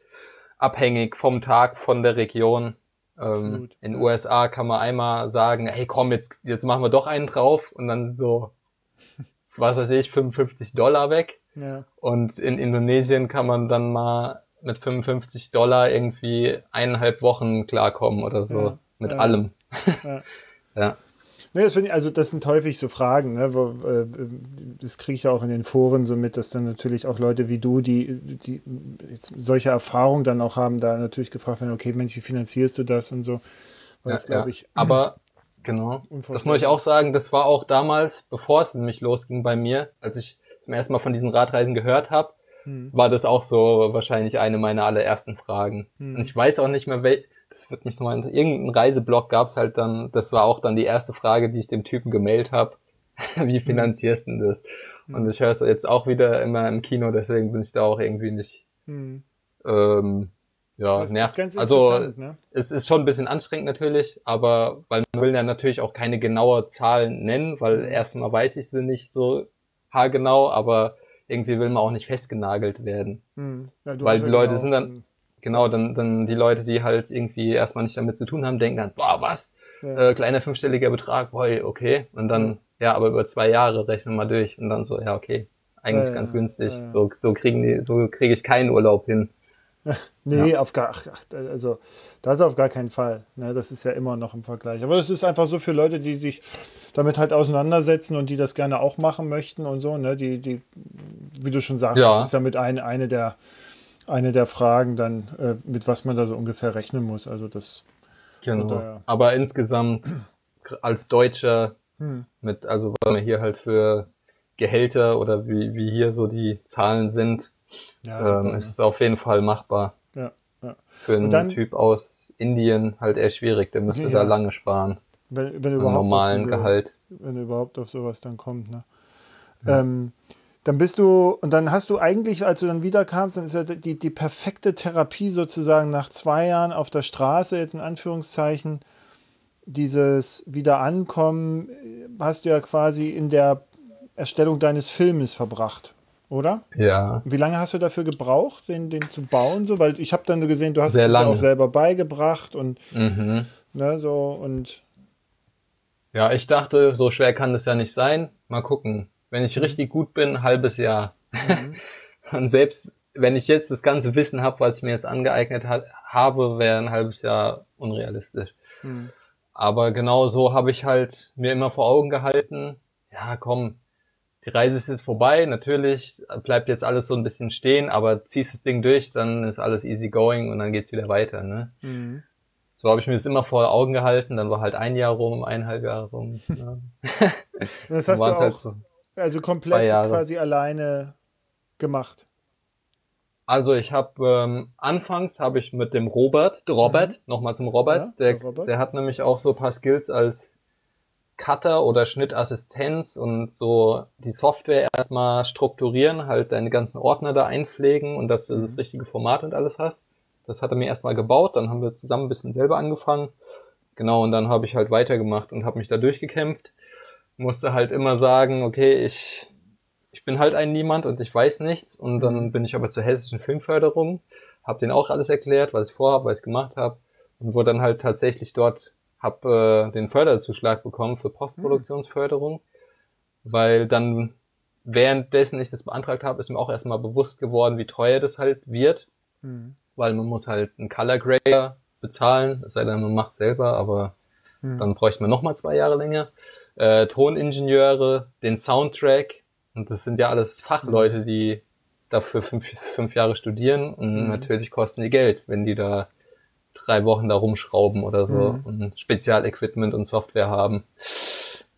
abhängig vom Tag, von der Region. Ähm, in den USA kann man einmal sagen, hey komm, jetzt, jetzt machen wir doch einen drauf und dann so, (laughs) was weiß ich, 55 Dollar weg. Ja. Und in Indonesien kann man dann mal mit 55 Dollar irgendwie eineinhalb Wochen klarkommen oder so. Ja. Mit ja. allem. Ja. (laughs) ja. Nee, das ich, also das sind häufig so Fragen, ne, wo, äh, das kriege ich ja auch in den Foren so mit, dass dann natürlich auch Leute wie du, die, die jetzt solche Erfahrungen dann auch haben, da natürlich gefragt werden, okay, Mensch, wie finanzierst du das und so. Ja, das, ja. ich. Aber (laughs) genau, das muss ich auch sagen, das war auch damals, bevor es nämlich losging bei mir, als ich zum ersten Mal von diesen Radreisen gehört habe, hm. war das auch so wahrscheinlich eine meiner allerersten Fragen. Hm. Und ich weiß auch nicht mehr, wel das wird mich nochmal irgendein Reiseblog gab's halt dann, das war auch dann die erste Frage, die ich dem Typen gemailt habe. (laughs) Wie finanzierst du das? Mhm. Und ich höre es jetzt auch wieder immer im Kino, deswegen bin ich da auch irgendwie nicht. Mhm. Ähm, ja, das nervt. also ne? es ist schon ein bisschen anstrengend natürlich, aber weil man will ja natürlich auch keine genaue Zahlen nennen, weil mhm. erstmal weiß ich sie nicht so haargenau, aber irgendwie will man auch nicht festgenagelt werden. Mhm. Ja, weil die Leute genau sind dann Genau, dann, dann die Leute, die halt irgendwie erstmal nicht damit zu tun haben, denken dann, boah, was? Ja. Äh, kleiner fünfstelliger Betrag, boah, okay. Und dann, ja. ja, aber über zwei Jahre rechnen wir durch. Und dann so, ja, okay, eigentlich ja, ganz günstig. So, so kriegen die, so kriege ich keinen Urlaub hin. (laughs) nee, ja. auf gar, ach, also das auf gar keinen Fall. Ne, das ist ja immer noch im Vergleich. Aber das ist einfach so für Leute, die sich damit halt auseinandersetzen und die das gerne auch machen möchten und so. Ne, die, die, wie du schon sagst, ja. das ist ja mit ein, eine der eine der Fragen dann, äh, mit was man da so ungefähr rechnen muss. Also das. Genau. Aber insgesamt als Deutscher hm. mit, also weil man hier halt für Gehälter oder wie, wie hier so die Zahlen sind, ja, ähm, ist es auf jeden Fall machbar. Ja, ja. Für einen dann, Typ aus Indien halt eher schwierig, der müsste da lange sparen. Wenn, wenn überhaupt normalen diese, Gehalt. Wenn überhaupt auf sowas dann kommt. Ne? Ähm, dann bist du, und dann hast du eigentlich, als du dann wiederkamst, dann ist ja die, die perfekte Therapie sozusagen nach zwei Jahren auf der Straße, jetzt in Anführungszeichen, dieses Wiederankommen, hast du ja quasi in der Erstellung deines Filmes verbracht, oder? Ja. Wie lange hast du dafür gebraucht, den, den zu bauen? So, weil ich habe dann gesehen, du hast es ja auch selber beigebracht und mhm. ne, so und ja, ich dachte, so schwer kann das ja nicht sein. Mal gucken wenn ich richtig gut bin, ein halbes Jahr. Mhm. (laughs) Und selbst wenn ich jetzt das ganze Wissen habe, was ich mir jetzt angeeignet hat, habe, wäre ein halbes Jahr unrealistisch. Mhm. Aber genau so habe ich halt mir immer vor Augen gehalten, ja komm, die Reise ist jetzt vorbei, natürlich bleibt jetzt alles so ein bisschen stehen, aber ziehst das Ding durch, dann ist alles easy going und dann geht's wieder weiter. Ne? Mhm. So habe ich mir das immer vor Augen gehalten, dann war halt ein Jahr rum, eineinhalb Jahre rum. (laughs) Ne? das hast du halt auch, halt so. Also komplett quasi alleine gemacht. Also ich habe ähm, anfangs habe ich mit dem Robert, Robert, mhm. nochmal zum Robert, ja, der, der, Robert. der hat nämlich auch so paar Skills als Cutter oder Schnittassistenz und so die Software erstmal strukturieren, halt deine ganzen Ordner da einpflegen und dass du das mhm. richtige Format und alles hast. Das hat er mir erstmal gebaut, dann haben wir zusammen ein bisschen selber angefangen. Genau, und dann habe ich halt weitergemacht und habe mich da durchgekämpft. Musste halt immer sagen, okay, ich, ich bin halt ein Niemand und ich weiß nichts. Und dann mhm. bin ich aber zur hessischen Filmförderung, habe denen auch alles erklärt, was ich vorhabe, was ich gemacht habe und wurde dann halt tatsächlich dort habe äh, den Förderzuschlag bekommen für Postproduktionsförderung, weil dann währenddessen ich das beantragt habe, ist mir auch erstmal bewusst geworden, wie teuer das halt wird, mhm. weil man muss halt einen Color Grader bezahlen, es sei denn, man macht selber, aber mhm. dann bräuchte man nochmal zwei Jahre länger. Äh, Toningenieure, den Soundtrack, und das sind ja alles Fachleute, die dafür fünf, fünf Jahre studieren und mhm. natürlich kosten die Geld, wenn die da drei Wochen da rumschrauben oder so mhm. und Spezialequipment und Software haben.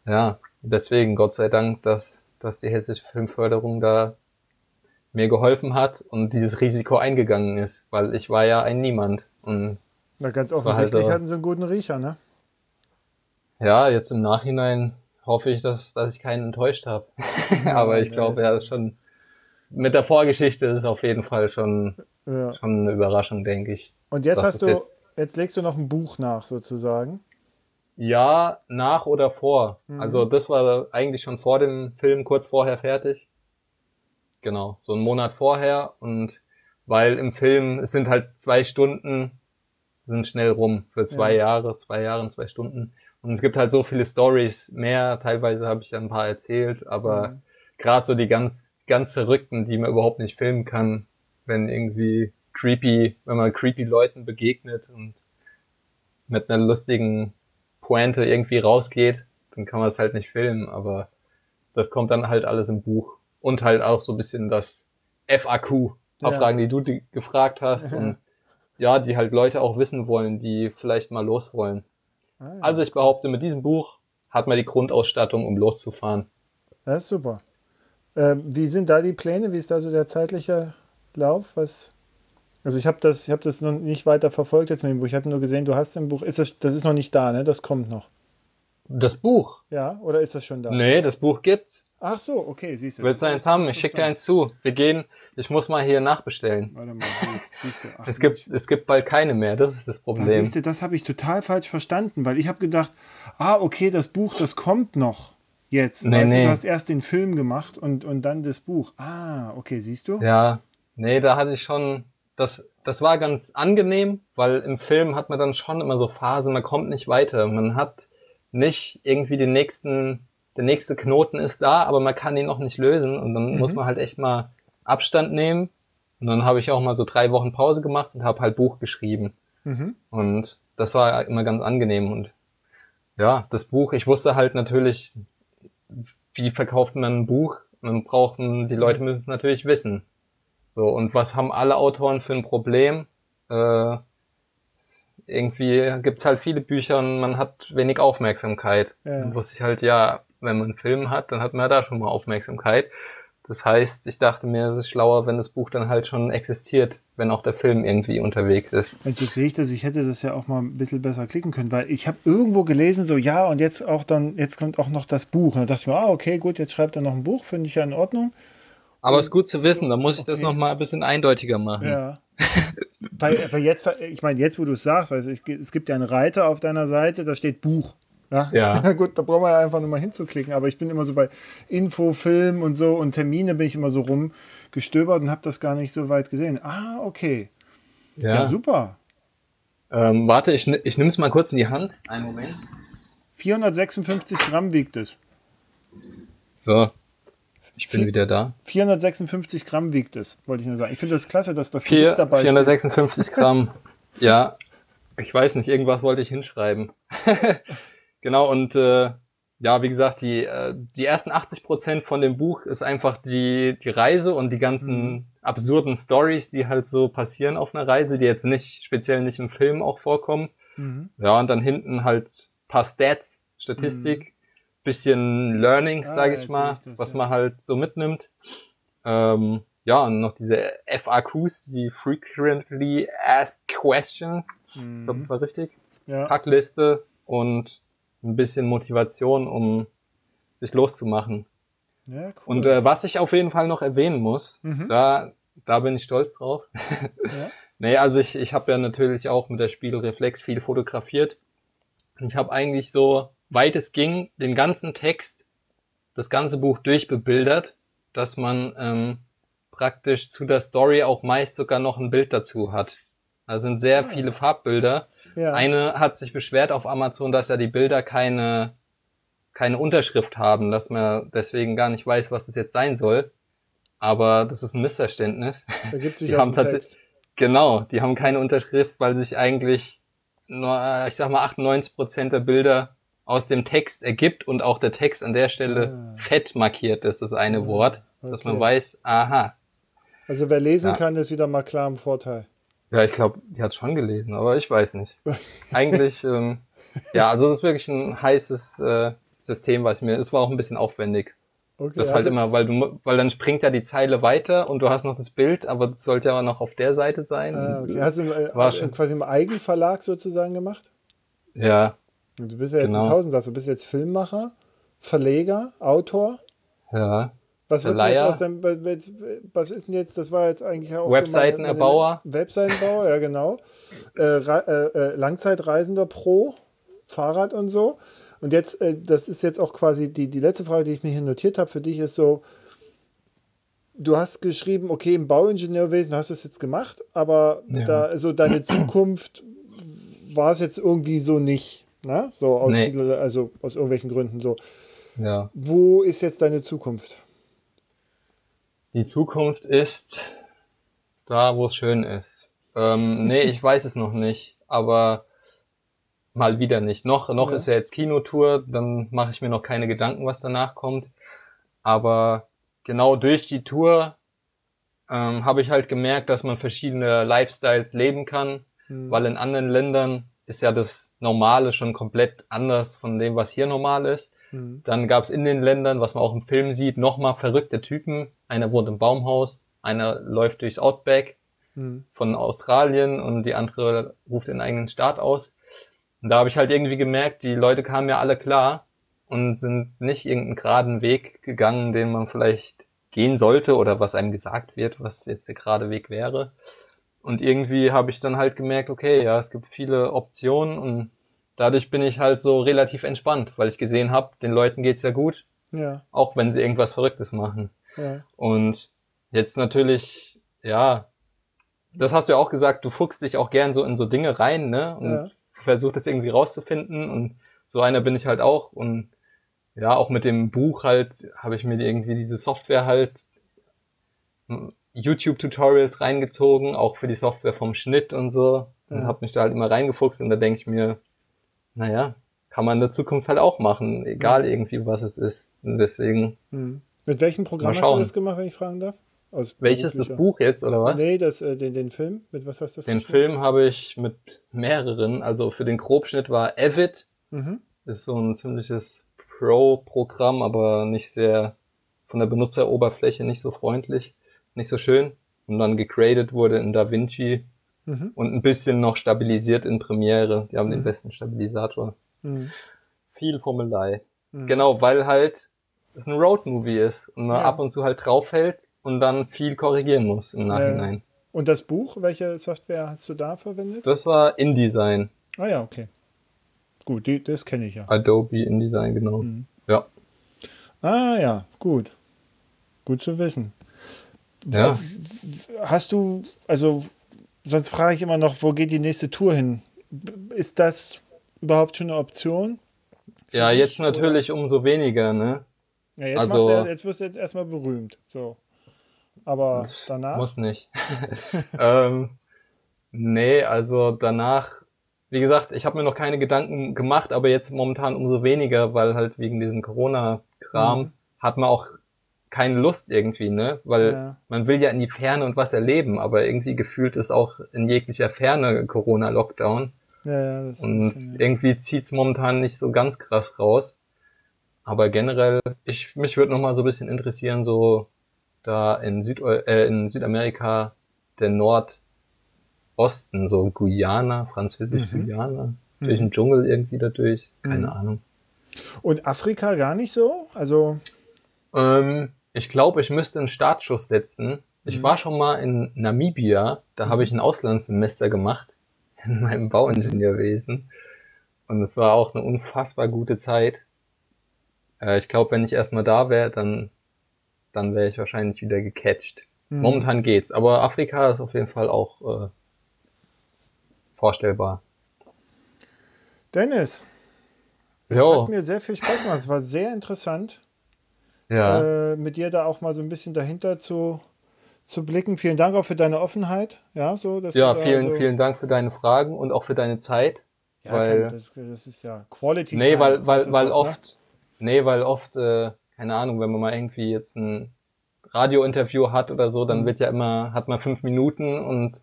Ja, deswegen Gott sei Dank, dass, dass die hessische Filmförderung da mir geholfen hat und dieses Risiko eingegangen ist, weil ich war ja ein Niemand. Und Na, ganz offensichtlich halt, hatten sie einen guten Riecher, ne? Ja, jetzt im Nachhinein hoffe ich, dass, dass ich keinen enttäuscht habe. (laughs) Aber ich glaube, ja, ist schon mit der Vorgeschichte ist auf jeden Fall schon, ja. schon eine Überraschung, denke ich. Und jetzt hast du, jetzt, jetzt legst du noch ein Buch nach, sozusagen. Ja, nach oder vor. Mhm. Also das war eigentlich schon vor dem Film, kurz vorher fertig. Genau, so einen Monat vorher. Und weil im Film, es sind halt zwei Stunden, sind schnell rum für zwei ja. Jahre, zwei Jahre und zwei Stunden. Und es gibt halt so viele Stories mehr. Teilweise habe ich ein paar erzählt, aber mhm. gerade so die ganz, ganz Verrückten, die man überhaupt nicht filmen kann, wenn irgendwie creepy, wenn man creepy Leuten begegnet und mit einer lustigen Pointe irgendwie rausgeht, dann kann man es halt nicht filmen, aber das kommt dann halt alles im Buch. Und halt auch so ein bisschen das FAQ, ja. Fragen, die du die gefragt hast und ja, die halt Leute auch wissen wollen, die vielleicht mal los wollen. Ah, ja. Also ich behaupte, mit diesem Buch hat man die Grundausstattung, um loszufahren. Das ist super. Ähm, wie sind da die Pläne? Wie ist da so der zeitliche Lauf? Was also ich habe das, ich habe das noch nicht weiter verfolgt jetzt mit dem Buch. Ich habe nur gesehen, du hast ein Buch. Ist das, das ist noch nicht da, ne? Das kommt noch. Das Buch? Ja, oder ist das schon da? Nee, das Buch gibt's. Ach so, okay, siehst du. Willst du eins haben? Ich schicke dir eins zu. Wir gehen, ich muss mal hier nachbestellen. Warte mal, siehst du. Ach, es, gibt, es gibt bald keine mehr, das ist das Problem. Ach, siehst du, das habe ich total falsch verstanden, weil ich habe gedacht, ah, okay, das Buch, das kommt noch jetzt. Nee, weißt nee. du, du hast erst den Film gemacht und, und dann das Buch. Ah, okay, siehst du? Ja, nee, da hatte ich schon, das, das war ganz angenehm, weil im Film hat man dann schon immer so Phasen, man kommt nicht weiter. Man hat nicht irgendwie den nächsten, der nächste Knoten ist da, aber man kann ihn noch nicht lösen und dann mhm. muss man halt echt mal Abstand nehmen. Und dann habe ich auch mal so drei Wochen Pause gemacht und habe halt Buch geschrieben. Mhm. Und das war immer ganz angenehm. Und ja, das Buch, ich wusste halt natürlich, wie verkauft man ein Buch? Man brauchen, die Leute müssen es natürlich wissen. So, und was haben alle Autoren für ein Problem? Äh, irgendwie gibt's halt viele Bücher und man hat wenig Aufmerksamkeit. Ja. Wusste ich halt, ja, wenn man einen Film hat, dann hat man da schon mal Aufmerksamkeit. Das heißt, ich dachte mir, es ist schlauer, wenn das Buch dann halt schon existiert, wenn auch der Film irgendwie unterwegs ist. Jetzt sehe ich das, ich hätte das ja auch mal ein bisschen besser klicken können, weil ich habe irgendwo gelesen, so ja, und jetzt auch dann, jetzt kommt auch noch das Buch. Und da dachte ich mir, ah, okay, gut, jetzt schreibt er noch ein Buch, finde ich ja in Ordnung. Aber es ist gut zu wissen, da muss ich okay. das nochmal ein bisschen eindeutiger machen. Ja. weil, weil jetzt, ich meine, jetzt, wo du es sagst, weil es, es gibt ja einen Reiter auf deiner Seite, da steht Buch. Ja, ja. (laughs) gut, da brauchen wir ja einfach nur mal hinzuklicken. Aber ich bin immer so bei Info, Film und so und Termine bin ich immer so rumgestöbert und habe das gar nicht so weit gesehen. Ah, okay. Ja, ja super. Ähm, warte, ich, ich nehme es mal kurz in die Hand. Einen Moment. 456 Gramm wiegt es. So, ich bin wieder da. 456 Gramm wiegt es, wollte ich nur sagen. Ich finde das klasse, dass das Vier, Gewicht dabei 456 steht. Gramm. (laughs) ja, ich weiß nicht, irgendwas wollte ich hinschreiben. (laughs) genau, und äh, ja, wie gesagt, die, äh, die ersten 80 Prozent von dem Buch ist einfach die, die Reise und die ganzen mhm. absurden Stories, die halt so passieren auf einer Reise, die jetzt nicht, speziell nicht im Film auch vorkommen. Mhm. Ja, und dann hinten halt paar Stats, Statistik. Mhm bisschen Learnings, ah, sage ich mal, ich das, was ja. man halt so mitnimmt. Ähm, ja, und noch diese FAQs, die Frequently Asked Questions. Mhm. Ich glaube, das war richtig. Ja. Packliste und ein bisschen Motivation, um sich loszumachen. Ja, cool. Und äh, was ich auf jeden Fall noch erwähnen muss, Mhm. da, da bin ich stolz drauf. (laughs) Ja. Nee, also ich, ich habe ja natürlich auch mit der Spiegelreflex viel fotografiert. Und ich habe eigentlich so, weit es ging, den ganzen Text, das ganze Buch durchbebildert, dass man ähm, praktisch zu der Story auch meist sogar noch ein Bild dazu hat. Da sind sehr Ah. viele Farbbilder. ja. Eine hat sich beschwert auf Amazon, dass ja die Bilder keine, keine Unterschrift haben, dass man deswegen gar nicht weiß, was es jetzt sein soll. Aber das ist ein Missverständnis. Ergibt sich die haben tatsächlich-. Genau, die haben keine Unterschrift, weil sich eigentlich nur, äh, ich sag mal, 98 Prozent der Bilder aus dem Text ergibt und auch der Text an der Stelle Ah. fett markiert ist, das eine Wort, dass man okay. weiß, aha. Also wer lesen Ja. kann, ist wieder mal klar im Vorteil. Ja, ich glaube, die hat schon gelesen, aber ich weiß nicht. (laughs) Eigentlich, ähm, ja, also das ist wirklich ein heißes äh, System, was mir, es war auch ein bisschen aufwendig. Okay, Das ist halt also- immer, weil du, weil dann springt ja die Zeile weiter und du hast noch das Bild, aber das sollte ja auch noch auf der Seite sein. Ah, okay. Hast du im, äh, quasi im Eigenverlag sozusagen gemacht? Ja, Du bist ja jetzt Genau. ein Tausendsasser. Du bist jetzt Filmmacher, Verleger, Autor. ja. Was wird denn jetzt aus deinem, was- ist denn jetzt, das war jetzt eigentlich auch so Webseitenerbauer. Webseitenbauer, ja genau. Äh, äh, äh, Langzeitreisender Pro, Fahrrad und so. Und jetzt, äh, das ist jetzt auch quasi die, die letzte Frage, die ich mir hier notiert habe für dich, ist so, du hast geschrieben, okay, im Bauingenieurwesen hast du es jetzt gemacht, aber Ja. da, also deine Zukunft war es jetzt irgendwie so nicht. Ne? So aus, Nee. also aus irgendwelchen Gründen so. Ja. Wo ist jetzt deine Zukunft? Die Zukunft ist da, wo es schön ist. Ähm, nee, (laughs) ich weiß es noch nicht, aber mal wieder nicht. Noch, noch Ja. ist ja jetzt Kinotour, dann mache ich mir noch keine Gedanken, was danach kommt. Aber genau durch die Tour ähm, habe ich halt gemerkt, dass man verschiedene Lifestyles leben kann, Hm. weil in anderen Ländern ist ja das Normale schon komplett anders von dem, was hier normal ist. Hm. Dann gab es in den Ländern, was man auch im Film sieht, nochmal verrückte Typen. Einer wohnt im Baumhaus, einer läuft durchs Outback Hm. von Australien und die andere ruft den eigenen Staat aus. Und da habe ich halt irgendwie gemerkt, die Leute kamen ja alle klar und sind nicht irgendeinen geraden Weg gegangen, den man vielleicht gehen sollte oder was einem gesagt wird, was jetzt der gerade Weg wäre. Und irgendwie habe ich dann halt gemerkt, okay, ja, es gibt viele Optionen und dadurch bin ich halt so relativ entspannt, weil ich gesehen habe, den Leuten geht's ja gut, Ja, auch wenn sie irgendwas Verrücktes machen. ja. Und jetzt natürlich, ja, das hast du ja auch gesagt, du fuchst dich auch gern so in so Dinge rein, ne? Und Ja. versuchst es irgendwie rauszufinden. Und so einer bin ich halt auch. Und ja, auch mit dem Buch halt habe ich mir irgendwie diese Software halt YouTube-Tutorials reingezogen, auch für die Software vom Schnitt und so. Und habe mich da halt immer reingefuchst und da denke ich mir, naja, kann man in der Zukunft halt auch machen, egal irgendwie was es ist. Und deswegen, Hm. Mit welchem Programm hast du das gemacht, wenn ich fragen darf? Aus welches das beruflicher- Buch jetzt oder was? Nee, das, äh, den, den Film. Mit was hast du das Den? Film habe ich mit mehreren, also für den Grobschnitt war Avid, Mhm. ist so ein ziemliches Pro-Programm, aber nicht sehr von der Benutzeroberfläche nicht so freundlich, nicht so schön. Und dann gegradet wurde in DaVinci Mhm. und ein bisschen noch stabilisiert in Premiere. Die haben den Mhm. besten Stabilisator. Mhm. Viel Fummelei. Mhm. Genau, weil halt es ein Roadmovie ist und man Ja. ab und zu halt draufhält und dann viel korrigieren muss im Nachhinein. Und das Buch, welche Software hast du da verwendet? Das war InDesign. Ah ja, okay. Gut, die, das kenne ich ja. Adobe InDesign, genau. Mhm. Ja. Ah ja, gut. Gut zu wissen. Ja. Hast du, also sonst frage ich immer noch, wo geht die nächste Tour hin? Ist das überhaupt schon eine Option? Ja, dich, jetzt natürlich umso weniger, ne? Ja, jetzt, Also- ja- jetzt wirst du jetzt erstmal berühmt. So. Aber danach. Muss nicht. (laughs) (laughs) ähm, nee, also danach, wie gesagt, ich habe mir noch keine Gedanken gemacht, aber jetzt momentan umso weniger, weil halt wegen diesem Corona-Kram Mhm. hat man auch keine Lust irgendwie, ne? Weil Ja. man will ja in die Ferne und was erleben, aber irgendwie gefühlt ist auch in jeglicher Ferne Corona-Lockdown. Ja, ja, das Und ja. irgendwie zieht's momentan nicht so ganz krass raus. Aber generell, ich, mich würde noch mal so ein bisschen interessieren, so da in, Süd äh, in Südamerika der Nordosten, so Guyana, französisch Mhm. Guyana, durch den Dschungel irgendwie dadurch, keine Mhm. Ahnung. Und Afrika gar nicht so? Also. Ähm, ich glaube, ich müsste einen Startschuss setzen. Ich Mhm. war schon mal in Namibia, da habe ich ein Auslandssemester gemacht (laughs) in meinem Bauingenieurwesen. Und es war auch eine unfassbar gute Zeit. Äh, ich glaube, wenn ich erstmal da wäre, dann, dann wäre ich wahrscheinlich wieder gecatcht. Mhm. Momentan geht's, aber Afrika ist auf jeden Fall auch äh, vorstellbar. Dennis, es hat mir sehr viel Spaß gemacht. Es war sehr interessant, ja, äh, mit dir da auch mal so ein bisschen dahinter zu, zu blicken. Vielen Dank auch für deine Offenheit. Ja, so, dass ja, vielen, so, vielen Dank für deine Fragen und auch für deine Zeit. Ja, weil- das, das ist ja Quality. Nee, Time, weil, weil, das weil doch, ne? oft, nee, weil oft, äh, keine Ahnung, wenn man mal irgendwie jetzt ein Radiointerview hat oder so, dann Mhm. wird ja immer, hat man fünf Minuten und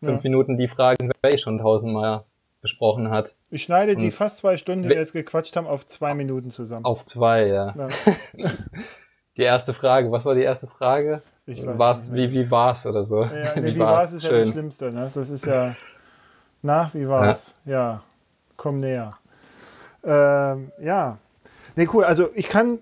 fünf Ja. Minuten die Fragen, die man eh schon tausendmal besprochen hat. Ich schneide die Und- fast zwei Stunden, die wir jetzt gequatscht haben, auf zwei Minuten zusammen. Auf zwei, ja. Ja, (laughs) Die erste Frage, was war die erste Frage? ich weiß war's, nicht wie, wie war's oder so? Ja, nee, (laughs) wie war es, ist ja das Schön. Schlimmste. Ne? Das ist ja. Na, wie war es? Ja. komm näher. Ähm, ja. Nee, cool. Also ich kann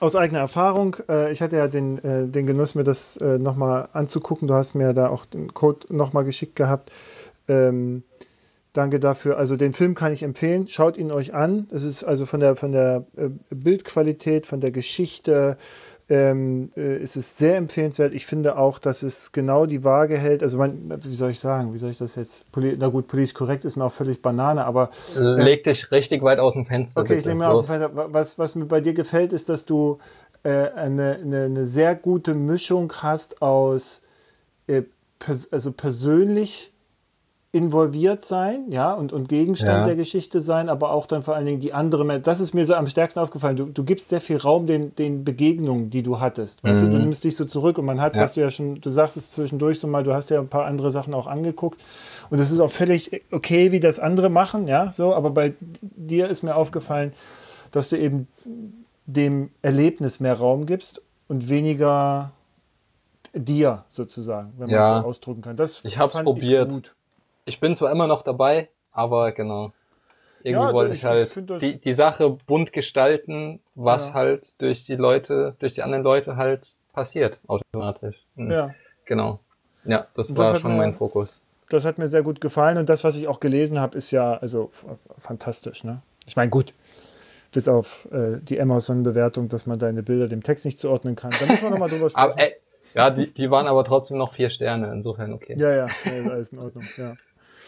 aus eigener Erfahrung, äh, ich hatte ja den, äh, den Genuss, mir das äh, nochmal anzugucken. Du hast mir da auch den Code nochmal geschickt gehabt. Ähm, danke dafür. Also den Film kann ich empfehlen. Schaut ihn euch an. Es ist also von der, von der äh, Bildqualität, von der Geschichte, ähm, äh, ist es sehr empfehlenswert. Ich finde auch, dass es genau die Waage hält. Also, man, wie soll ich sagen, wie soll ich das jetzt? Poli Na gut, politisch korrekt ist mir auch völlig Banane, aber Leg dich richtig weit aus dem Fenster. Okay, ich nehme mir aus dem. Fenster. Was, was mir bei dir gefällt, ist, dass du äh, eine, eine, eine sehr gute Mischung hast aus äh, pers also persönlich involviert sein, ja, und, und Gegenstand Ja. der Geschichte sein, aber auch dann vor allen Dingen die andere, das ist mir so am stärksten aufgefallen. Du, du gibst sehr viel Raum den, den Begegnungen, die du hattest. Weißt du, du Mhm. nimmst dich so zurück und man hat, Ja. was du ja schon, du sagst es zwischendurch so mal, du hast ja ein paar andere Sachen auch angeguckt. Und es ist auch völlig okay, wie das andere machen, ja, so, aber bei dir ist mir aufgefallen, dass du eben dem Erlebnis mehr Raum gibst und weniger dir sozusagen, wenn man Ja. es so ausdrücken kann. Das Ich fand probiert. gut. Ich bin zwar immer noch dabei, aber genau. Irgendwie Ja, wollte ich- ich halt ich die, die Sache bunt gestalten, was Ja. halt durch die Leute, durch die anderen Leute halt passiert, automatisch. Und Ja. Genau. Ja, das das war schon mir- mein Fokus. Das hat mir sehr gut gefallen und das, was ich auch gelesen habe, ist ja also fantastisch. Ne? Ich meine, gut, bis auf äh, die Amazon-Bewertung, dass man deine Bilder dem Text nicht zuordnen kann. Da müssen wir nochmal drüber (laughs) sprechen. Aber ey, ja, die, die waren aber trotzdem noch vier Sterne, insofern okay. ja, ja, ja, alles in Ordnung. Ja.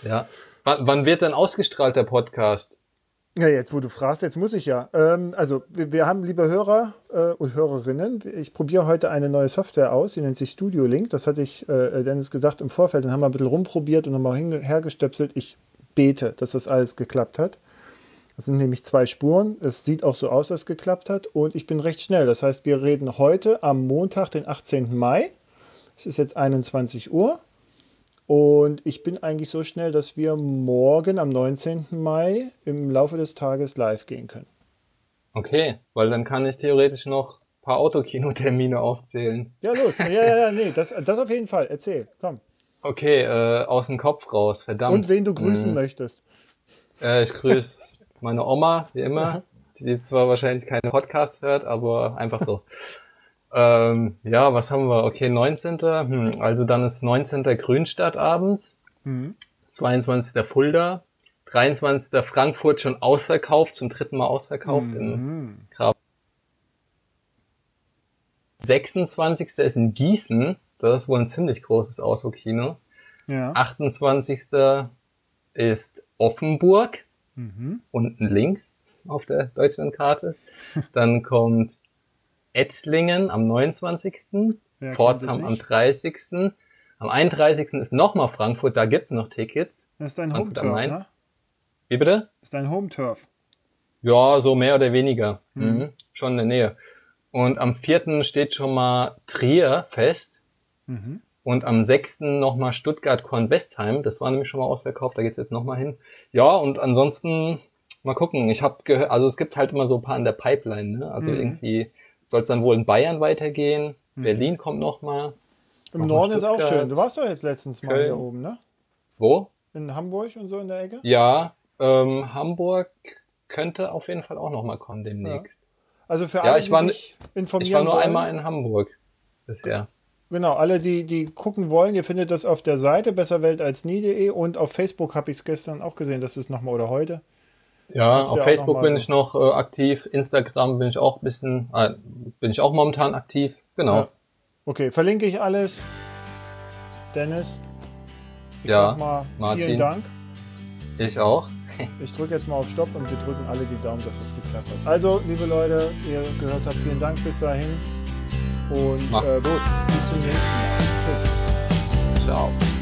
Ja. Wann, wann wird denn ausgestrahlt der Podcast? Ja, jetzt wo du fragst, jetzt muss ich ja. Ähm, also wir, wir haben, liebe Hörer äh, und Hörerinnen, ich probiere heute eine neue Software aus, die nennt sich Studio Link. Das hatte ich äh, Dennis gesagt im Vorfeld, dann haben wir ein bisschen rumprobiert und nochmal hergestöpselt. Ich bete, dass das alles geklappt hat. Das sind nämlich zwei Spuren. Es sieht auch so aus, dass es geklappt hat. Und ich bin recht schnell. Das heißt, wir reden heute am Montag, den 18. Mai. Es ist jetzt 21 Uhr. Und ich bin eigentlich so schnell, dass wir morgen am 19. Mai im Laufe des Tages live gehen können. Okay, weil dann kann ich theoretisch noch ein paar Autokinotermine aufzählen. Ja, los. Ja, ja, ja, nee, das, das auf jeden Fall. Erzähl, komm. Okay, äh, aus dem Kopf raus, verdammt. Und wen du grüßen Hm. möchtest. Äh, ich grüße (laughs) meine Oma, wie immer, die zwar wahrscheinlich keine Podcasts hört, aber einfach so. (laughs) ähm, ja, was haben wir? Okay, 19. Hm, also dann ist 19. Grünstadt abends, Mhm. 22. Fulda, 23. Frankfurt schon ausverkauft, zum dritten Mal ausverkauft in Mhm. Grab. 26. ist in Gießen, das ist wohl ein ziemlich großes Autokino. Ja. 28. ist Offenburg, Mhm. unten links auf der Deutschlandkarte. Dann kommt Ettlingen am 29. Wer kennt Pforzheim es am nicht? 30. Am 31. ist nochmal Frankfurt, da gibt's noch Tickets. Das ist dein Frankfurt Home-Turf, ne? Wie bitte? Das ist dein Home-Turf. Ja, so mehr oder weniger. Mhm. Mhm. Schon in der Nähe. Und am 4. steht schon mal Trier fest. Mhm. Und am 6. nochmal Stuttgart-Kornwestheim. Das war nämlich schon mal ausverkauft, da geht's jetzt nochmal hin. Ja, und ansonsten mal gucken. Ich habe gehört, also es gibt halt immer so ein paar in der Pipeline. Ne? Also Mhm. irgendwie soll es dann wohl in Bayern weitergehen. Mhm. Berlin kommt nochmal. Im Nochmal Norden ist auch schön. Du warst doch jetzt letztens mal Köln. hier oben, ne? Wo? In Hamburg und so in der Ecke? Ja, ähm, Hamburg, könnte auf jeden Fall auch nochmal kommen demnächst. Ja. Also für Ja, alle, ich die war, sich informieren ich war nur wollen, einmal in Hamburg bisher. Genau, alle, die, die gucken wollen, ihr findet das auf der Seite besserweltalsnie.de und auf Facebook habe ich es gestern auch gesehen, dass du es nochmal oder heute. Ja, auf ja Facebook bin so. ich noch äh, aktiv, Instagram bin ich auch ein bisschen, äh, bin ich auch momentan aktiv. Genau. Ja. Okay, verlinke ich alles. Dennis, ich Ja, sag mal Martin. vielen Dank. Ich auch. Ich drücke jetzt mal auf Stopp und wir drücken alle die Daumen, dass das geklappt hat. Also, liebe Leute, ihr gehört habt, vielen Dank bis dahin. Und äh, gut, bis zum nächsten Mal. Tschüss.